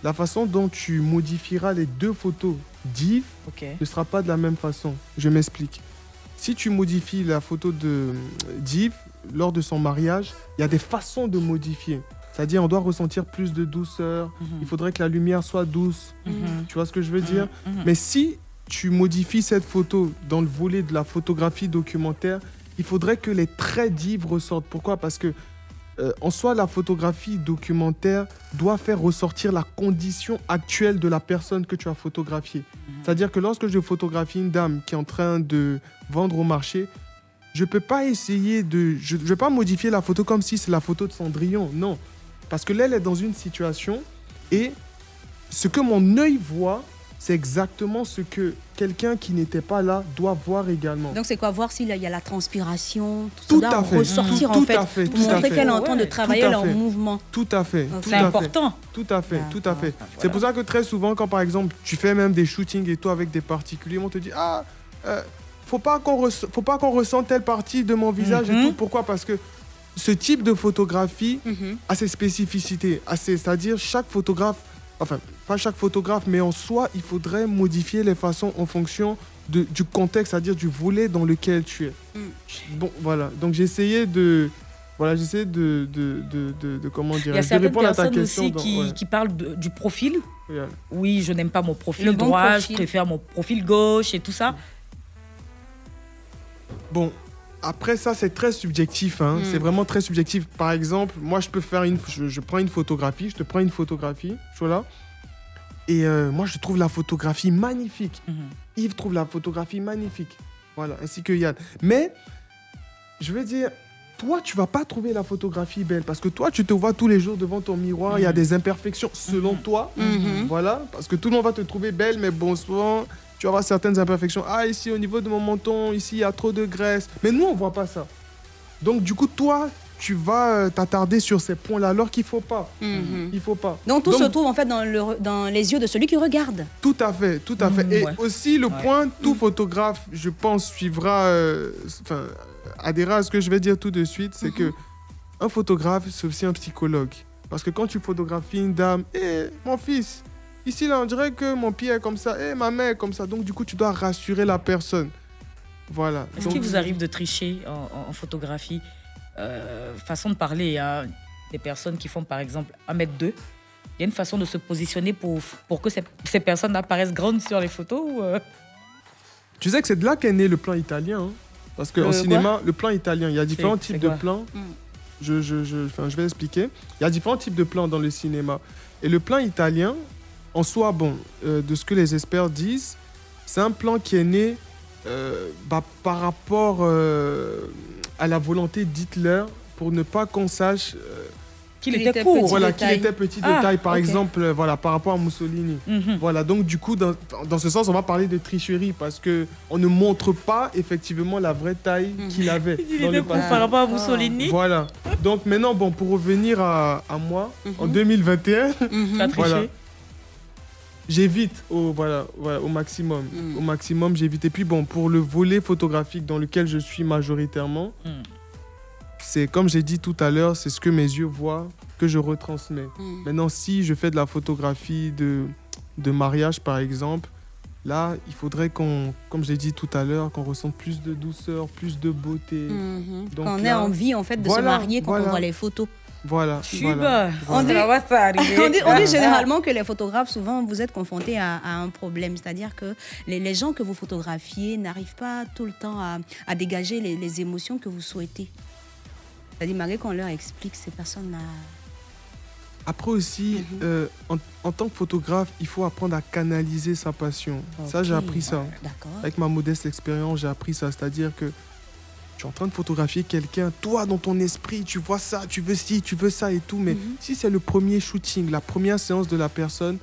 Speaker 9: la façon dont tu modifieras les deux photos d'Yves ne sera pas de la même façon. Je m'explique. Si tu modifies la photo de d'Yves lors de son mariage, il y a des façons de modifier. C'est-à-dire, on doit ressentir plus de douceur. Il faudrait que la lumière soit douce.
Speaker 7: Mhm.
Speaker 9: Tu vois ce que je veux dire?
Speaker 7: Mhm.
Speaker 9: Mais si tu modifies cette photo dans le volet de la photographie documentaire, il faudrait que les traits d'Yves ressortent. Pourquoi? Parce que euh, en soi, la photographie documentaire doit faire ressortir la condition actuelle de la personne que tu as photographiée. C'est-à-dire que lorsque je photographie une dame qui est en train de vendre au marché, je peux pas essayer de. Je ne vais pas modifier la photo comme si c'est la photo de Cendrillon. Non. Parce que là, elle est dans une situation et ce que mon œil voit, c'est exactement ce que quelqu'un qui n'était pas là doit voir également.
Speaker 6: Donc c'est quoi Voir s'il y a- la transpiration, tout,
Speaker 9: Tout
Speaker 6: ça
Speaker 9: à fait.
Speaker 6: ressortir
Speaker 9: Tout-
Speaker 6: en
Speaker 9: tout
Speaker 6: fait, pour montrer qu'elle est en train de travailler leur mouvement.
Speaker 9: Tout à fait.
Speaker 6: C'est important.
Speaker 9: Tout à fait, tout à fait. C'est pour ça que très souvent, quand par exemple, tu fais même des shootings et tout avec des particuliers, on te dit Ah, euh, faut pas qu'on faut pas qu'on ressente telle partie de mon visage et
Speaker 6: Mhm.
Speaker 9: tout. Pourquoi? Parce que ce type de photographie a ses spécificités. C'est-à-dire, chaque photographe, enfin, pas chaque photographe, mais en soi, il faudrait modifier les façons en fonction de- du contexte, c'est-à-dire du volet dans lequel tu es. Bon, voilà. Donc, j'ai essayé de. Voilà, j'essaie de, de, de, de, de- comment
Speaker 7: Il
Speaker 9: dire,
Speaker 7: y a
Speaker 9: de
Speaker 7: certaines
Speaker 9: répondre à ta
Speaker 7: personnes aussi
Speaker 9: dans-
Speaker 7: qui,
Speaker 9: ouais.
Speaker 7: qui parlent de- du profil.
Speaker 9: Yeah.
Speaker 7: Oui, je n'aime pas mon profil
Speaker 6: Le bon
Speaker 7: droit,
Speaker 6: profil.
Speaker 7: je préfère mon profil gauche et tout ça.
Speaker 9: Bon, après ça, c'est très subjectif. hein.
Speaker 7: Mm.
Speaker 9: C'est vraiment très subjectif. Par exemple, moi, je peux faire une. Je, je prends une photographie, je te prends une photographie, voilà. Et euh, moi, je trouve la photographie magnifique. Yves trouve la photographie magnifique. Voilà, ainsi que Yann. Mais, je veux dire, toi, tu vas pas trouver la photographie belle parce que toi, tu te vois tous les jours devant ton miroir, il y a
Speaker 7: Mhm.
Speaker 9: des imperfections selon toi.
Speaker 6: Mhm.
Speaker 9: Voilà, parce que tout le monde va te trouver belle, mais bon, souvent, tu vas avoir certaines imperfections. Ah, ici, au niveau de mon menton, ici, il y a trop de graisse. Mais nous, on voit pas ça. Donc, du coup, toi, tu vas euh, t'attarder sur ces points-là, alors qu'il faut pas.
Speaker 6: Mhm.
Speaker 9: Il faut pas.
Speaker 6: Donc tout se trouve en fait dans, le, re- dans les yeux de celui qui regarde.
Speaker 9: Tout à fait, tout à fait.
Speaker 6: Mhm,
Speaker 9: Et
Speaker 6: ouais.
Speaker 9: aussi, le
Speaker 6: Ouais.
Speaker 9: point, tout photographe, je pense, suivra, euh, enfin, adhérera à ce que je vais dire tout de suite, c'est que un photographe, c'est aussi un psychologue. Parce que quand tu photographies une dame, hé, mon fils, ici, là, on dirait que mon pied est comme ça, hé, ma main est comme ça. Donc, du coup, tu dois rassurer la personne. Voilà.
Speaker 7: Est-ce qu'il vous arrive de tricher en, en- en photographie? Euh, Façon de parler, il y a des personnes qui font par exemple 1m2. Il y a une façon de se positionner pour, pour que ces, ces personnes apparaissent grandes sur les photos ou, euh,
Speaker 9: Tu sais que c'est de là qu'est né le plan italien. hein. Parce qu'en
Speaker 7: Le
Speaker 9: cinéma, le plan italien, il y a différents types de plans. Je, je, je, enfin, je vais expliquer. Il y a différents types de plans dans le cinéma. Et le plan italien, en soi, bon, euh, de ce que les experts disent, c'est un plan qui est né euh, bah, par rapport euh, à la volonté d'Hitler pour ne pas qu'on sache euh,
Speaker 7: Qu'il était court. petit
Speaker 9: Voilà, qu'il était petit de
Speaker 7: Ah,
Speaker 9: taille, par exemple, euh, voilà, par rapport à Mussolini.
Speaker 7: Mhm.
Speaker 9: Voilà, donc du coup, dans, dans ce sens, on va parler de tricherie parce que on ne montre pas effectivement la vraie taille qu'il avait.
Speaker 7: Mhm. <laughs> Il
Speaker 9: dans
Speaker 7: était
Speaker 9: le
Speaker 7: court par rapport à Mussolini.
Speaker 9: Voilà. Donc maintenant, bon, pour revenir à, à moi, en
Speaker 7: Mhm.
Speaker 9: 2021,
Speaker 7: T'as triché.
Speaker 9: voilà. J'évite au, voilà, voilà, au maximum.
Speaker 7: Mhm.
Speaker 9: Au maximum, j'évite. Et puis bon, pour le volet photographique dans lequel je suis majoritairement,
Speaker 7: Mhm.
Speaker 9: c'est comme j'ai dit tout à l'heure, c'est ce que mes yeux voient que je retransmets.
Speaker 6: Mhm.
Speaker 9: Maintenant, si je fais de la photographie de, de mariage, par exemple, là, il faudrait qu'on, comme j'ai dit tout à l'heure, qu'on ressente plus de douceur, plus de beauté.
Speaker 6: Mhm.
Speaker 9: Donc
Speaker 6: Qu'on ait envie en fait de
Speaker 9: Voilà,
Speaker 6: se marier quand
Speaker 9: voilà.
Speaker 6: on voit les photos.
Speaker 9: Voilà.
Speaker 6: On dit,
Speaker 9: voilà.
Speaker 6: on, dit, on dit généralement que les photographes, souvent, vous êtes confrontés à, à un problème. C'est-à-dire que les, les gens que vous photographiez n'arrivent pas tout le temps à, à dégager les, les émotions que vous souhaitez. C'est-à-dire, malgré qu'on leur explique, ces personnes-là.
Speaker 9: Après aussi,
Speaker 6: Mhm.
Speaker 9: euh, en, en tant que photographe, il faut apprendre à canaliser sa passion. Ça, j'ai appris ça.
Speaker 6: d'accord.
Speaker 9: Avec ma modeste expérience, j'ai appris ça. C'est-à-dire que tu es en train de photographier quelqu'un, toi, dans ton esprit, tu vois ça, tu veux ci, tu veux ça et tout. Mais
Speaker 6: Mhm.
Speaker 9: si c'est le premier shooting, la première séance de la personne,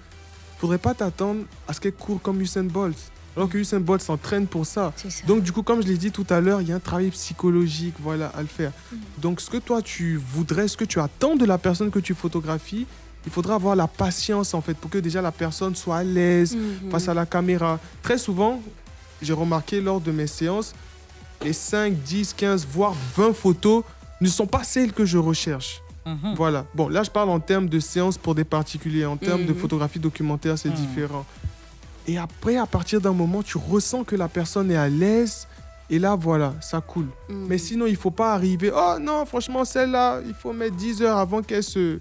Speaker 9: faudrait pas t'attendre à ce qu'elle court comme Usain Bolt. Alors que Usain Bolt s'entraîne pour ça.
Speaker 6: ça.
Speaker 9: Donc, du coup, comme je l'ai dit tout à l'heure, il y a un travail psychologique voilà, à le faire.
Speaker 6: Mhm.
Speaker 9: Donc, ce que toi, tu voudrais, ce que tu attends de la personne que tu photographies, il faudra avoir la patience, en fait, pour que déjà la personne soit à l'aise
Speaker 6: Mhm.
Speaker 9: face à la caméra. Très souvent, j'ai remarqué lors de mes séances, les 5, 10, 15, voire 20 photos ne sont pas celles que je recherche.
Speaker 7: Mhm.
Speaker 9: Voilà. Bon, là, je parle en termes de séances pour des particuliers. En termes de
Speaker 6: Mhm.
Speaker 9: photographie documentaire, c'est
Speaker 7: Mhm.
Speaker 9: différent. Et après, à partir d'un moment, tu ressens que la personne est à l'aise. Et là, voilà, ça coule. Mais sinon, il faut pas arriver. Oh non, franchement, celle-là, il faut mettre 10 heures avant qu'elle se.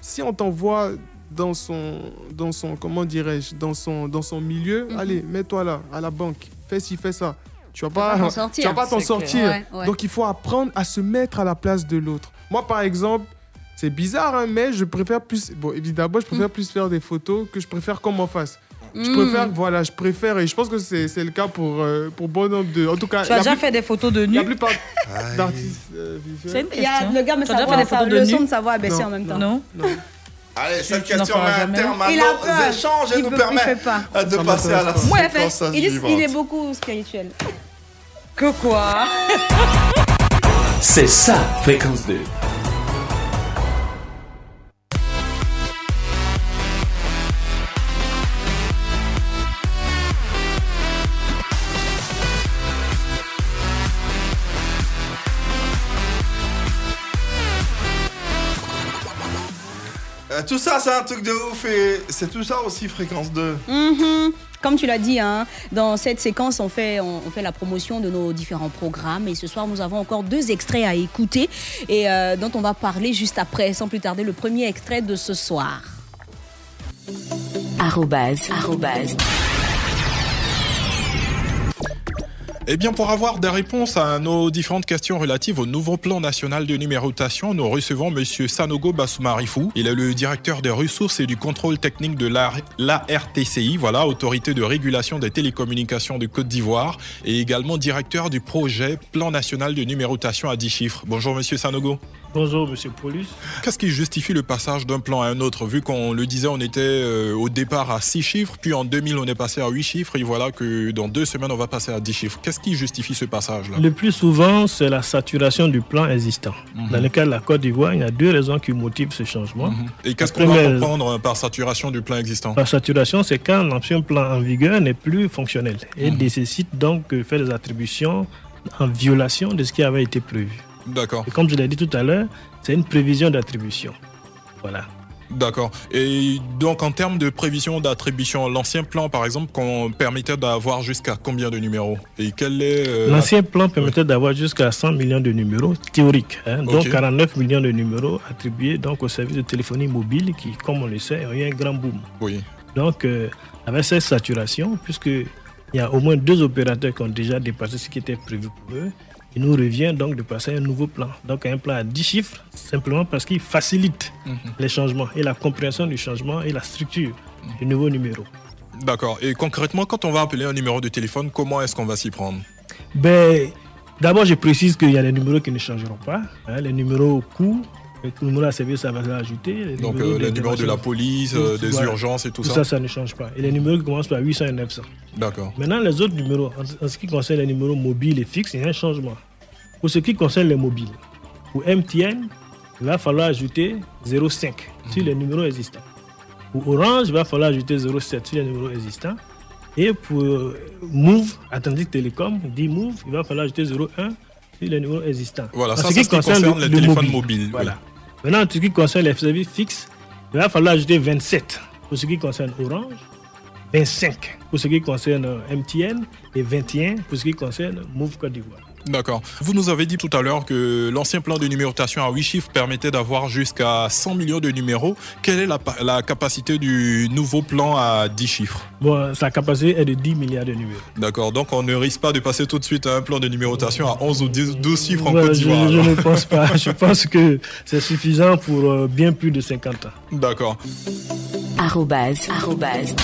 Speaker 9: Si on t'envoie dans son, dans son, comment dirais-je, dans son, dans son milieu, allez, mets-toi là, à la banque, fais ci, fais ça. Tu vas
Speaker 6: vas
Speaker 9: pas,
Speaker 6: t'en sortir.
Speaker 9: tu vas pas t'en <laughs> sortir.
Speaker 6: clair. Ouais, ouais.
Speaker 9: Donc il faut apprendre à se mettre à la place de l'autre. Moi, par exemple, c'est bizarre, hein, mais je préfère plus. Bon, évidemment, je
Speaker 6: Mm.
Speaker 9: préfère plus faire des photos que je préfère qu'on m'en fasse. Je
Speaker 6: Mm.
Speaker 9: préfère, voilà, je préfère, et je pense que c'est c'est le cas pour, euh, pour bon nombre de. En tout cas,
Speaker 7: Tu as déjà
Speaker 9: plus-
Speaker 7: fait des photos de nu
Speaker 9: La plupart d'artistes euh, visuels.
Speaker 7: une
Speaker 6: Il y a le gars, mais
Speaker 7: déjà
Speaker 6: voix,
Speaker 7: fait des
Speaker 6: sa-
Speaker 7: photos
Speaker 6: le
Speaker 7: de
Speaker 6: son de sa voix a baissé
Speaker 9: Non.
Speaker 6: en même temps.
Speaker 7: Non.
Speaker 5: Allez, cette question met un terme à
Speaker 6: Il a
Speaker 5: nos
Speaker 6: peur.
Speaker 5: échanges et nous permet
Speaker 6: il fait pas.
Speaker 5: de
Speaker 9: Ça
Speaker 5: passer à la
Speaker 6: Moi, il est beaucoup spirituel.
Speaker 7: Que quoi? <laughs>
Speaker 2: C'est ça, fréquence 2.
Speaker 5: Euh, tout ça, c'est un truc de ouf et c'est tout ça aussi, fréquence 2.
Speaker 6: Mhm. Comme tu l'as dit, hein, dans cette séquence, on fait, la promotion de nos différents programmes. Et ce soir, nous avons encore deux extraits à écouter et euh, dont on va parler juste après. Sans plus tarder, le premier extrait de ce soir.
Speaker 22: Eh bien, pour avoir des réponses à nos différentes questions relatives au nouveau plan national de numérotation, nous recevons Monsieur Sanogo Basoumarifou. Il est le directeur des ressources et du contrôle technique de la, la RTCI, voilà, Autorité de régulation des télécommunications de Côte d'Ivoire, et également directeur du projet Plan national de numérotation à 10 chiffres. Bonjour Monsieur Sanogo.
Speaker 23: Bonjour, monsieur Paulus.
Speaker 22: Qu'est-ce qui justifie le passage d'un plan à un autre Vu qu'on le disait, on était euh, au départ à 6 chiffres, puis en 2000, on est passé à 8 chiffres, et voilà que dans deux semaines, on va passer à 10 chiffres. Qu'est-ce qui justifie ce passage-là?
Speaker 23: Le plus souvent, c'est la saturation du plan existant.
Speaker 22: Mhm.
Speaker 23: Dans le cas de la Côte d'Ivoire, il y a deux raisons qui motivent ce changement.
Speaker 22: Et qu'est-ce qu'on va comprendre par saturation du plan existant?
Speaker 23: La saturation, c'est quand l'ancien plan en vigueur n'est plus fonctionnel et
Speaker 22: Mhm.
Speaker 23: nécessite donc de faire des attributions en violation de ce qui avait été prévu.
Speaker 22: D'accord.
Speaker 23: Et comme je l'ai dit tout à l'heure, c'est une prévision d'attribution. Voilà.
Speaker 22: D'accord. Et donc, en termes de prévision d'attribution, l'ancien plan, par exemple, qu'on permettait d'avoir jusqu'à combien de numéros? Et quel est. euh,
Speaker 23: L'ancien plan permettait d'avoir jusqu'à 100 millions de numéros théoriques, hein, dont
Speaker 22: Ok.
Speaker 23: 49 millions de numéros attribués donc au service de téléphonie mobile qui, comme on le sait, a eu un grand boom.
Speaker 22: Oui.
Speaker 23: Donc, euh, avec cette saturation, puisqu'il y a au moins deux opérateurs qui ont déjà dépassé ce qui était prévu pour eux, il nous revient donc de passer à un nouveau plan. Donc, un plan à 10 chiffres, simplement parce qu'il facilite
Speaker 22: Mhm.
Speaker 23: les changements et la compréhension du changement et la structure du nouveau numéro.
Speaker 22: D'accord. Et concrètement, quand on va appeler un numéro de téléphone, comment est-ce qu'on va s'y prendre?
Speaker 23: Ben, D'abord, je précise qu'il y a des numéros qui ne changeront pas. hein, les numéros coûts, les numéros à service, ça va s'ajouter.
Speaker 22: Donc,
Speaker 23: numéros
Speaker 22: euh, les numéros de la police, euh, des
Speaker 23: Voilà.
Speaker 22: urgences et tout
Speaker 23: Tout
Speaker 22: ça
Speaker 23: ça, ça ne change pas. Et les numéros qui commencent par 800 et 900.
Speaker 22: D'accord.
Speaker 23: Maintenant, les autres numéros, en ce qui concerne les numéros mobiles et fixes, il y a un changement. Pour ce qui concerne les mobiles, pour MTN, il va falloir ajouter 0,5 sur les numéros existants. Pour Orange, il va falloir ajouter 0,7 sur les numéros existants. Et pour euh, Move, Atlantic Telecom, dit Move, il va falloir ajouter 0,1 sur les numéros existants.
Speaker 22: Voilà,
Speaker 23: En
Speaker 22: ça, c'est ce qui concerne les téléphones mobiles,
Speaker 23: Voilà. Maintenant, en ce qui concerne les services fixes, il va falloir ajouter 27 pour ce qui concerne Orange, 25 pour ce qui concerne euh, MTN et 21 pour ce qui concerne Move Côte d'Ivoire.
Speaker 22: D'accord. Vous nous avez dit tout à l'heure que l'ancien plan de numérotation à 8 chiffres permettait d'avoir jusqu'à 100 millions de numéros. Quelle est la, pa- la capacité du nouveau plan à 10 chiffres?
Speaker 23: Bon, sa capacité est de 10 milliards de numéros.
Speaker 22: D'accord, donc on ne risque pas de passer tout de suite à un plan de numérotation à 11 ou 10 12 chiffres en Côte
Speaker 23: je,
Speaker 22: d'Ivoire.
Speaker 23: je
Speaker 22: alors.
Speaker 23: ne pense pas. Je pense que c'est suffisant pour euh, bien plus de 50 ans.
Speaker 22: D'accord.
Speaker 1: Arrobase, arrobase.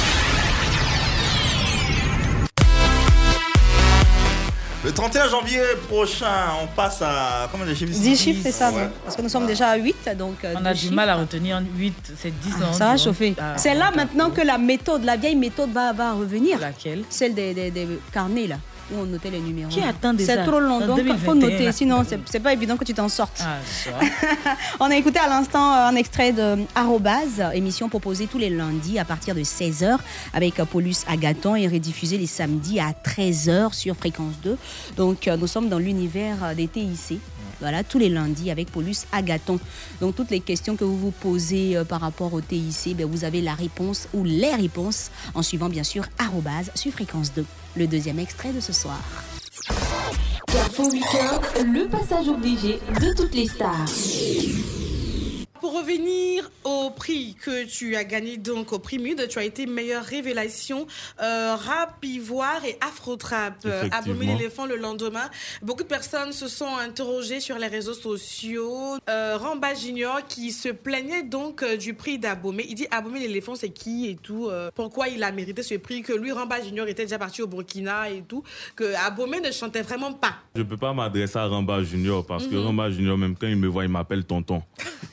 Speaker 5: Le 31 janvier prochain, on passe à. Comment les chiffres
Speaker 6: 10 chiffres, c'est ça,
Speaker 5: Ouais.
Speaker 6: Parce que nous sommes déjà à 8, donc. euh,
Speaker 7: On a du mal à retenir 8, c'est 10
Speaker 6: Ah,
Speaker 7: ans.
Speaker 6: ça va chauffer.
Speaker 7: Ah,
Speaker 6: C'est là maintenant que la méthode, la vieille méthode va, va revenir.
Speaker 7: Laquelle?
Speaker 6: Celle des, des- des carnets, là, où on notait les numéros.
Speaker 7: Qui attend des
Speaker 6: C'est trop long, donc il faut
Speaker 7: 2021,
Speaker 6: noter, sinon c'est pas évident que tu t'en sortes.
Speaker 7: Ah. <laughs>
Speaker 6: On a écouté à l'instant euh, un extrait de Arrobase, émission proposée tous les lundis à partir de 16h avec euh, Paulus Agathon et rediffusée les samedis à 13h sur Fréquence 2. Donc euh, nous sommes dans l'univers des TIC. Voilà, tous les lundis avec Paulus Agathon. Donc toutes les questions que vous vous posez euh, par rapport au TIC, ben, vous avez la réponse ou les réponses en suivant bien sûr Arrobase sur Fréquence 2. Le deuxième extrait de ce soir.
Speaker 1: Carrefour le passage obligé de toutes les stars.
Speaker 24: Pour revenir au prix que tu as gagné, donc au prix MUD, tu as été meilleure révélation euh, rap, ivoire et afro-trap. Euh. Abomé l'éléphant le lendemain. Beaucoup de personnes se sont interrogées sur les réseaux sociaux. Euh, Ramba Junior qui se plaignait donc euh, du prix d'Abomé. Il dit Abomé l'éléphant c'est qui et tout. euh, pourquoi il a mérité ce prix Que lui, Ramba Junior était déjà parti au Burkina et tout. Que Abomé ne chantait vraiment pas.
Speaker 25: Je peux pas m'adresser à Ramba Junior parce que
Speaker 24: Mhm.
Speaker 25: Ramba Junior, même quand il me voit, il m'appelle tonton.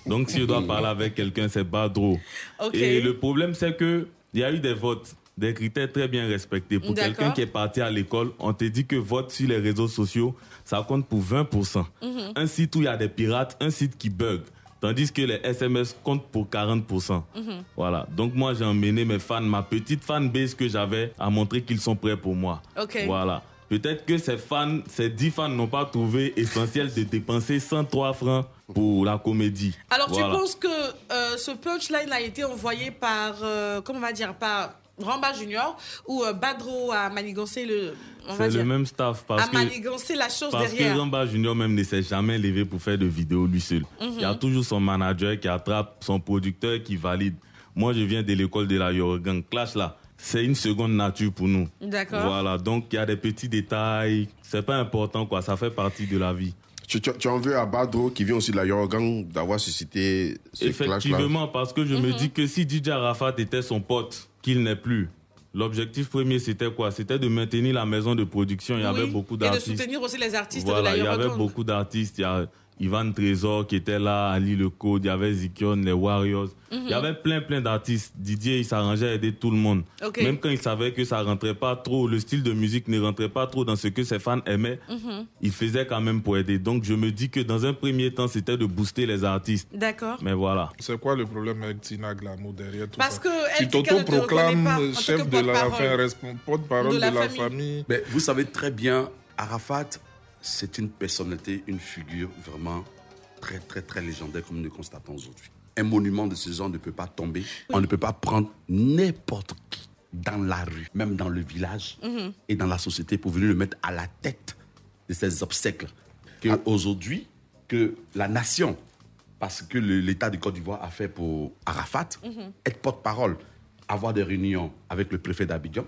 Speaker 25: Donc si je dois parler avec quelqu'un, c'est Badro.
Speaker 24: Ok.
Speaker 25: Et le problème, c'est que il y a eu des votes, des critères très bien respectés. Pour quelqu'un qui est parti à l'école, on te dit que vote sur les réseaux sociaux, ça compte pour 20%.
Speaker 24: Mhm.
Speaker 25: Un site où il y a des pirates, un site qui bug. Tandis que les SMS comptent pour 40%.
Speaker 24: Mhm.
Speaker 25: Voilà. Donc moi, j'ai emmené mes fans, ma petite fanbase que j'avais, à montrer qu'ils sont prêts pour moi.
Speaker 24: Ok.
Speaker 25: Voilà. Peut-être que ces fans, ces 10 fans n'ont pas trouvé essentiel de dépenser 103 francs pour la comédie.
Speaker 24: Alors,
Speaker 25: Voilà.
Speaker 24: tu penses que euh, ce punchline a été envoyé par, euh, comment on va dire, par Ramba Junior ou euh, Badro a manigancé le,
Speaker 25: C'est le même staff parce
Speaker 24: a
Speaker 25: que,
Speaker 24: manigancé la chose
Speaker 25: parce que
Speaker 24: derrière.
Speaker 25: Ramba Junior même ne s'est jamais levé pour faire de vidéos lui seul.
Speaker 24: Mhm.
Speaker 25: Il y a toujours son manager qui attrape, son producteur qui valide. Moi, je viens de l'école de la Yorgan. Clash là, c'est une seconde nature pour nous.
Speaker 24: D'accord.
Speaker 25: Voilà, donc il y a des petits détails. C'est pas important quoi, ça fait partie de la vie.
Speaker 26: Tu, tu, tu en veux à Badro, qui vient aussi de la Yorgan, d'avoir suscité ce
Speaker 25: Effectivement, parce que je me
Speaker 24: Mhm.
Speaker 25: dis que si DJ Arafat était son pote, qu'il n'est plus, l'objectif premier c'était quoi? C'était de maintenir la maison de production. Il y avait beaucoup
Speaker 24: Et de
Speaker 25: d'artistes.
Speaker 24: soutenir aussi les artistes
Speaker 25: Voilà,
Speaker 24: de
Speaker 25: il
Speaker 24: la
Speaker 25: y avait beaucoup d'artistes. Il y a Ivan Trésor qui était là, Ali Le Code, il y avait Zikion, les Warriors.
Speaker 24: Mhm.
Speaker 25: Il y avait plein, plein d'artistes. Didier, il s'arrangeait à aider tout le monde. Même quand il savait que ça rentrait pas trop, le style de musique ne rentrait pas trop dans ce que ses fans aimaient,
Speaker 24: Mhm.
Speaker 25: il faisait quand même pour aider. Donc je me dis que dans un premier temps, c'était de booster les artistes.
Speaker 24: D'accord.
Speaker 25: Mais voilà.
Speaker 22: C'est quoi le problème avec Tina Glamour derrière tout
Speaker 24: Parce
Speaker 22: ça?
Speaker 24: que
Speaker 22: Tu
Speaker 24: elle te
Speaker 22: t'auto-proclames chef de la,
Speaker 24: porte-parole de la, famille.
Speaker 22: famille.
Speaker 27: Mais vous savez très bien, Arafat, c'est une personnalité, une figure vraiment très, très, très légendaire comme nous le constatons aujourd'hui. Un monument de ce genre ne peut pas tomber. On ne peut pas prendre n'importe qui dans la rue, même dans le village
Speaker 24: Mhm.
Speaker 27: et dans la société pour venir le mettre à la tête de ces obstacles. Que aujourd'hui, que la nation, parce que l'État de Côte d'Ivoire a fait pour Arafat,
Speaker 24: Mhm.
Speaker 27: être porte-parole, avoir des réunions avec le préfet d'Abidjan.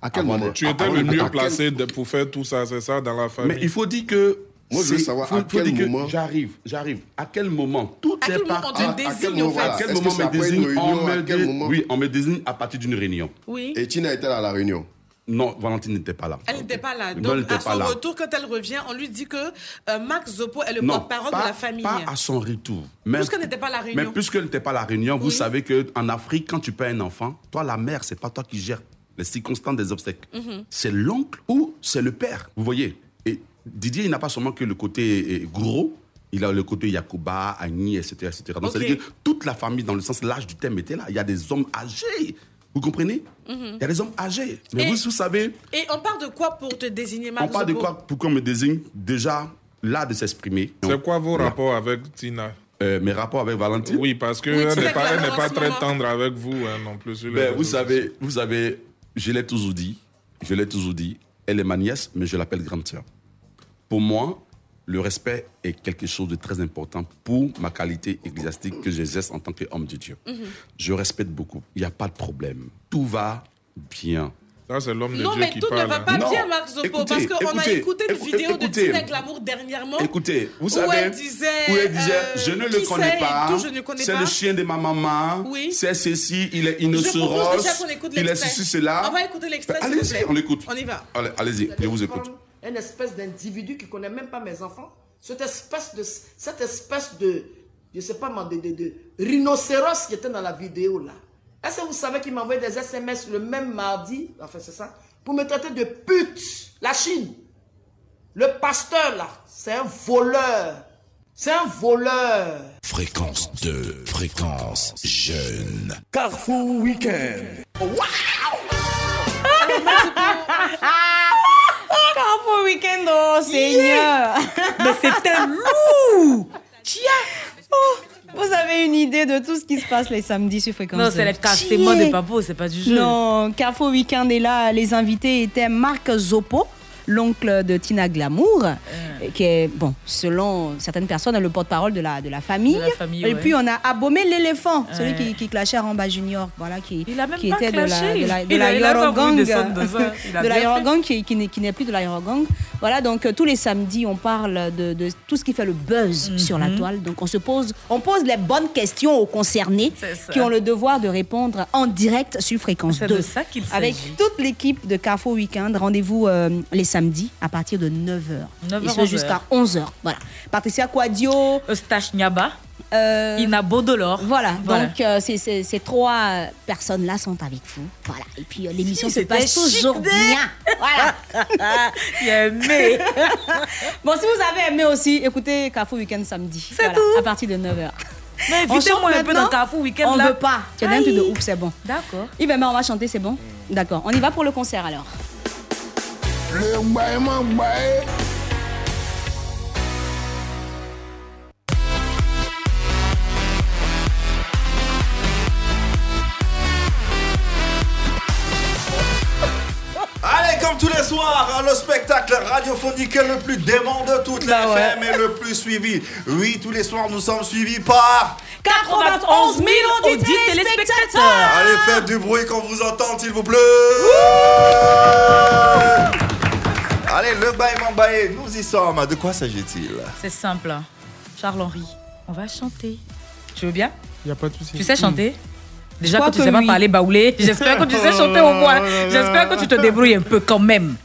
Speaker 26: À quel
Speaker 27: avoir
Speaker 26: moment
Speaker 27: des-
Speaker 22: Tu étais le mieux
Speaker 27: quel-
Speaker 22: placé pour faire tout ça, c'est ça, dans la famille?
Speaker 27: mais il faut dire que.
Speaker 26: Moi, je veux savoir
Speaker 27: faut-
Speaker 26: à quel
Speaker 27: dire que
Speaker 26: moment-
Speaker 27: J'arrive, j'arrive. À quel moment? Tout
Speaker 24: À
Speaker 27: est
Speaker 24: quel moment
Speaker 27: par-
Speaker 24: on te
Speaker 27: à- à
Speaker 24: désigne,
Speaker 27: quel
Speaker 24: en
Speaker 27: moment- À quel me désigne
Speaker 26: réunion,
Speaker 27: on me
Speaker 26: à quel
Speaker 27: dé-
Speaker 26: moment?
Speaker 27: Oui, on me désigne à partir d'une réunion.
Speaker 24: Oui.
Speaker 26: Et Tina était là à la réunion?
Speaker 27: Non, Valentine n'était pas là.
Speaker 24: Elle n'était pas là. Donc,
Speaker 27: elle
Speaker 24: à son
Speaker 27: là.
Speaker 24: retour, quand elle revient, on lui dit que euh, Max Zopo est le porte-parole de la famille.
Speaker 27: Pas à son retour. Même-
Speaker 24: Puisqu'elle n'était pas à la
Speaker 27: Mais
Speaker 24: réunion.
Speaker 27: puisqu'elle n'était pas à la réunion, vous savez qu'en Afrique, quand tu perds un enfant, toi, la mère, c'est pas toi qui gères les circonstances des obsèques.
Speaker 24: Mhm.
Speaker 27: C'est l'oncle ou c'est le père. Vous voyez Et Didier, il n'a pas seulement que le côté euh, gros, il a le côté Yakuba, Agni, etc. etc. Donc, c'est-à-dire que toute la famille, dans le sens l'âge du thème, était là. Il y a des hommes âgés. Vous comprenez
Speaker 24: Mhm.
Speaker 27: Il y a des hommes âgés. Mais
Speaker 24: Et-
Speaker 27: vous, vous savez,
Speaker 24: Et on parle de quoi pour te désigner Max
Speaker 27: on parle de quoi pour qu'on me désigne Déjà, l'art de s'exprimer.
Speaker 22: C'est quoi vos
Speaker 27: Là.
Speaker 22: rapports avec Tina
Speaker 27: Euh, Mes rapports avec Valentine
Speaker 22: Oui, parce
Speaker 27: Oui,
Speaker 22: qu'elle
Speaker 27: Tina
Speaker 22: n'est pas, très tendre avec vous hein, non plus.
Speaker 27: Ben, vous savez, vous savez, je l'ai toujours dit, je l'ai toujours dit, elle est ma nièce, mais je l'appelle grande sœur. Pour moi, le respect est quelque chose de très important pour ma qualité ecclésiastique que j'exerce en tant qu'homme de Dieu.
Speaker 24: Mhm.
Speaker 27: Je respecte beaucoup, il n'y a pas de problème. Tout va bien.
Speaker 22: Ça, c'est l'homme de
Speaker 24: Non,
Speaker 22: Dieu
Speaker 24: mais tout ne va
Speaker 22: hein.
Speaker 24: pas
Speaker 27: Non,
Speaker 24: bien, Max Zopo,
Speaker 27: écoutez,
Speaker 24: parce qu'on a écouté une vidéo de. Tina Glamour dernièrement.
Speaker 27: Écoutez, vous
Speaker 24: où
Speaker 27: savez,
Speaker 24: elle disait,
Speaker 27: où elle disait,
Speaker 24: euh,
Speaker 27: je ne le
Speaker 24: c'est
Speaker 27: connais pas.
Speaker 24: ne
Speaker 27: C'est le chien de ma maman.
Speaker 24: Oui.
Speaker 27: C'est ceci, il est innocent. Il est ceci, cela.
Speaker 24: On va écouter l'extrait,
Speaker 27: Ben, Allez-y, on l'écoute.
Speaker 24: On y va.
Speaker 27: Allez, Allez-y, je vous écoute.
Speaker 28: Un espèce d'individu qui connaît même pas mes enfants. Cette espèce de, cette espèce de, je sais pas de, de rhinocéros qui était dans la vidéo là. Est-ce que vous savez qu'il m'a envoyé des SMS le même mardi, enfin c'est ça, pour me traiter de pute, la Chine? Le pasteur là, c'est un voleur. C'est un voleur.
Speaker 21: Fréquence 2, fréquence jeune.
Speaker 29: Carrefour Weekend.
Speaker 6: Carrefour Weekend, oh Seigneur
Speaker 7: Mais c'était lourd
Speaker 6: Tia Oh, Vous avez une idée de tout ce qui se passe les samedis sur Fréquence
Speaker 7: Non, c'est
Speaker 6: deux.
Speaker 7: les cassements
Speaker 6: Chier.
Speaker 7: de Papo, c'est pas du jeu.
Speaker 6: Non, Carrefour Weekend est là. Les invités étaient Marc Zopo, l'oncle de Tina Glamour, euh, qui est, bon, selon certaines personnes, le porte-parole de la, de la famille.
Speaker 7: De la famille,
Speaker 6: Et
Speaker 7: ouais.
Speaker 6: puis on a Abomé l'éléphant, celui qui, qui clashait Ramba Junior, voilà, qui,
Speaker 7: Il a même
Speaker 6: qui
Speaker 7: pas
Speaker 6: était de la,
Speaker 7: clashé.
Speaker 6: de la, de
Speaker 7: Il
Speaker 6: la
Speaker 7: de <laughs>
Speaker 6: de la
Speaker 7: fait.
Speaker 6: Eurogang qui, qui n'est- qui n'est plus de la Eurogang. Voilà, donc euh, tous les samedis, on parle de, de tout ce qui fait le buzz sur la
Speaker 7: Mhm.
Speaker 6: toile. Donc on se pose, on pose les bonnes questions aux concernés qui ont le devoir de répondre en direct sur Fréquence
Speaker 7: C'est
Speaker 6: 2.
Speaker 7: de ça
Speaker 6: Avec toute l'équipe de Carrefour Weekend. Rendez-vous euh, les samedis à partir de 9h.
Speaker 7: 9h,
Speaker 6: Et ce jusqu'à 11h. Voilà. Patricia Quadio.
Speaker 7: Eustache Nyaba.
Speaker 6: Euh,
Speaker 7: Ina.
Speaker 6: Voilà,
Speaker 7: Voilà.
Speaker 6: donc euh, ces, trois euh, personnes-là sont avec vous. Voilà, et puis euh, l'émission
Speaker 7: Si,
Speaker 6: se passe toujours bien. Voilà. <laughs>
Speaker 7: Aimé. <laughs>
Speaker 6: bon, si vous avez aimé aussi, écoutez Carrefour Weekend samedi.
Speaker 7: C'est
Speaker 6: Voilà,
Speaker 7: tout.
Speaker 6: À partir de 9h.
Speaker 7: Mais invitez-moi un peu dans Carrefour Weekend,
Speaker 6: On
Speaker 7: là.
Speaker 6: veut pas. Tu as un truc de ouf, c'est bon.
Speaker 7: D'accord.
Speaker 6: Yves on va chanter, c'est bon D'accord. On y va pour le concert alors.
Speaker 5: Allez, comme tous les soirs, le spectacle radiophonique le plus dément de toutes les
Speaker 7: Bah ouais.
Speaker 5: FM et le plus suivi. Oui, tous les soirs, nous sommes suivis par
Speaker 7: 91 000 audits téléspectateurs.
Speaker 5: Allez, faites du bruit qu'on vous entende, s'il vous plaît. Allez, le bail, mon bail, nous y sommes. De quoi s'agit-il?
Speaker 7: C'est simple. hein. Charles-Henri, on va chanter. Tu veux bien?
Speaker 9: Il n'y a pas de souci.
Speaker 7: Tu sais chanter? Déjà
Speaker 6: crois
Speaker 7: que tu sais pas
Speaker 6: oui.
Speaker 7: parler baoulé, j'espère que tu sais chanter au moins. <laughs> J'espère que tu te débrouilles un peu quand même.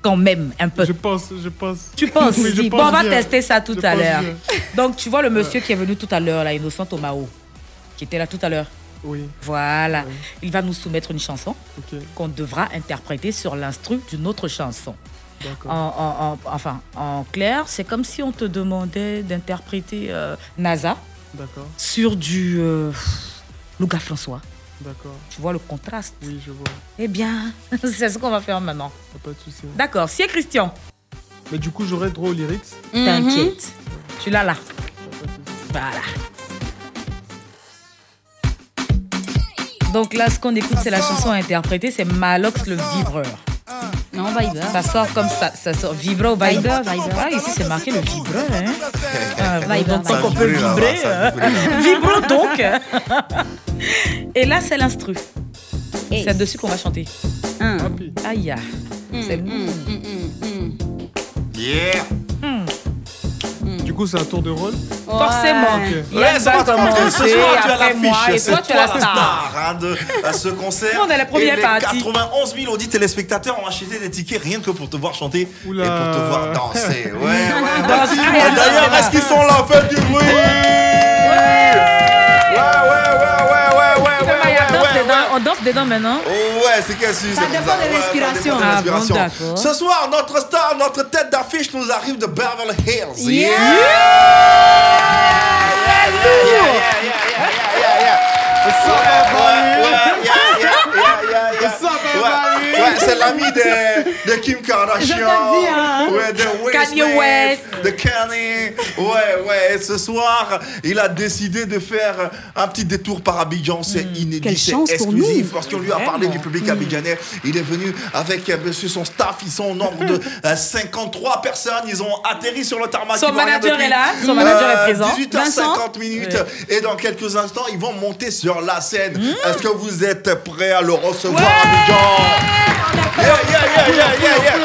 Speaker 7: Quand même, un peu.
Speaker 9: Je pense, je pense.
Speaker 7: Tu penses?
Speaker 9: Oui, je
Speaker 7: Bon,
Speaker 9: pense
Speaker 7: on va
Speaker 9: bien.
Speaker 7: tester ça tout
Speaker 9: Je
Speaker 7: à l'heure. Donc, tu vois le monsieur qui est venu tout à l'heure, là, Innocent Tomao, qui était là tout à l'heure.
Speaker 9: Oui.
Speaker 7: Voilà. Il va nous soumettre une chanson qu'on devra interpréter sur l'instru d'une autre chanson. En, en- en- enfin, en clair, c'est comme si on te demandait d'interpréter euh, NASA sur du euh, Louga François.
Speaker 9: D'accord.
Speaker 7: Tu vois le contraste
Speaker 9: Oui, je vois.
Speaker 7: Eh bien, <laughs> c'est ce qu'on va faire maintenant.
Speaker 9: Pas de souci.
Speaker 7: D'accord, si Christian,
Speaker 9: Mais du coup, j'aurais droit aux lyrics.
Speaker 7: t'inquiète. Tu l'as là. Voilà. Donc là, ce qu'on écoute, c'est la chanson interprétée, c'est Malox le vibreur.
Speaker 6: Non, Viber.
Speaker 7: Ça sort comme ça, ça sort ou Viber?
Speaker 6: Viber, Viber.
Speaker 7: Ah, ici c'est marqué le vibreur. Hein. Ah,
Speaker 6: Viber,
Speaker 7: donc qu'on peut
Speaker 5: vibre,
Speaker 7: vibrer. euh,
Speaker 5: vibre.
Speaker 7: Vibrons donc. Et là, c'est l'instru. C'est dessus qu'on va chanter. Aïe. ah. C'est
Speaker 5: Yeah.
Speaker 9: Du coup, c'est un tour de rôle.
Speaker 7: Forcément.
Speaker 6: Ouais.
Speaker 7: A
Speaker 5: Ouais, ça. Ce soir, tu as l'affiche.
Speaker 7: toi,
Speaker 5: C'est
Speaker 7: tu as
Speaker 5: toi
Speaker 7: la star.
Speaker 5: hein, de à ce concert.
Speaker 7: On est la première
Speaker 5: et les
Speaker 7: partie.
Speaker 5: 91 000 audits téléspectateurs ont acheté des tickets rien que pour te voir chanter
Speaker 9: Oula.
Speaker 5: et pour te voir danser. Ouais, ouais.
Speaker 7: Danser.
Speaker 5: Et D'ailleurs, est-ce qu'ils sont là? Faites du bruit
Speaker 7: danse
Speaker 5: ouais,
Speaker 7: dedans.
Speaker 5: ouais.
Speaker 7: On danse dedans maintenant.
Speaker 5: Oh ouais, c'est qu'est-ce que
Speaker 6: Ça
Speaker 5: c'est
Speaker 6: dépend de
Speaker 5: Ouais, ça
Speaker 6: l'inspiration.
Speaker 5: dépend de
Speaker 7: Ah,
Speaker 5: l'inspiration.
Speaker 7: bon.
Speaker 5: Ce soir, notre star, notre tête d'affiche nous arrive de Beverly Hills.
Speaker 6: Yeah.
Speaker 5: Yeah, yeah, yeah, c'est l'ami de, de Kim Kardashian.
Speaker 6: Hein.
Speaker 5: Ouais, de
Speaker 7: Kanye West.
Speaker 5: De Kanye. Ouais, ouais. Et ce soir, il a décidé de faire un petit détour par Abidjan. C'est inédit,
Speaker 6: Quelle
Speaker 5: c'est exclusif. Parce qu'on lui a parlé du public abidjanais. Il est venu avec euh, monsieur son staff. Ils sont au nombre de euh, 53 personnes. Ils ont atterri sur le tarmac.
Speaker 7: Son manager est là, son manager est
Speaker 5: euh,
Speaker 7: présent.
Speaker 5: 18h50 minutes. Et dans quelques instants, ils vont monter sur la scène.
Speaker 7: Hmm.
Speaker 5: Est-ce que vous êtes prêts à le recevoir, Abidjan? Yeah, yeah, yeah.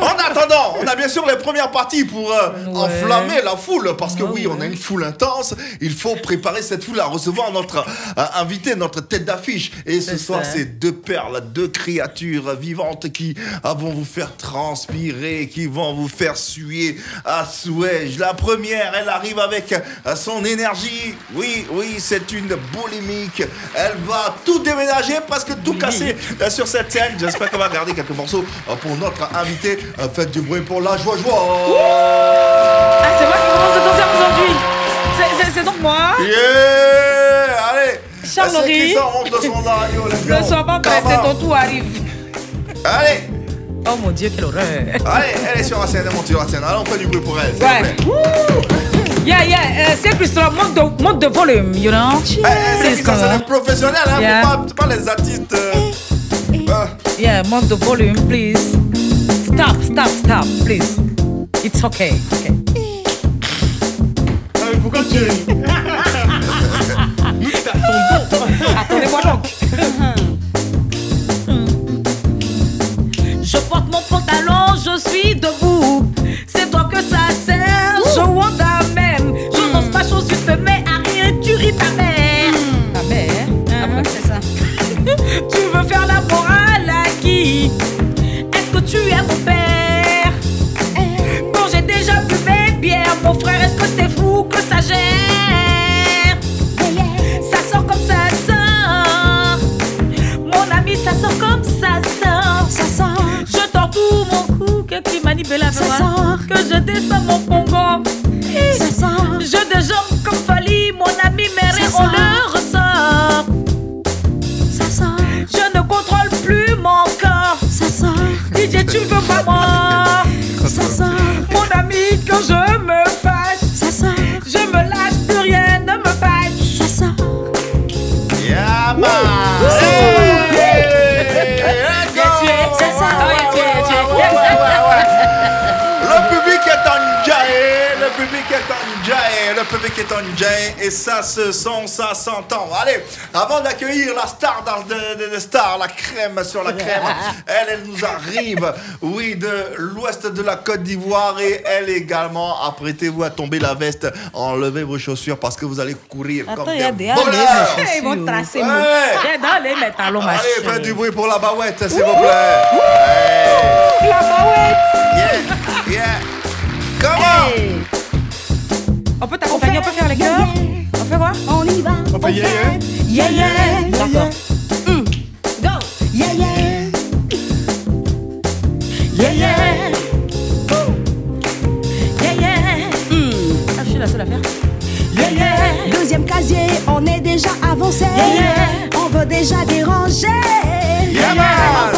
Speaker 5: En attendant, on a bien sûr les premières parties pour euh, enflammer la foule, parce que oui, on a une foule intense. Il faut préparer cette foule à recevoir notre euh, invité, notre tête d'affiche. Et ce soir, c'est deux perles, deux créatures vivantes qui euh, vont vous faire transpirer, qui vont vous faire suer à souhait. La première, elle arrive avec euh, son énergie. Oui, oui, c'est une boulimique. Elle va tout déménager, presque tout casser sur cette J'espère qu'on va garder quelques morceaux euh, pour notre invité. Euh, Faites du bruit pour la joie, joie.
Speaker 7: Ah, c'est moi qui commence le concert aujourd'hui. C'est- donc moi.
Speaker 5: Yeah Allez
Speaker 7: Charles
Speaker 5: C'est
Speaker 7: Henry.
Speaker 5: qui ça monte de son radio, les gars.
Speaker 7: Ne sois pas pressé, ton tour arrive.
Speaker 5: Allez
Speaker 7: Oh mon dieu, quelle horreur.
Speaker 5: Allez, elle est sur la scène, elle monte sur la scène. Allez, on fait du bruit pour elle.
Speaker 7: Ouais.
Speaker 5: plaît.
Speaker 7: Yeah, yeah, euh, c'est plus trop, monte de, monte de volume, you know.
Speaker 5: Eh, eh, c'est
Speaker 7: ce
Speaker 5: ça, c'est des professionnels, hein,
Speaker 7: Yeah.
Speaker 5: pas, les artistes. euh, euh,
Speaker 7: Yeah, monte de volume, please. Stop, stop, stop, please. It's okay. okay.
Speaker 9: pourquoi tu Nous t'attendons.
Speaker 7: Attendez-moi donc. Je porte mon pantalon, je suis debout. C'est toi que ça sert, je wanda même. Je danse pas chose, tu te mets à rire et tu ris ta mère. Ta mère? Ah bon, c'est ça? <laughs> tu veux faire la morale sort. Que je descends mon pongo.
Speaker 6: Ça sort.
Speaker 7: Je de jambes comme Fali, mon ami, mais
Speaker 6: Ça
Speaker 7: on le ressort.
Speaker 6: Ça sort.
Speaker 7: Je ne contrôle plus mon corps.
Speaker 6: Ça sort.
Speaker 7: DJ, tu veux pas moi
Speaker 5: est en jaillet et ça se sent, ça s'entend. Allez, avant d'accueillir la star de, de, de star, la crème sur la crème, <laughs> elle, elle nous arrive, oui, de l'ouest de la Côte d'Ivoire et elle également, apprêtez-vous à tomber la veste, enlevez vos chaussures parce que vous allez courir
Speaker 7: Attends,
Speaker 5: comme
Speaker 7: il y a
Speaker 5: des
Speaker 7: des
Speaker 5: voleurs.
Speaker 7: Ils vont tracer.
Speaker 5: Ouais.
Speaker 7: mon-
Speaker 5: Allez, faites du bruit pour la baouette, s'il vous plaît. Hey.
Speaker 7: La baouette.
Speaker 5: Yeah, yeah. Comment
Speaker 7: On peut t'accompagner, on peut faire les cœurs On fait quoi?
Speaker 6: On y va.
Speaker 9: On fait yeah,
Speaker 6: Yeah,
Speaker 9: yeah.
Speaker 6: yeah.
Speaker 7: D'accord.
Speaker 6: Mm. Go. Yeah, yeah. Yeah, yeah.
Speaker 7: Yeah, yeah. Ah, je suis la seule à faire.
Speaker 6: Yeah, yeah. Deuxième casier, on est déjà avancé.
Speaker 7: Yeah, yeah.
Speaker 6: On veut déjà déranger.
Speaker 5: Yeah, man.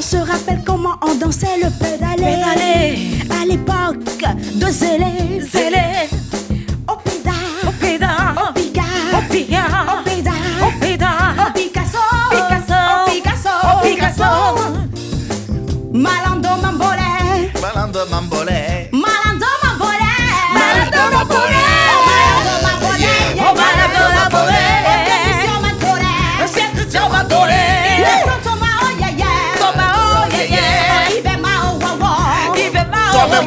Speaker 6: On se rappelle comment on dansait le pédalé.
Speaker 7: Pédalé.
Speaker 6: À l'époque de Zélé.
Speaker 7: Zélé.
Speaker 6: Au pédale.
Speaker 7: Au pédale.
Speaker 6: Au piga.
Speaker 7: Au piga.
Speaker 6: Au pédale.
Speaker 7: Au pédale.
Speaker 6: Au Picasso.
Speaker 7: Picasso.
Speaker 6: Au Picasso.
Speaker 7: Au Picasso.
Speaker 6: Malando mambolé.
Speaker 5: Malando Mambolé. Même,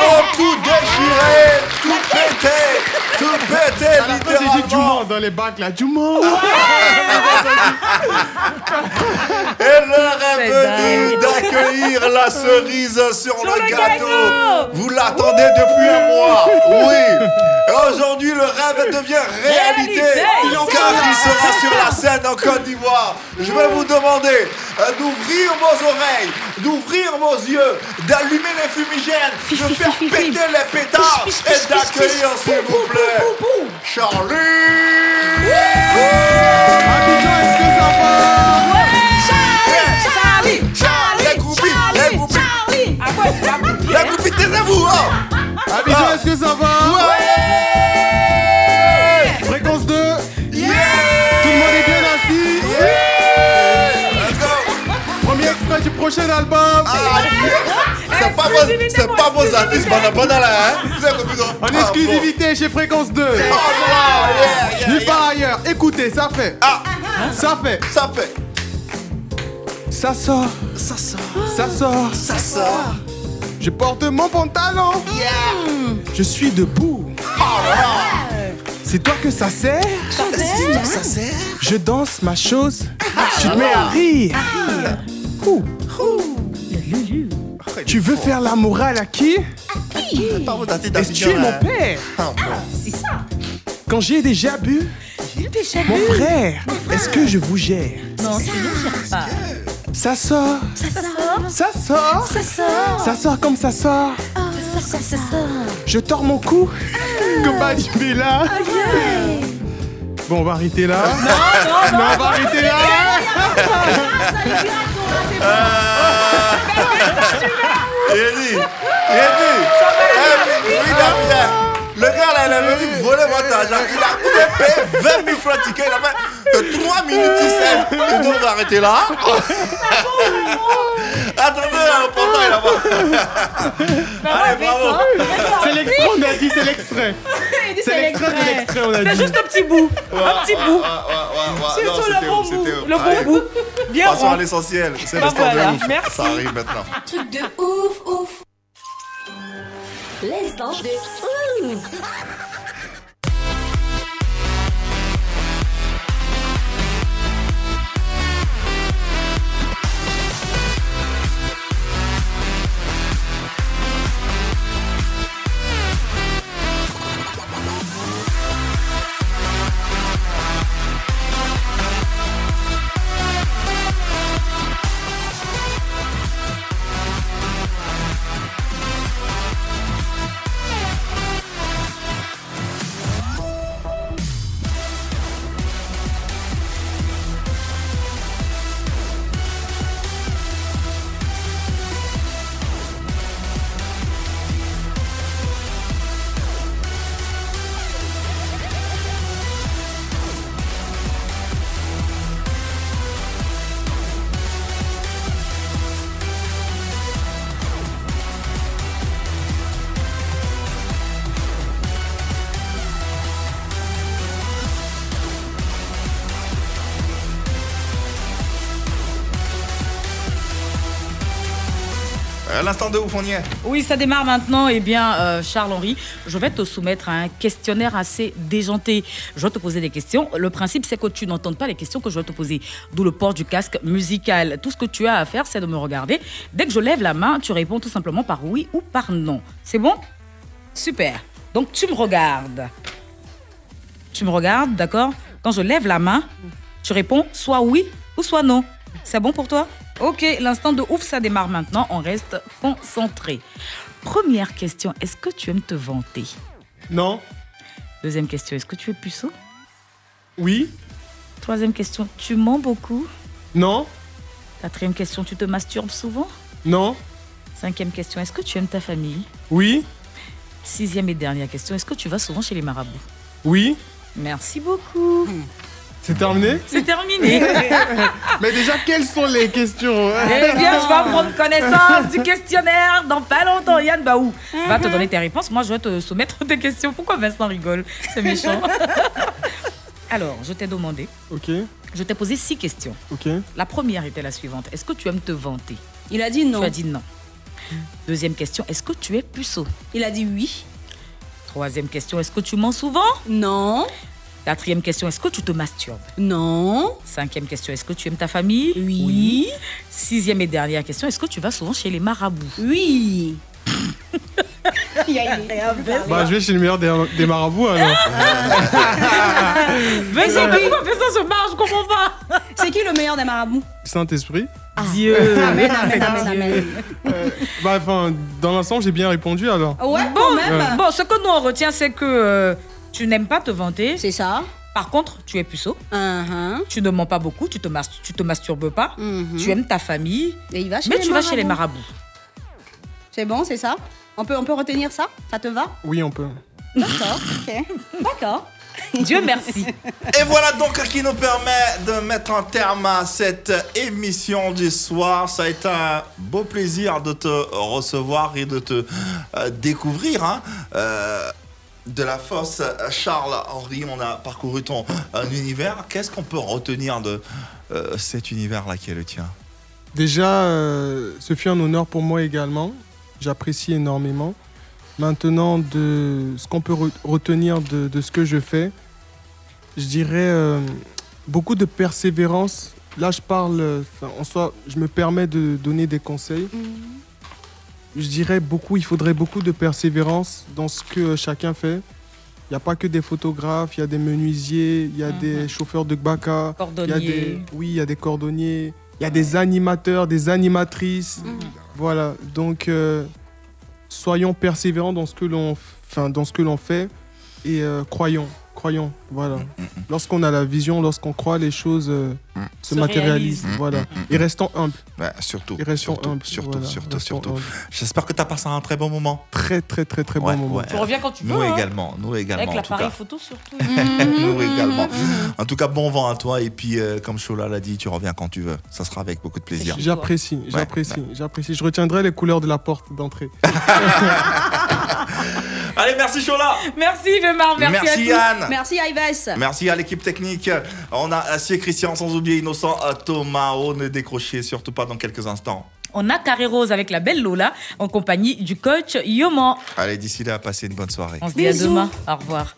Speaker 5: vont tout déchirer, tout péter, tout
Speaker 9: dit
Speaker 5: littéralement.
Speaker 9: Dans les bacs là. Dumont.
Speaker 5: Et l'heure est
Speaker 7: C'est
Speaker 5: venue d'accueillir la cerise sur, le, gâteau. Vous l'attendez depuis un mois. Oui. Aujourd'hui, le rêve devient réalité.
Speaker 7: Réalité.
Speaker 5: Car il sera sur la scène en Côte d'Ivoire. Je vais vous demander euh, d'ouvrir vos oreilles, d'ouvrir vos yeux, d'allumer les fumigènes, de faire péter les pétards et d'accueillir, s'il vous plaît, Charlie.
Speaker 9: Abidjan, est-ce que ça va
Speaker 7: Charlie, Charlie,
Speaker 5: Les groupies, les groupies. Taisez-vous, hein.
Speaker 9: Abidjan, est-ce que ça va? Prochain album.
Speaker 5: Ah, C'est pas vos, c'est pas vos artistes, pendant pendant là, hein.
Speaker 9: En
Speaker 5: Ah,
Speaker 9: exclusivité chez Fréquence 2.
Speaker 5: bon. Oh, wow, yeah, yeah,
Speaker 9: Nulle part ailleurs. Écoutez, ça fait.
Speaker 5: Ah,
Speaker 9: Ça fait.
Speaker 5: ça fait.
Speaker 9: Ça sort.
Speaker 5: Ça sort.
Speaker 9: Ça sort.
Speaker 5: Ça sort.
Speaker 9: Je porte mon pantalon. Je suis debout.
Speaker 5: Oh.
Speaker 9: C'est toi que ça sert?
Speaker 5: Ça sert.
Speaker 9: Je danse ma chose. Tu te mets à rire. Ouh. Tu veux faire la morale à qui?
Speaker 5: Pas vos artistes
Speaker 9: Est-ce que tu es
Speaker 5: d'Abidjan,
Speaker 9: mon père
Speaker 5: Ah.
Speaker 7: C'est ça.
Speaker 9: Quand j'ai déjà bu,
Speaker 7: Déjà
Speaker 9: mon
Speaker 7: vu.
Speaker 9: frère, est-ce que je vous gère?
Speaker 7: Non, tu ne gères pas.
Speaker 9: Ça sort.
Speaker 7: Ça sort.
Speaker 9: Ça sort.
Speaker 7: Ça sort.
Speaker 9: Ça sort comme ça sort.
Speaker 7: Ça sort, ça sort.
Speaker 9: Je tords mon cou. Comme Badi Bella. Bon, on va arrêter là.
Speaker 7: Non, non,
Speaker 9: Non,
Speaker 7: non.
Speaker 9: on va arrêter là.
Speaker 5: Il a dit, il a dit, eh, oui, Damien, le gars là, il est venu voler votre argent. Il a a payé 20 000 francs de ticket. Il a fait que 3 minutes, il sait. Et donc, on va arrêter là. <laughs> Attendez, le portant, il a pas. <laughs> Allez, bravo.
Speaker 9: C'est l'extrait, on a dit, c'est l'extrait. <laughs>
Speaker 7: Il dit
Speaker 9: C'est l'extrait de l'extrait, on a dit.
Speaker 7: juste un petit bout. Un petit bout.
Speaker 5: C'est
Speaker 7: le bon bout. Le bon bout. Bien
Speaker 5: Passons à l'essentiel. C'est
Speaker 7: Bah
Speaker 5: le stand
Speaker 7: voilà,
Speaker 5: de ouf.
Speaker 7: merci.
Speaker 5: Ça arrive maintenant.
Speaker 1: Truc de ouf, ouf. L'instant de ouf.
Speaker 5: L'instant de ouf, on y est.
Speaker 7: Oui, ça démarre maintenant. Eh bien, euh, Charles-Henri, je vais te soumettre à un questionnaire assez déjanté. Je vais te poser des questions. Le principe, c'est que tu n'entendes pas les questions que je vais te poser. D'où le port du casque musical. Tout ce que tu as à faire, c'est de me regarder. Dès que je lève la main, tu réponds tout simplement par oui ou par non. C'est bon? Super. Donc, tu me regardes. Tu me regardes, d'accord? Quand je lève la main, tu réponds soit oui ou soit non. C'est bon pour toi? Ok, l'instant de ouf, ça démarre maintenant. On reste concentré. Première question, est-ce que tu aimes te vanter?
Speaker 9: Non.
Speaker 7: Deuxième question, est-ce que tu es puceau?
Speaker 9: Oui.
Speaker 7: Troisième question, tu mens beaucoup?
Speaker 9: Non.
Speaker 7: Quatrième question, tu te masturbes souvent?
Speaker 9: Non.
Speaker 7: Cinquième question, est-ce que tu aimes ta famille?
Speaker 9: Oui.
Speaker 7: Sixième et dernière question, est-ce que tu vas souvent chez les marabouts?
Speaker 9: Oui.
Speaker 7: Merci beaucoup.
Speaker 9: C'est terminé
Speaker 7: C'est terminé. <laughs>
Speaker 9: Mais déjà, quelles sont les questions
Speaker 7: Eh bien, je vais prendre connaissance du questionnaire dans pas longtemps. Yann Baou va te donner tes réponses. Moi, je vais te soumettre tes questions. Pourquoi Vincent rigole C'est méchant. <laughs> Alors, je t'ai demandé,
Speaker 9: Ok.
Speaker 7: je t'ai posé six questions.
Speaker 9: Ok.
Speaker 7: La première était la suivante. Est-ce que tu aimes te vanter?
Speaker 6: Il a dit non.
Speaker 7: Tu as dit non. Deuxième question, est-ce que tu es puceau?
Speaker 6: Il a dit oui.
Speaker 7: Troisième question, est-ce que tu mens souvent?
Speaker 6: Non.
Speaker 7: Quatrième question, est-ce que tu te masturbes?
Speaker 6: Non.
Speaker 7: Cinquième question, est-ce que tu aimes ta famille?
Speaker 6: Oui.
Speaker 7: Sixième et dernière question, est-ce que tu vas souvent chez les marabouts?
Speaker 6: Oui. <laughs>
Speaker 9: Bah, je vais chez le meilleur des, des marabouts alors. <laughs>
Speaker 7: Vincent, pourquoi Vincent se marche Je comprends pas. <laughs>
Speaker 6: C'est qui le meilleur des marabouts?
Speaker 9: Saint-Esprit.
Speaker 7: Dieu.
Speaker 6: Amen, amen, amen, amen.
Speaker 9: Bah, enfin, dans l'ensemble, j'ai bien répondu alors.
Speaker 6: Ouais,
Speaker 7: bon,
Speaker 6: quand même.
Speaker 9: Ouais.
Speaker 7: Bon, ce que nous on retient, c'est que euh, tu n'aimes pas te vanter.
Speaker 6: C'est ça.
Speaker 7: Par contre, tu es puceau.
Speaker 6: Uh-huh.
Speaker 7: Tu ne mens pas beaucoup. Tu te, mas- tu te masturbes pas.
Speaker 6: Mhm.
Speaker 7: Tu aimes ta famille.
Speaker 6: Et il va chez
Speaker 7: mais
Speaker 6: les
Speaker 7: tu vas chez les
Speaker 6: marabouts.
Speaker 7: marabouts.
Speaker 6: C'est bon, c'est ça? On peut, on peut retenir ça? Ça te va?
Speaker 9: Oui, on peut.
Speaker 6: D'accord, ok. <laughs> D'accord.
Speaker 7: Dieu merci.
Speaker 5: Et voilà donc qui nous permet de mettre un terme à cette émission du soir. Ça a été un beau plaisir de te recevoir et de te euh, découvrir. hein. Euh, de la fosse Charles-Henri, on a parcouru ton euh, univers. Qu'est-ce qu'on peut retenir de euh, cet univers-là qui est le tien?
Speaker 9: Déjà, euh, ce fut un honneur pour moi également. J'apprécie énormément. Maintenant, de ce qu'on peut re- retenir de, de ce que je fais, je dirais euh, beaucoup de persévérance. Là, je parle, enfin, en soi, je me permets de donner des conseils. Je dirais beaucoup, il faudrait beaucoup de persévérance dans ce que chacun fait. Il n'y a pas que des photographes, il y a des menuisiers, il y a des chauffeurs de baka, il y a des,
Speaker 7: Cordonniers.
Speaker 9: oui, il y a des cordonniers, il y a des animateurs, des animatrices. Voilà, donc euh, soyons persévérants dans ce que l'on, enfin, dans ce que l'on fait et euh, croyons, croyant. Voilà. Lorsqu'on a la vision, lorsqu'on croit, les choses euh, se,
Speaker 5: Se
Speaker 9: matérialisent. Voilà.
Speaker 5: Mm, mm,
Speaker 9: Et restons humbles.
Speaker 5: Ouais, surtout.
Speaker 9: Et restons
Speaker 5: surtout,
Speaker 9: humbles.
Speaker 5: surtout,
Speaker 9: Voilà,
Speaker 5: surtout,
Speaker 9: restons
Speaker 5: surtout. J'espère que tu as passé un très bon moment.
Speaker 9: Très, très, très, très
Speaker 5: Ouais,
Speaker 9: bon moment.
Speaker 12: Tu reviens quand tu veux.
Speaker 5: Nous
Speaker 12: hein.
Speaker 5: également, nous également.
Speaker 12: Avec l'appareil photo surtout. <laughs>
Speaker 5: nous également. En tout cas, bon vent à toi. Et puis, euh, comme Chola l'a dit, tu reviens quand tu veux. Ça sera avec beaucoup de plaisir.
Speaker 9: J'apprécie,
Speaker 5: Ouais,
Speaker 9: j'apprécie,
Speaker 5: ouais.
Speaker 9: j'apprécie. Je retiendrai les couleurs de la porte d'entrée. <laughs> <laughs>
Speaker 5: Allez, merci Chola.
Speaker 12: Merci Vémar, merci,
Speaker 5: Merci,
Speaker 12: à tous.
Speaker 5: Yann.
Speaker 6: Merci Ives.
Speaker 5: Merci à l'équipe technique. On a Acier Christian, sans oublier Innocent Thomas. Oh, ne décrochez surtout pas dans quelques instants.
Speaker 12: On a Carré Rose avec la belle Lola en compagnie du coach Yoman.
Speaker 5: Allez, d'ici là, passez une bonne soirée.
Speaker 12: On se dit à demain. Au revoir.